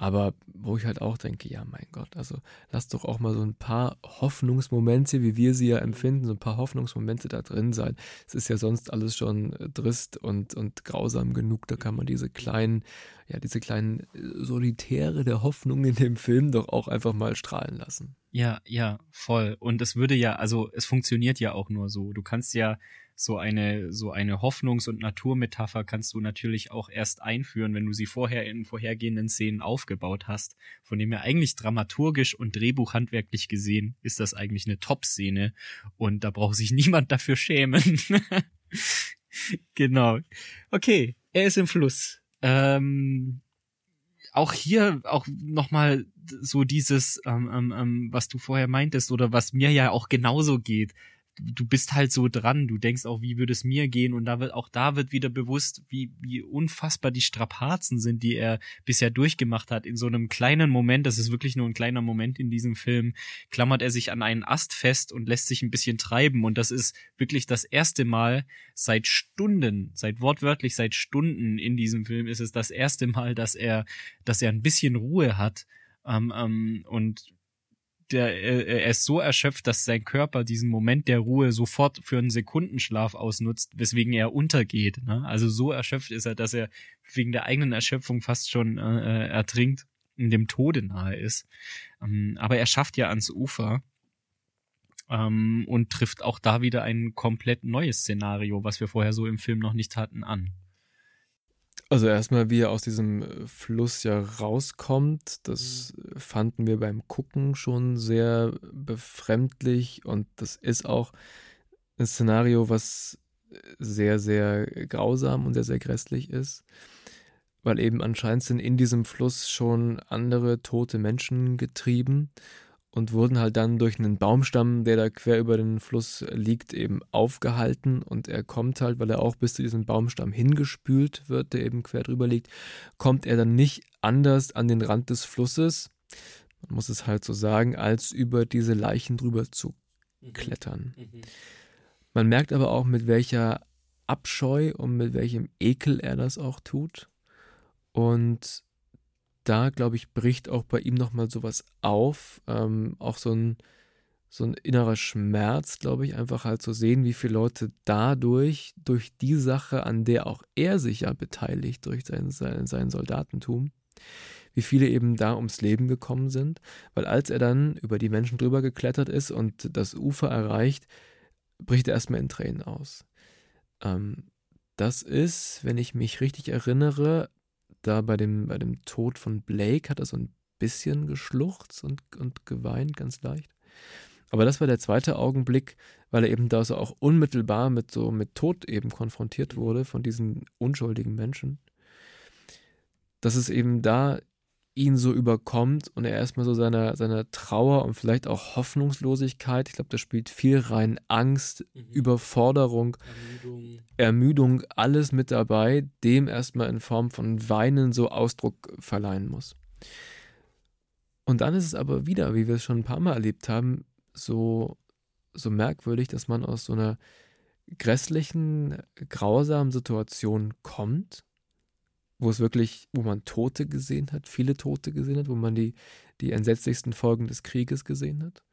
Aber wo ich halt auch denke, ja, mein Gott, also lass doch auch mal so ein paar Hoffnungsmomente, wie wir sie ja empfinden, so ein paar Hoffnungsmomente da drin sein. Es ist ja sonst alles schon äh, trist und, und grausam genug. Da kann man diese kleinen, ja, diese kleinen äh, Solitäre der Hoffnung in dem Film doch auch einfach mal strahlen lassen.
Ja, ja, voll. Und es würde ja, also es funktioniert ja auch nur so. Du kannst ja so eine, so eine Hoffnungs- und Naturmetapher kannst du natürlich auch erst einführen, wenn du sie vorher in vorhergehenden Szenen aufgebaut hast. Von dem her eigentlich dramaturgisch und drehbuchhandwerklich gesehen ist das eigentlich eine Top-Szene und da braucht sich (laughs) niemand dafür schämen. (laughs) genau. Okay, er ist im Fluss. Ähm, auch hier auch nochmal so dieses, ähm, ähm, ähm, was du vorher meintest oder was mir ja auch genauso geht du bist halt so dran, du denkst auch, wie würde es mir gehen? Und da wird auch da wird wieder bewusst, wie wie unfassbar die Strapazen sind, die er bisher durchgemacht hat. In so einem kleinen Moment, das ist wirklich nur ein kleiner Moment in diesem Film, klammert er sich an einen Ast fest und lässt sich ein bisschen treiben. Und das ist wirklich das erste Mal seit Stunden, seit wortwörtlich seit Stunden in diesem Film ist es das erste Mal, dass er dass er ein bisschen Ruhe hat. Ähm, ähm, und der, er ist so erschöpft, dass sein Körper diesen Moment der Ruhe sofort für einen Sekundenschlaf ausnutzt, weswegen er untergeht. Ne? Also so erschöpft ist er, dass er wegen der eigenen Erschöpfung fast schon äh, äh ertrinkt, in dem Tode nahe ist. Ähm, aber er schafft ja ans Ufer ähm, und trifft auch da wieder ein komplett neues Szenario, was wir vorher so im Film noch nicht hatten, an.
Also erstmal, wie er aus diesem äh, Fluss ja rauskommt, das mhm. fanden wir beim Gucken schon sehr befremdlich und das ist auch ein Szenario, was sehr, sehr grausam und sehr, sehr grässlich ist, weil eben anscheinend sind in diesem Fluss schon andere tote Menschen getrieben und wurden halt dann durch einen Baumstamm, der da quer über den Fluss liegt, eben aufgehalten. Und er kommt halt, weil er auch bis zu diesem Baumstamm hingespült wird, der eben quer drüber liegt, kommt er dann nicht anders an den Rand des Flusses, man muss es halt so sagen, als über diese Leichen drüber zu mhm. klettern. Mhm. Man merkt aber auch, mit welcher Abscheu und mit welchem Ekel er das auch tut. Und da, glaube ich, bricht auch bei ihm nochmal sowas auf. Ähm, auch so ein, so ein innerer Schmerz, glaube ich, einfach halt zu sehen, wie viele Leute dadurch, durch die Sache, an der auch er sich ja beteiligt, durch sein, sein, sein Soldatentum, wie viele eben da ums Leben gekommen sind. Weil als er dann über die Menschen drüber geklettert ist und das Ufer erreicht, bricht er erstmal in Tränen aus. Ähm, das ist, wenn ich mich richtig erinnere, da bei dem, bei dem Tod von Blake hat er so ein bisschen geschluchzt und, und geweint, ganz leicht. Aber das war der zweite Augenblick, weil er eben da so auch unmittelbar mit so mit Tod eben konfrontiert wurde von diesen unschuldigen Menschen. Dass es eben da ihn so überkommt und er erstmal so seiner, seiner Trauer und vielleicht auch Hoffnungslosigkeit, ich glaube, da spielt viel rein, Angst, mhm. Überforderung, Ermüdung. Ermüdung, alles mit dabei, dem erstmal in Form von Weinen so Ausdruck verleihen muss. Und dann ist es aber wieder, wie wir es schon ein paar Mal erlebt haben, so, so merkwürdig, dass man aus so einer grässlichen, grausamen Situation kommt wo es wirklich, wo man Tote gesehen hat, viele Tote gesehen hat, wo man die, die entsetzlichsten Folgen des Krieges gesehen hat.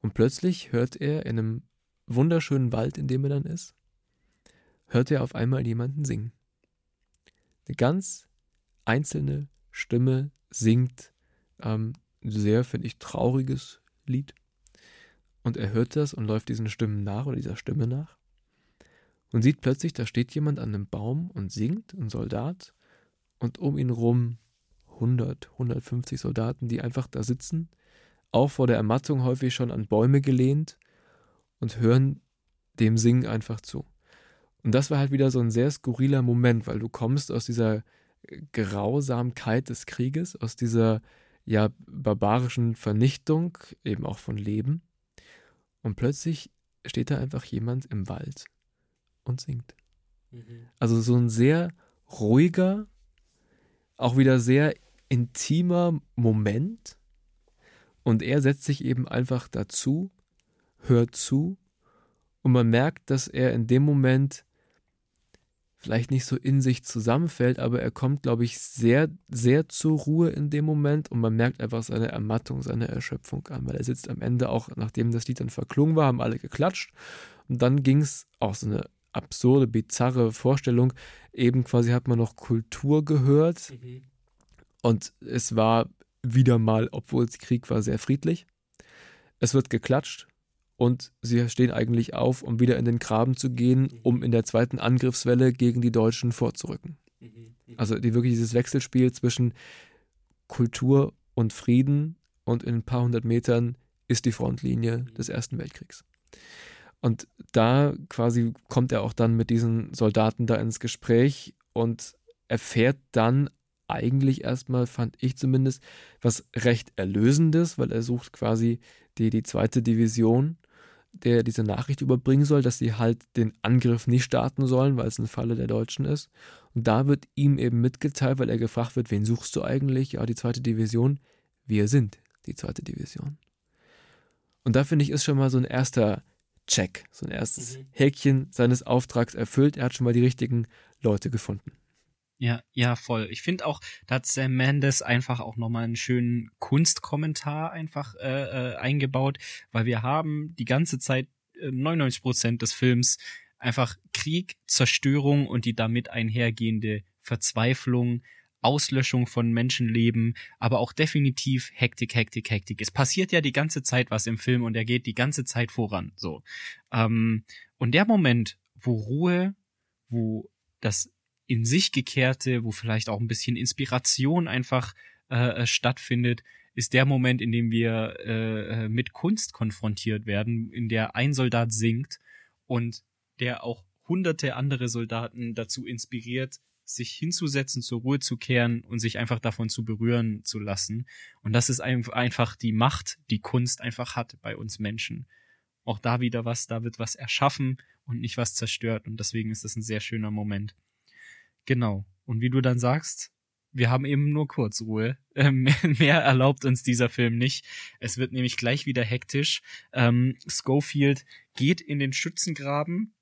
Und plötzlich hört er in einem wunderschönen Wald, in dem er dann ist, hört er auf einmal jemanden singen. Eine ganz einzelne Stimme singt ähm, ein sehr, finde ich, trauriges Lied. Und er hört das und läuft diesen Stimmen nach oder dieser Stimme nach und sieht plötzlich, da steht jemand an einem Baum und singt, ein Soldat, und um ihn rum 100, 150 Soldaten, die einfach da sitzen, auch vor der Ermattung häufig schon an Bäume gelehnt und hören dem Singen einfach zu. Und das war halt wieder so ein sehr skurriler Moment, weil du kommst aus dieser Grausamkeit des Krieges, aus dieser ja, barbarischen Vernichtung, eben auch von Leben. Und plötzlich steht da einfach jemand im Wald und singt. Mhm. Also so ein sehr ruhiger, auch wieder sehr intimer Moment. Und er setzt sich eben einfach dazu, hört zu. Und man merkt, dass er in dem Moment vielleicht nicht so in sich zusammenfällt, aber er kommt, glaube ich, sehr, sehr zur Ruhe in dem Moment. Und man merkt einfach seine Ermattung, seine Erschöpfung an, weil er sitzt am Ende auch, nachdem das Lied dann verklungen war, haben alle geklatscht. Und dann ging es auch so eine absurde, bizarre Vorstellung, eben quasi hat man noch Kultur gehört mhm. und es war wieder mal, obwohl es Krieg war, sehr friedlich. Es wird geklatscht, und sie stehen eigentlich auf, um wieder in den Graben zu gehen, mhm. um in der zweiten Angriffswelle gegen die Deutschen vorzurücken. Mhm. Mhm. Also die, wirklich dieses Wechselspiel zwischen Kultur und Frieden und in ein paar hundert Metern ist die Frontlinie des Ersten Weltkriegs. Und da quasi kommt er auch dann mit diesen Soldaten da ins Gespräch und erfährt dann eigentlich erstmal, fand ich zumindest, was recht Erlösendes, weil er sucht quasi die, die zweite Division der diese Nachricht überbringen soll, dass sie halt den Angriff nicht starten sollen, weil es ein Falle der Deutschen ist. Und da wird ihm eben mitgeteilt, weil er gefragt wird, wen suchst du eigentlich? Ja, die zweite Division. Wir sind die zweite Division. Und da finde ich, ist schon mal so ein erster Check, so ein erstes mhm. Häkchen seines Auftrags erfüllt. Er hat schon mal die richtigen Leute gefunden.
Ja, ja, voll. Ich finde auch, da hat Sam Mendes einfach auch nochmal einen schönen Kunstkommentar einfach äh, äh, eingebaut, weil wir haben die ganze Zeit äh, 99 Prozent des Films einfach Krieg, Zerstörung und die damit einhergehende Verzweiflung, Auslöschung von Menschenleben, aber auch definitiv Hektik, Hektik, Hektik. Es passiert ja die ganze Zeit was im Film und er geht die ganze Zeit voran. So. Ähm, und der Moment, wo Ruhe, wo das in sich gekehrte, wo vielleicht auch ein bisschen Inspiration einfach äh, äh, stattfindet, ist der Moment, in dem wir äh, äh, mit Kunst konfrontiert werden, in der ein Soldat singt und der auch hunderte andere Soldaten dazu inspiriert, sich hinzusetzen, zur Ruhe zu kehren und sich einfach davon zu berühren zu lassen. Und das ist einfach die Macht, die Kunst einfach hat bei uns Menschen. Auch da wieder was, da wird was erschaffen und nicht was zerstört. Und deswegen ist das ein sehr schöner Moment. Genau. Und wie du dann sagst, wir haben eben nur kurz Ruhe. (laughs) Ähm, mehr erlaubt uns dieser Film nicht. Es wird nämlich gleich wieder hektisch. Ähm, Schofield geht in den Schützengraben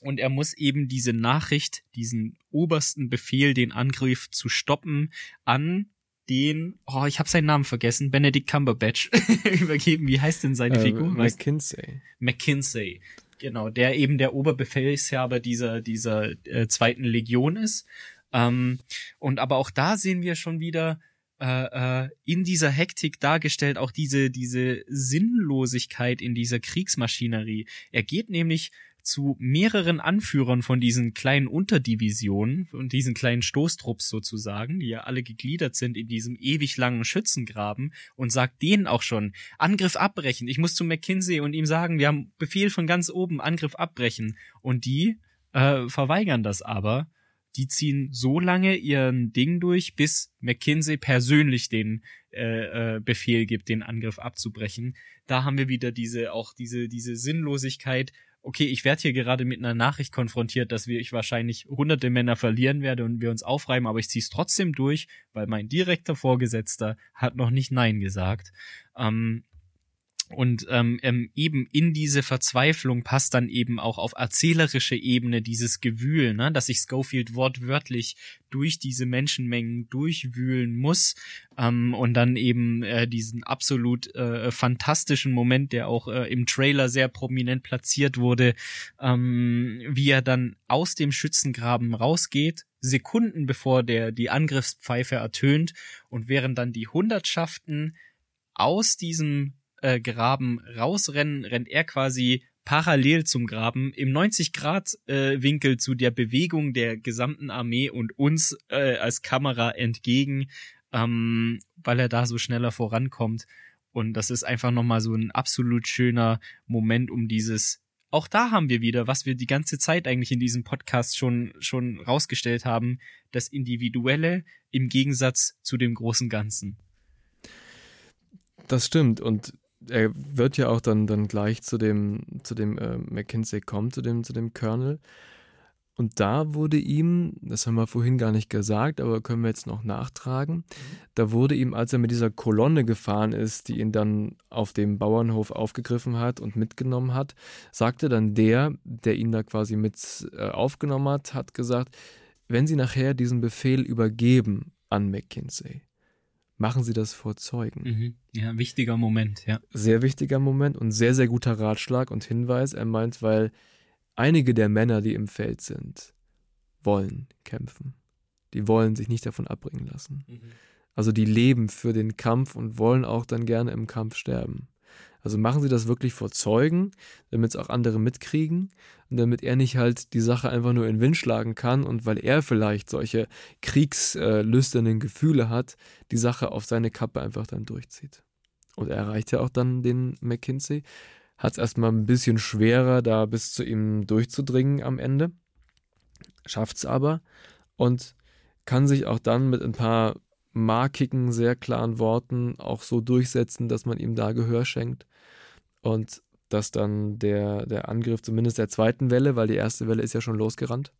und er muss eben diese Nachricht, diesen obersten Befehl, den Angriff zu stoppen, an den, oh, ich habe seinen Namen vergessen, Benedict Cumberbatch (laughs) übergeben. Wie heißt denn seine äh, Figur?
McKinsey.
McKinsey. Genau, der eben der Oberbefehlshaber dieser, dieser äh, zweiten Legion ist. Ähm, und aber auch da sehen wir schon wieder äh, äh, in dieser Hektik dargestellt auch diese, diese Sinnlosigkeit in dieser Kriegsmaschinerie. Er geht nämlich zu mehreren Anführern von diesen kleinen Unterdivisionen und diesen kleinen Stoßtrupps sozusagen, die ja alle gegliedert sind in diesem ewig langen Schützengraben und sagt denen auch schon, Angriff abbrechen. Ich muss zu McKinsey und ihm sagen, wir haben Befehl von ganz oben, Angriff abbrechen. Und die äh, verweigern das aber. Die ziehen so lange ihren Ding durch, bis McKinsey persönlich den äh, äh, Befehl gibt, den Angriff abzubrechen. Da haben wir wieder diese auch diese diese Sinnlosigkeit okay, ich werde hier gerade mit einer Nachricht konfrontiert, dass wir ich wahrscheinlich hunderte Männer verlieren werde und wir uns aufreiben, aber ich ziehe es trotzdem durch, weil mein direkter Vorgesetzter hat noch nicht Nein gesagt. Ähm, und ähm, ähm, eben in diese Verzweiflung passt dann eben auch auf erzählerische Ebene dieses Gewühl, ne, dass sich Schofield wortwörtlich durch diese Menschenmengen durchwühlen muss ähm, und dann eben äh, diesen absolut äh, fantastischen Moment, der auch äh, im Trailer sehr prominent platziert wurde, ähm, wie er dann aus dem Schützengraben rausgeht, Sekunden bevor der die Angriffspfeife ertönt und während dann die Hundertschaften aus diesem äh, Graben rausrennen, rennt er quasi parallel zum Graben im 90 Grad äh, Winkel zu der Bewegung der gesamten Armee und uns äh, als Kamera entgegen, ähm, weil er da so schneller vorankommt. Und das ist einfach nochmal so ein absolut schöner Moment, um dieses auch da haben wir wieder, was wir die ganze Zeit eigentlich in diesem Podcast schon, schon rausgestellt haben, das Individuelle im Gegensatz zu dem großen Ganzen.
Das stimmt. Und er wird ja auch dann, dann gleich zu dem, zu dem äh, McKinsey kommen, zu dem, zu dem Colonel. Und da wurde ihm, das haben wir vorhin gar nicht gesagt, aber können wir jetzt noch nachtragen, da wurde ihm, als er mit dieser Kolonne gefahren ist, die ihn dann auf dem Bauernhof aufgegriffen hat und mitgenommen hat, sagte dann der, der ihn da quasi mit äh, aufgenommen hat, hat gesagt, wenn Sie nachher diesen Befehl übergeben an McKinsey, machen Sie das vor Zeugen.
Mhm. Ja, wichtiger Moment, ja.
Sehr wichtiger Moment und sehr, sehr guter Ratschlag und Hinweis. Er meint, weil einige der Männer, die im Feld sind, wollen kämpfen. Die wollen sich nicht davon abbringen lassen. Mhm. Also die leben für den Kampf und wollen auch dann gerne im Kampf sterben. Also machen sie das wirklich vor Zeugen, damit es auch andere mitkriegen und damit er nicht halt die Sache einfach nur in den Wind schlagen kann und weil er vielleicht solche kriegslüsternen Gefühle hat, die Sache auf seine Kappe einfach dann durchzieht. Und er erreicht ja auch dann den McKinsey, hat es erstmal ein bisschen schwerer, da bis zu ihm durchzudringen am Ende, schafft es aber und kann sich auch dann mit ein paar markigen, sehr klaren Worten auch so durchsetzen, dass man ihm da Gehör schenkt und dass dann der, der Angriff zumindest der zweiten Welle, weil die erste Welle ist ja schon losgerannt,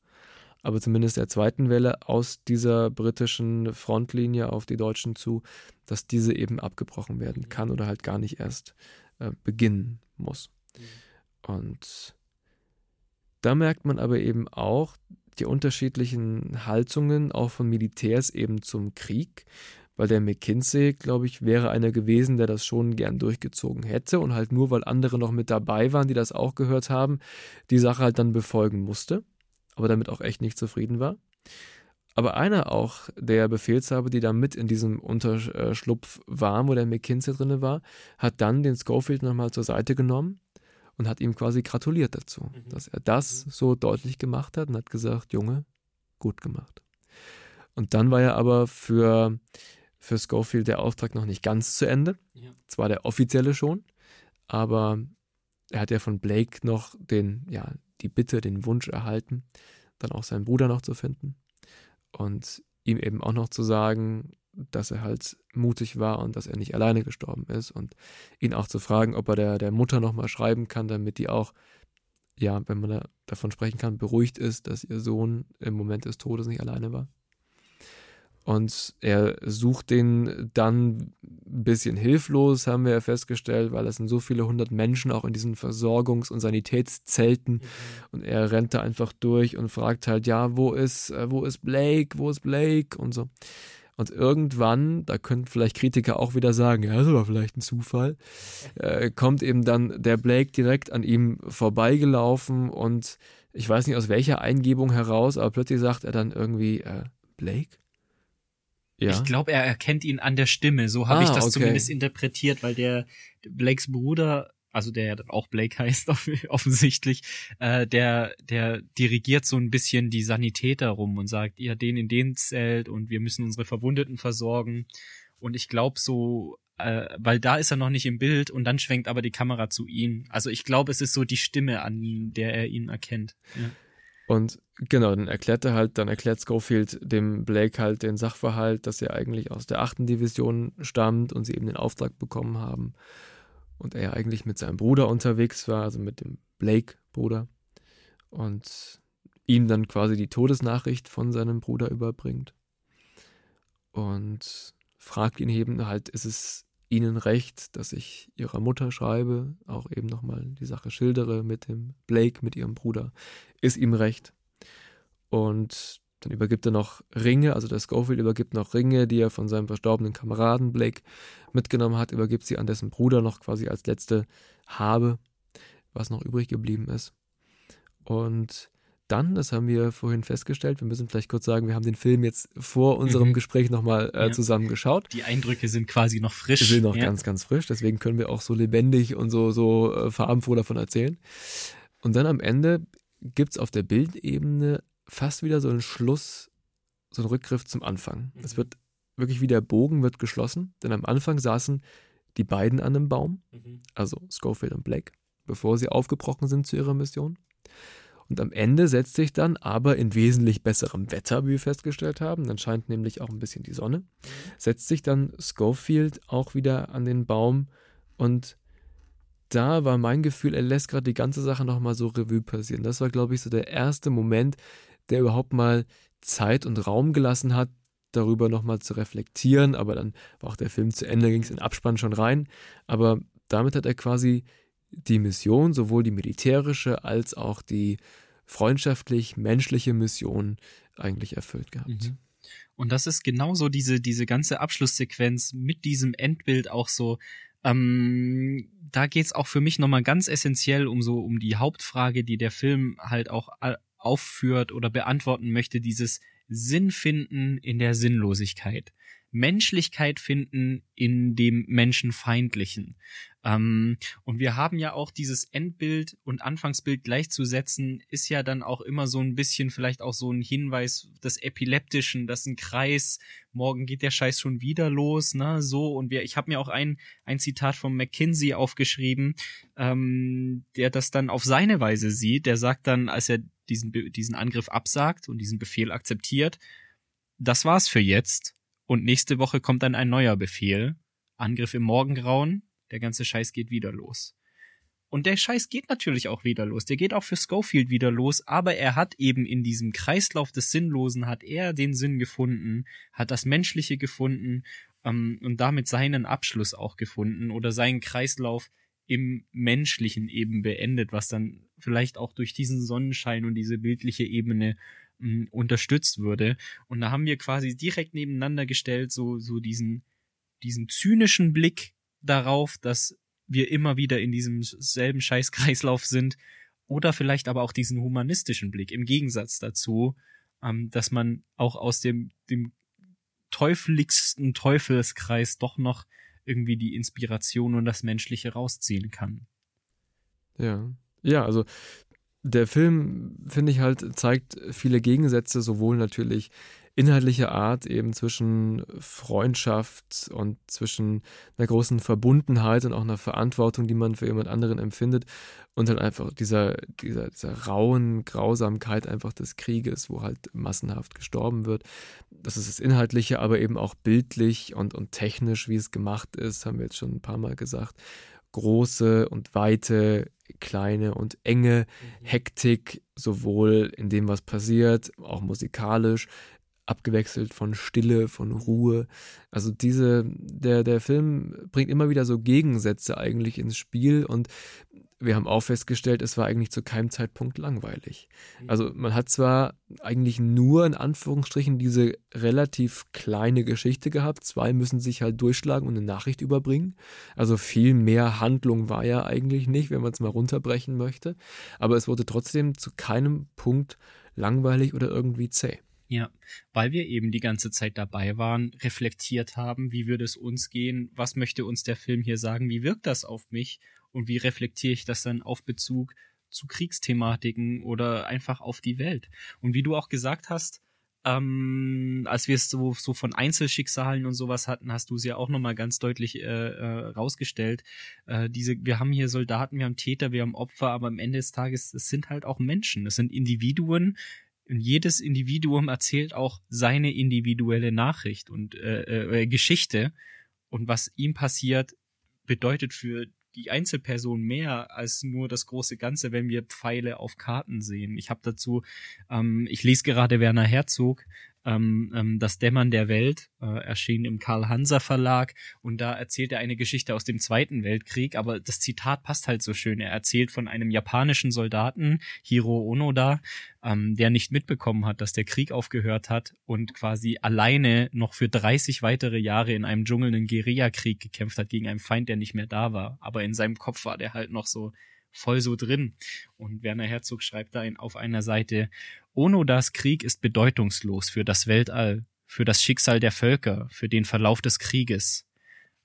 aber zumindest der zweiten Welle aus dieser britischen Frontlinie auf die Deutschen zu, dass diese eben abgebrochen werden kann oder halt gar nicht erst äh, beginnen muss. Mhm. Und da merkt man aber eben auch, die unterschiedlichen Haltungen auch von Militärs eben zum Krieg, weil der McKinsey, glaube ich, wäre einer gewesen, der das schon gern durchgezogen hätte und halt nur, weil andere noch mit dabei waren, die das auch gehört haben, die Sache halt dann befolgen musste, aber damit auch echt nicht zufrieden war. Aber einer auch der Befehlshaber, die da mit in diesem Unterschlupf waren, wo der McKinsey drin war, hat dann den Schofield nochmal zur Seite genommen und hat ihm quasi gratuliert dazu, mhm. dass er das mhm. so deutlich gemacht hat und hat gesagt, Junge, gut gemacht. Und dann war ja aber für, für Schofield der Auftrag noch nicht ganz zu Ende. Ja. Zwar der offizielle schon, aber er hat ja von Blake noch den, ja, die Bitte, den Wunsch erhalten, dann auch seinen Bruder noch zu finden und ihm eben auch noch zu sagen, dass er halt mutig war und dass er nicht alleine gestorben ist und ihn auch zu fragen, ob er der, der Mutter nochmal schreiben kann, damit die auch, ja, wenn man da davon sprechen kann, beruhigt ist, dass ihr Sohn im Moment des Todes nicht alleine war. Und er sucht den dann ein bisschen hilflos, haben wir ja festgestellt, weil es sind so viele hundert Menschen auch in diesen Versorgungs- und Sanitätszelten. Mhm. Und er rennt da einfach durch und fragt halt, ja, wo ist, äh, wo ist Blake, wo ist Blake und so. Und irgendwann, da können vielleicht Kritiker auch wieder sagen, ja, das war vielleicht ein Zufall, äh, kommt eben dann der Blake direkt an ihm vorbeigelaufen und ich weiß nicht aus welcher Eingebung heraus, aber plötzlich sagt er dann irgendwie, äh, Blake?
Ja. Ich glaube, er erkennt ihn an der Stimme. So habe ah, ich das okay. zumindest interpretiert, weil der Blakes Bruder also der auch Blake heißt (laughs) offensichtlich, äh, der, der dirigiert so ein bisschen die Sanitäter rum und sagt, ihr den in den Zelt und wir müssen unsere Verwundeten versorgen. Und ich glaube so, äh, weil da ist er noch nicht im Bild und dann schwenkt aber die Kamera zu ihm. Also ich glaube, es ist so die Stimme an der er ihn erkennt. Ja.
Und genau, dann erklärt er halt, dann erklärt Schofield dem Blake halt den Sachverhalt, dass er eigentlich aus der achten Division stammt und sie eben den Auftrag bekommen haben und er eigentlich mit seinem Bruder unterwegs war, also mit dem Blake-Bruder und ihm dann quasi die Todesnachricht von seinem Bruder überbringt. Und fragt ihn eben halt, ist es Ihnen recht, dass ich Ihrer Mutter schreibe, auch eben nochmal die Sache schildere mit dem Blake, mit ihrem Bruder, ist ihm recht. Und dann übergibt er noch Ringe, also der Schofield übergibt noch Ringe, die er von seinem verstorbenen Kameraden Blake mitgenommen hat, übergibt sie an dessen Bruder noch quasi als letzte Habe, was noch übrig geblieben ist. Und dann, das haben wir vorhin festgestellt, wir müssen vielleicht kurz sagen, wir haben den Film jetzt vor unserem mhm. Gespräch nochmal äh, ja. zusammen geschaut.
Die Eindrücke sind quasi noch frisch.
Sie sind noch ja. ganz, ganz frisch, deswegen können wir auch so lebendig und so, so äh, farbenfroh davon erzählen. Und dann am Ende gibt es auf der Bildebene fast wieder so ein Schluss, so ein Rückgriff zum Anfang. Mhm. Es wird wirklich wie der Bogen wird geschlossen, denn am Anfang saßen die beiden an einem Baum, mhm. also Schofield und Blake, bevor sie aufgebrochen sind zu ihrer Mission. Und am Ende setzt sich dann aber in wesentlich besserem Wetter, wie wir festgestellt haben, dann scheint nämlich auch ein bisschen die Sonne, setzt sich dann Schofield auch wieder an den Baum und da war mein Gefühl, er lässt gerade die ganze Sache nochmal so Revue passieren. Das war, glaube ich, so der erste Moment, der überhaupt mal Zeit und Raum gelassen hat, darüber nochmal zu reflektieren. Aber dann war auch der Film zu Ende, ging es in Abspann schon rein. Aber damit hat er quasi die Mission, sowohl die militärische als auch die freundschaftlich-menschliche Mission eigentlich erfüllt gehabt. Mhm.
Und das ist genauso diese, diese ganze Abschlusssequenz mit diesem Endbild auch so, ähm, da geht's auch für mich nochmal ganz essentiell um so, um die Hauptfrage, die der Film halt auch aufführt oder beantworten möchte, dieses Sinn finden in der Sinnlosigkeit. Menschlichkeit finden in dem Menschenfeindlichen. Ähm, und wir haben ja auch dieses Endbild und Anfangsbild gleichzusetzen, ist ja dann auch immer so ein bisschen vielleicht auch so ein Hinweis des Epileptischen, dass ein Kreis, morgen geht der Scheiß schon wieder los, ne, so. Und wir, ich habe mir auch ein, ein Zitat von McKinsey aufgeschrieben, ähm, der das dann auf seine Weise sieht. Der sagt dann, als er diesen, diesen Angriff absagt und diesen Befehl akzeptiert, das war's für jetzt und nächste Woche kommt dann ein neuer Befehl. Angriff im Morgengrauen. Der ganze Scheiß geht wieder los. Und der Scheiß geht natürlich auch wieder los. Der geht auch für Schofield wieder los, aber er hat eben in diesem Kreislauf des Sinnlosen hat er den Sinn gefunden, hat das Menschliche gefunden ähm, und damit seinen Abschluss auch gefunden oder seinen Kreislauf im Menschlichen eben beendet, was dann vielleicht auch durch diesen Sonnenschein und diese bildliche Ebene mh, unterstützt würde. Und da haben wir quasi direkt nebeneinander gestellt, so, so diesen, diesen zynischen Blick darauf, dass wir immer wieder in diesem selben Scheißkreislauf sind. Oder vielleicht aber auch diesen humanistischen Blick im Gegensatz dazu, ähm, dass man auch aus dem, dem teufeligsten Teufelskreis doch noch irgendwie die Inspiration und das Menschliche rausziehen kann.
Ja. Ja, also der Film, finde ich halt, zeigt viele Gegensätze, sowohl natürlich inhaltlicher Art eben zwischen Freundschaft und zwischen einer großen Verbundenheit und auch einer Verantwortung, die man für jemand anderen empfindet und dann einfach dieser, dieser, dieser rauen Grausamkeit einfach des Krieges, wo halt massenhaft gestorben wird. Das ist das Inhaltliche, aber eben auch bildlich und, und technisch, wie es gemacht ist, haben wir jetzt schon ein paar Mal gesagt große und weite, kleine und enge mhm. Hektik, sowohl in dem, was passiert, auch musikalisch, abgewechselt von Stille, von Ruhe. Also diese, der, der Film bringt immer wieder so Gegensätze eigentlich ins Spiel und wir haben auch festgestellt, es war eigentlich zu keinem Zeitpunkt langweilig. Also man hat zwar eigentlich nur in Anführungsstrichen diese relativ kleine Geschichte gehabt, zwei müssen sich halt durchschlagen und eine Nachricht überbringen. Also viel mehr Handlung war ja eigentlich nicht, wenn man es mal runterbrechen möchte. Aber es wurde trotzdem zu keinem Punkt langweilig oder irgendwie zäh.
Ja, weil wir eben die ganze Zeit dabei waren, reflektiert haben, wie würde es uns gehen, was möchte uns der Film hier sagen, wie wirkt das auf mich und wie reflektiere ich das dann auf Bezug zu Kriegsthematiken oder einfach auf die Welt. Und wie du auch gesagt hast, ähm, als wir es so, so von Einzelschicksalen und sowas hatten, hast du es ja auch nochmal ganz deutlich äh, äh, rausgestellt. Äh, diese, wir haben hier Soldaten, wir haben Täter, wir haben Opfer, aber am Ende des Tages, es sind halt auch Menschen. Es sind Individuen, und jedes Individuum erzählt auch seine individuelle Nachricht und äh, äh, Geschichte. Und was ihm passiert, bedeutet für die Einzelperson mehr als nur das große Ganze, wenn wir Pfeile auf Karten sehen. Ich habe dazu, ähm, ich lese gerade Werner Herzog, ähm, ähm, Das Dämmern der Welt, äh, erschien im Karl Hanser Verlag und da erzählt er eine Geschichte aus dem Zweiten Weltkrieg, aber das Zitat passt halt so schön. Er erzählt von einem japanischen Soldaten, Hiro Onoda, ähm, der nicht mitbekommen hat, dass der Krieg aufgehört hat und quasi alleine noch für 30 weitere Jahre in einem Dschungel einen Guerillakrieg gekämpft hat gegen einen Feind, der nicht mehr da war. Aber in seinem Kopf war der halt noch so voll so drin. Und Werner Herzog schreibt da auf einer Seite, Onodas Krieg ist bedeutungslos für das Weltall, für das Schicksal der Völker, für den Verlauf des Krieges.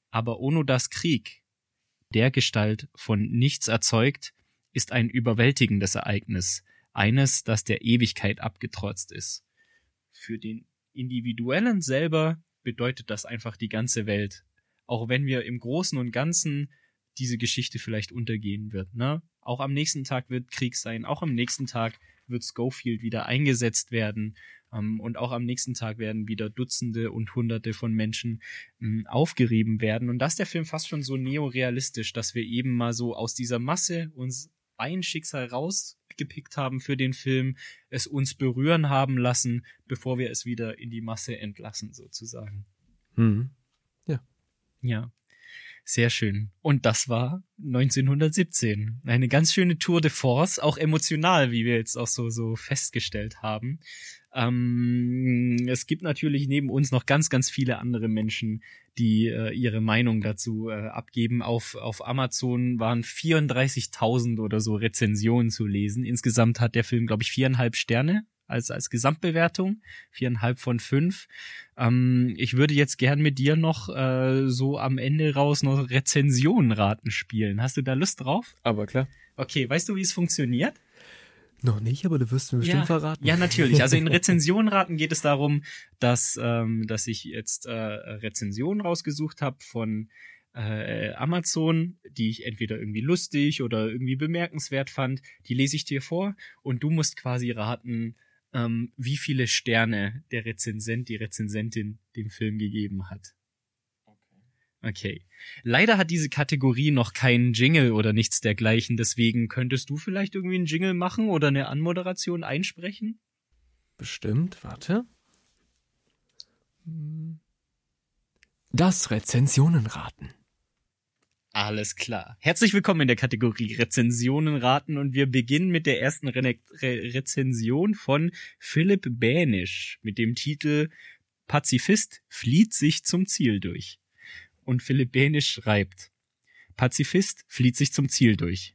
Aber Onodas Krieg, der Gestalt von nichts erzeugt, ist ein überwältigendes Ereignis, eines, das der Ewigkeit abgetrotzt ist. Für den Individuellen selber bedeutet das einfach die ganze Welt. Auch wenn wir im Großen und Ganzen diese Geschichte vielleicht untergehen wird. Ne? Auch am nächsten Tag wird Krieg sein, auch am nächsten Tag wird Schofield wieder eingesetzt werden. Ähm, und auch am nächsten Tag werden wieder Dutzende und Hunderte von Menschen ähm, aufgerieben werden. Und das ist der Film fast schon so neorealistisch, dass wir eben mal so aus dieser Masse uns ein Schicksal rausgepickt haben für den Film, es uns berühren haben lassen, bevor wir es wieder in die Masse entlassen, sozusagen.
Hm. Ja.
Ja. Sehr schön. Und das war 1917. Eine ganz schöne Tour de Force, auch emotional, wie wir jetzt auch so, so festgestellt haben. Ähm, es gibt natürlich neben uns noch ganz, ganz viele andere Menschen, die äh, ihre Meinung dazu äh, abgeben. Auf, auf Amazon waren 34.000 oder so Rezensionen zu lesen. Insgesamt hat der Film, glaube ich, viereinhalb Sterne als, als Gesamtbewertung. Viereinhalb von fünf. Ähm, ich würde jetzt gern mit dir noch äh, so am Ende raus noch Rezensionenraten spielen. Hast du da Lust drauf?
Aber klar.
Okay, weißt du, wie es funktioniert?
Noch nicht, aber du wirst mir bestimmt
ja,
verraten.
Ja, natürlich. Also in (laughs) Rezensionenraten geht es darum, dass, ähm, dass ich jetzt äh, Rezensionen rausgesucht habe von äh, Amazon, die ich entweder irgendwie lustig oder irgendwie bemerkenswert fand. Die lese ich dir vor und du musst quasi raten, ähm, wie viele Sterne der Rezensent, die Rezensentin dem Film gegeben hat. Okay. Leider hat diese Kategorie noch keinen Jingle oder nichts dergleichen, deswegen könntest du vielleicht irgendwie einen Jingle machen oder eine Anmoderation einsprechen?
Bestimmt, warte. Das Rezensionenraten.
Alles klar. Herzlich willkommen in der Kategorie Rezensionen raten und wir beginnen mit der ersten Re Re Rezension von Philipp Bänisch mit dem Titel Pazifist flieht sich zum Ziel durch. Und Philipp Bänisch schreibt Pazifist flieht sich zum Ziel durch.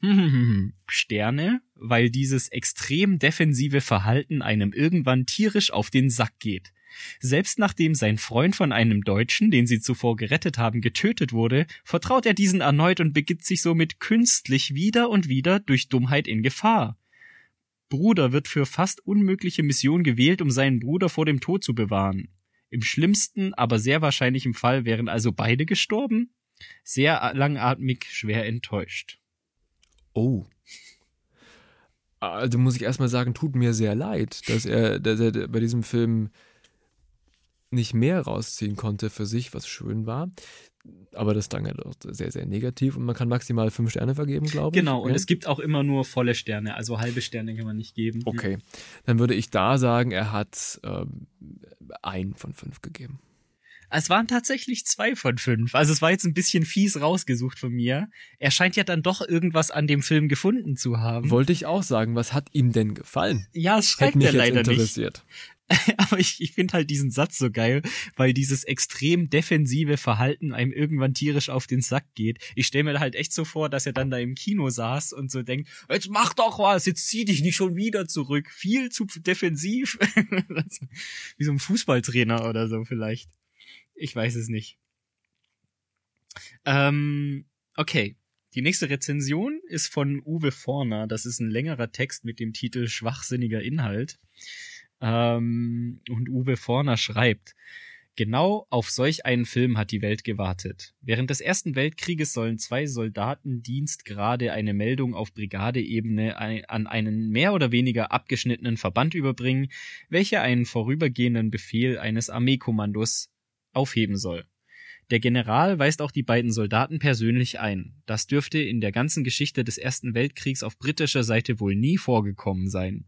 (laughs) Sterne, weil dieses extrem defensive Verhalten einem irgendwann tierisch auf den Sack geht. Selbst nachdem sein Freund von einem Deutschen, den sie zuvor gerettet haben, getötet wurde, vertraut er diesen erneut und begibt sich somit künstlich wieder und wieder durch Dummheit in Gefahr. Bruder wird für fast unmögliche Mission gewählt, um seinen Bruder vor dem Tod zu bewahren. Im schlimmsten, aber sehr wahrscheinlichen Fall wären also beide gestorben? Sehr langatmig, schwer enttäuscht.
Oh. Also muss ich erstmal sagen, tut mir sehr leid, dass er, dass er bei diesem Film nicht mehr rausziehen konnte für sich, was schön war. Aber das klang ja doch sehr, sehr negativ und man kann maximal fünf Sterne vergeben, glaube
ich. Genau, und
ja?
es gibt auch immer nur volle Sterne, also halbe Sterne kann man nicht geben.
Okay, dann würde ich da sagen, er hat ähm, ein von fünf gegeben.
Es waren tatsächlich zwei von fünf. Also es war jetzt ein bisschen fies rausgesucht von mir. Er scheint ja dann doch irgendwas an dem Film gefunden zu haben.
Wollte ich auch sagen, was hat ihm denn gefallen?
Ja, es schreibt er leider
jetzt interessiert.
nicht. (laughs) Aber ich, ich finde halt diesen Satz so geil, weil dieses extrem defensive Verhalten einem irgendwann tierisch auf den Sack geht. Ich stelle mir halt echt so vor, dass er dann da im Kino saß und so denkt, jetzt mach doch was, jetzt zieh dich nicht schon wieder zurück. Viel zu defensiv. (laughs) Wie so ein Fußballtrainer oder so vielleicht. Ich weiß es nicht. Ähm, okay. Die nächste Rezension ist von Uwe Forner. Das ist ein längerer Text mit dem Titel Schwachsinniger Inhalt. Ähm, und Uwe Forner schreibt, Genau auf solch einen Film hat die Welt gewartet. Während des Ersten Weltkrieges sollen zwei Soldatendienstgrade eine Meldung auf Brigadeebene an einen mehr oder weniger abgeschnittenen Verband überbringen, welcher einen vorübergehenden Befehl eines Armeekommandos aufheben soll. Der General weist auch die beiden Soldaten persönlich ein. Das dürfte in der ganzen Geschichte des Ersten Weltkriegs auf britischer Seite wohl nie vorgekommen sein.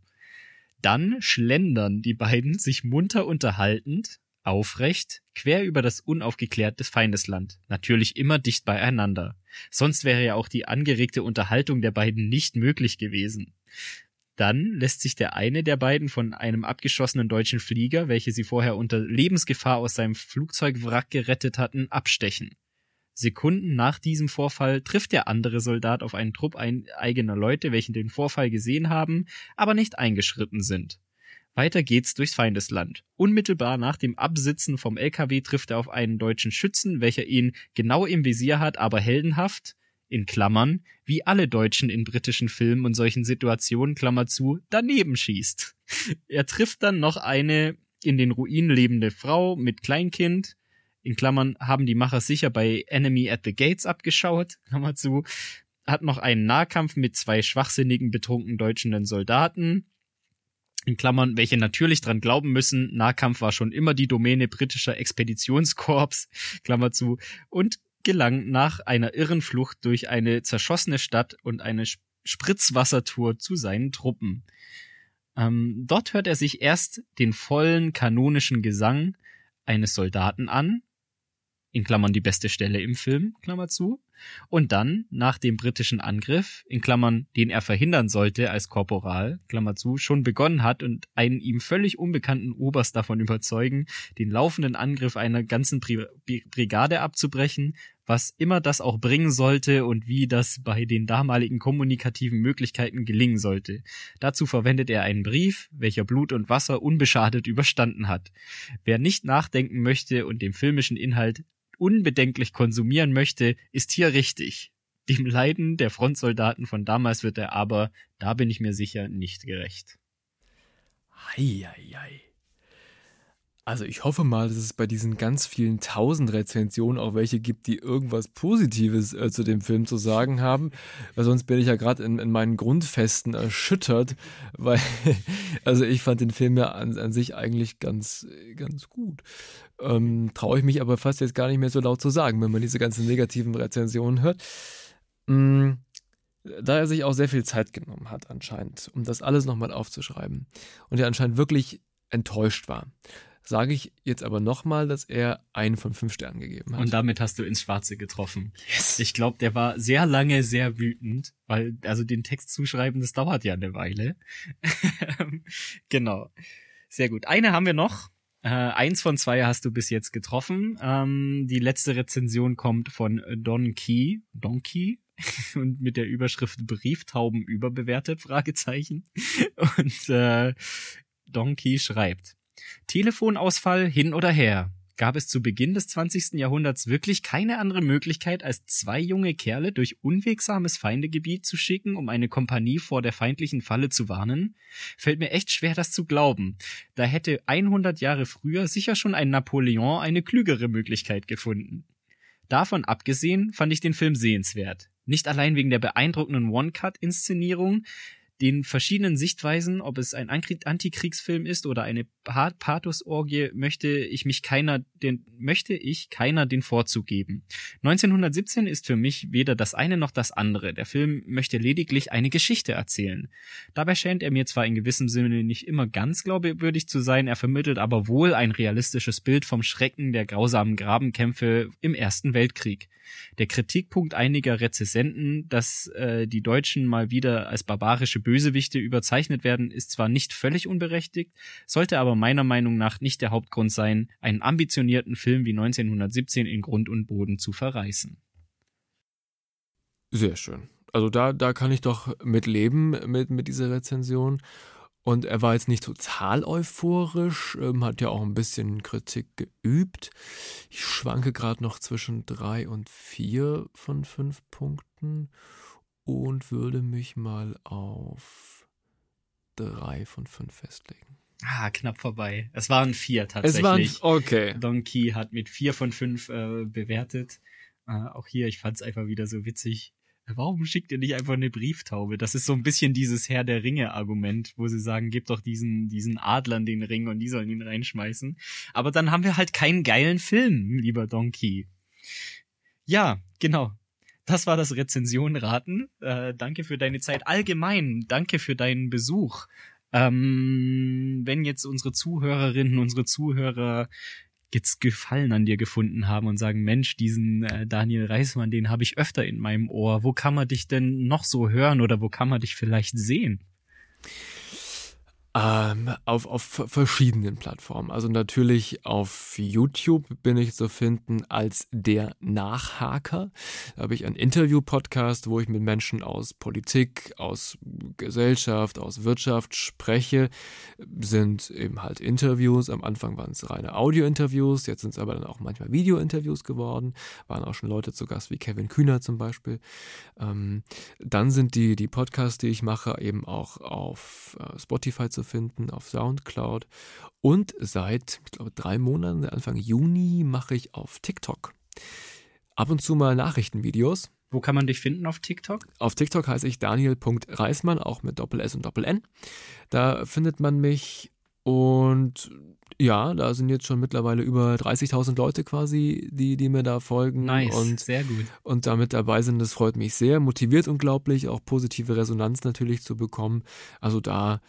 Dann schlendern die beiden sich munter unterhaltend, aufrecht, quer über das unaufgeklärte Feindesland, natürlich immer dicht beieinander. Sonst wäre ja auch die angeregte Unterhaltung der beiden nicht möglich gewesen. Dann lässt sich der eine der beiden von einem abgeschossenen deutschen Flieger, welche sie vorher unter Lebensgefahr aus seinem Flugzeugwrack gerettet hatten, abstechen. Sekunden nach diesem Vorfall trifft der andere Soldat auf einen Trupp eigener Leute, welche den Vorfall gesehen haben, aber nicht eingeschritten sind. Weiter geht's durchs Feindesland. Unmittelbar nach dem Absitzen vom LKW trifft er auf einen deutschen Schützen, welcher ihn genau im Visier hat, aber heldenhaft, in Klammern, wie alle Deutschen in britischen Filmen und solchen Situationen, Klammer zu, daneben schießt. (laughs) Er trifft dann noch eine in den Ruinen lebende Frau mit Kleinkind, in Klammern haben die Macher sicher bei Enemy at the Gates abgeschaut, (laughs) Klammer zu. hat noch einen Nahkampf mit zwei schwachsinnigen, betrunken deutschen Soldaten. In Klammern, welche natürlich dran glauben müssen, Nahkampf war schon immer die Domäne britischer Expeditionskorps, (laughs) Klammer zu, und gelang nach einer irren Flucht durch eine zerschossene Stadt und eine Spritzwassertour zu seinen Truppen. Ähm, dort hört er sich erst den vollen kanonischen Gesang eines Soldaten an, in Klammern die beste Stelle im Film, Klammer zu, und dann, nach dem britischen Angriff, in Klammern, den er verhindern sollte als Korporal, Klammer zu, schon begonnen hat und einen ihm völlig unbekannten Oberst davon überzeugen, den laufenden Angriff einer ganzen Pri Brigade abzubrechen, was immer das auch bringen sollte und wie das bei den damaligen kommunikativen Möglichkeiten gelingen sollte. Dazu verwendet er einen Brief, welcher Blut und Wasser unbeschadet überstanden hat. Wer nicht nachdenken möchte und dem filmischen Inhalt unbedenklich konsumieren möchte, ist hier richtig. Dem Leiden der Frontsoldaten von damals wird er aber, da bin ich mir sicher, nicht gerecht.
Heieiei. Also ich hoffe mal, dass es bei diesen ganz vielen tausend Rezensionen auch welche gibt, die irgendwas Positives äh, zu dem Film zu sagen haben, weil sonst bin ich ja gerade in, in, meinen Grundfesten erschüttert, (laughs) weil also ich fand den Film ja an, an sich eigentlich ganz, ganz gut. Ähm, Traue ich mich aber fast jetzt gar nicht mehr so laut zu sagen, wenn man diese ganzen negativen Rezensionen hört. Mhm da er sich auch sehr viel Zeit genommen hat anscheinend, um das alles nochmal aufzuschreiben und er anscheinend wirklich enttäuscht war sage ich jetzt aber nochmal, dass er einen von fünf Sternen gegeben hat.
Und damit hast du ins Schwarze getroffen. Yes. Ich glaube, der war sehr lange sehr wütend, weil also den Text zuschreiben, das dauert ja eine Weile. (laughs) genau. Sehr gut. Eine haben wir noch. Äh, eins von zwei hast du bis jetzt getroffen. Ähm, die letzte Rezension kommt von Don Key. Don Key? (laughs) und mit der Überschrift Brieftauben überbewertet? Fragezeichen. (laughs) Und äh, Donkey schreibt. Telefonausfall hin oder her. Gab es zu Beginn des 20. Jahrhunderts wirklich keine andere Möglichkeit, als zwei junge Kerle durch unwegsames Feindegebiet zu schicken, um eine Kompanie vor der feindlichen Falle zu warnen? Fällt mir echt schwer, das zu glauben. Da hätte 100 Jahre früher sicher schon ein Napoleon eine klügere Möglichkeit gefunden. Davon abgesehen fand ich den Film sehenswert. Nicht allein wegen der beeindruckenden One-Cut-Inszenierung, den verschiedenen Sichtweisen, ob es ein Antikriegsfilm ist oder eine Pathosorgie, möchte ich mich keiner den möchte ich keiner den Vorzug geben. 1917 ist für mich weder das eine noch das andere. Der Film möchte lediglich eine Geschichte erzählen. Dabei scheint er mir zwar in gewissem Sinne nicht immer ganz glaubwürdig zu sein, er vermittelt aber wohl ein realistisches Bild vom Schrecken der grausamen Grabenkämpfe im Ersten Weltkrieg. Der Kritikpunkt einiger Rezessenten, dass äh, die Deutschen mal wieder als barbarische Bösewichte überzeichnet werden, ist zwar nicht völlig unberechtigt, sollte aber meiner Meinung nach nicht der Hauptgrund sein, einen ambitionierten Film wie 1917 in Grund und Boden zu verreißen.
Sehr schön. Also da, da kann ich doch mit leben mit, mit dieser Rezension. Und er war jetzt nicht total euphorisch, ähm, hat ja auch ein bisschen Kritik geübt. Ich schwanke gerade noch zwischen drei und vier von fünf Punkten und würde mich mal auf drei von fünf festlegen.
Ah, knapp vorbei. Es waren vier tatsächlich.
Es waren, okay.
Donkey hat mit vier von fünf äh, bewertet. Äh, auch hier, ich fand es einfach wieder so witzig. Warum schickt ihr nicht einfach eine Brieftaube? Das ist so ein bisschen dieses Herr der Ringe-Argument, wo sie sagen, gib doch diesen, diesen Adlern den Ring und die sollen ihn reinschmeißen. Aber dann haben wir halt keinen geilen Film, lieber Donkey. Ja, genau. Das war das Rezensionraten. Äh, danke für deine Zeit. Allgemein, danke für deinen Besuch. Ähm, wenn jetzt unsere Zuhörerinnen, unsere Zuhörer jetzt Gefallen an dir gefunden haben und sagen, Mensch, diesen äh, Daniel Reismann, den habe ich öfter in meinem Ohr. Wo kann man dich denn noch so hören oder wo kann man dich vielleicht sehen?
Ähm, auf, auf verschiedenen Plattformen. Also natürlich auf YouTube bin ich zu finden als der Nachhaker. Da habe ich einen Interview-Podcast, wo ich mit Menschen aus Politik, aus Gesellschaft, aus Wirtschaft spreche. Sind eben halt Interviews. Am Anfang waren es reine Audio-Interviews, jetzt sind es aber dann auch manchmal Video-Interviews geworden. Waren auch schon Leute zu Gast wie Kevin Kühner zum Beispiel. Ähm, dann sind die, die Podcasts, die ich mache, eben auch auf äh, Spotify zu finden, auf Soundcloud. Und seit, ich glaube, drei Monaten, Anfang Juni, mache ich auf TikTok ab und zu mal Nachrichtenvideos.
Wo kann man dich finden auf TikTok?
Auf TikTok heiße ich Daniel.reismann, auch mit Doppel S und Doppel N. Da findet man mich und ja, da sind jetzt schon mittlerweile über 30.000 Leute quasi, die, die mir da folgen.
Nice,
und,
sehr gut.
Und damit dabei sind, das freut mich sehr. Motiviert unglaublich, auch positive Resonanz natürlich zu bekommen. Also da,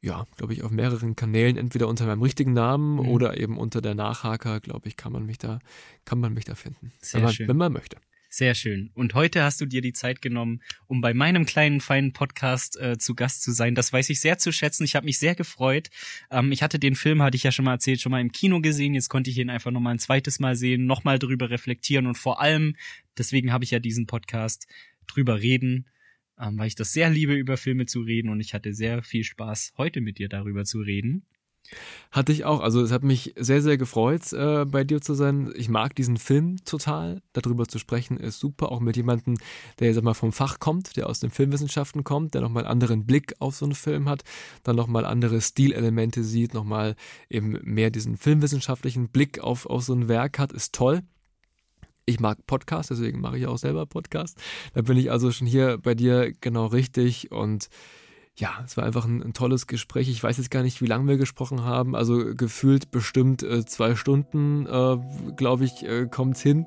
ja, glaube ich, auf mehreren Kanälen, entweder unter meinem richtigen Namen mhm. oder eben unter der Nachhaker, glaube ich, kann man mich da, kann man mich da finden.
Sehr
wenn man,
schön.
Wenn man möchte.
Sehr schön. Und heute hast du dir die Zeit genommen, um bei meinem kleinen, feinen Podcast äh, zu Gast zu sein. Das weiß ich sehr zu schätzen. Ich habe mich sehr gefreut. Ähm, ich hatte den Film, hatte ich ja schon mal erzählt, schon mal im Kino gesehen. Jetzt konnte ich ihn einfach nochmal ein zweites Mal sehen, nochmal drüber reflektieren und vor allem, deswegen habe ich ja diesen Podcast, drüber reden, ähm, weil ich das sehr liebe, über Filme zu reden und ich hatte sehr viel Spaß, heute mit dir darüber zu reden.
Hatte ich auch. Also es hat mich sehr, sehr gefreut, äh, bei dir zu sein. Ich mag diesen Film total. Darüber zu sprechen ist super. Auch mit jemandem, der sag mal vom Fach kommt, der aus den Filmwissenschaften kommt, der nochmal einen anderen Blick auf so einen Film hat, dann nochmal andere Stilelemente sieht, nochmal eben mehr diesen filmwissenschaftlichen Blick auf, auf so ein Werk hat, ist toll. Ich mag Podcasts, deswegen mache ich auch selber Podcasts. Da bin ich also schon hier bei dir genau richtig und ja, es war einfach ein, ein, tolles Gespräch. Ich weiß jetzt gar nicht, wie lange wir gesprochen haben. Also gefühlt bestimmt äh, zwei Stunden, äh, glaube ich, äh, kommt hin.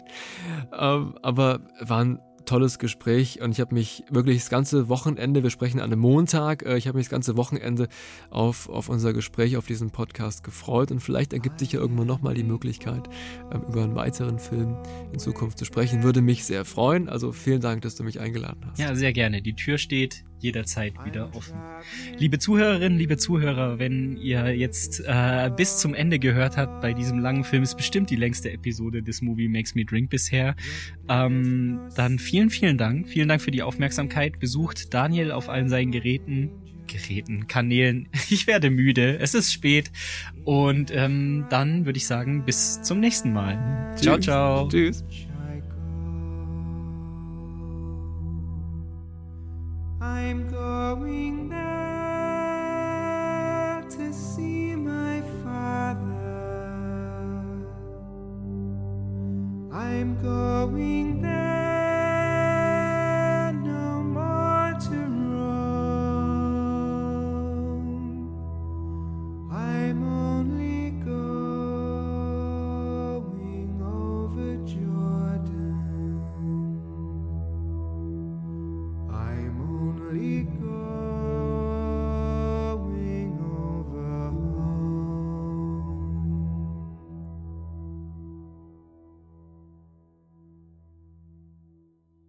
Ähm, aber war ein tolles Gespräch und ich habe mich wirklich das ganze Wochenende, wir sprechen an einem Montag, äh, ich habe mich das ganze Wochenende auf, auf unser Gespräch, auf diesen Podcast gefreut und vielleicht ergibt sich ja irgendwann nochmal die Möglichkeit, ähm, über einen weiteren Film in Zukunft zu sprechen. Würde mich sehr freuen. Also vielen Dank, dass du mich eingeladen hast.
Ja, sehr gerne. Die Tür steht jederzeit wieder offen. Liebe Zuhörerinnen, liebe Zuhörer, wenn ihr jetzt äh, bis zum Ende gehört habt bei diesem langen Film, ist bestimmt die längste Episode des Movie Makes Me Drink bisher, ähm, dann vielen, vielen Dank. Vielen Dank für die Aufmerksamkeit. Besucht Daniel auf allen seinen Geräten. Geräten, Kanälen. (laughs) Ich werde müde. Es ist spät. Und ähm, dann würde ich sagen, bis zum nächsten Mal. Ciao, ciao.
Tschüss. I'm going there to see my father. I'm going there.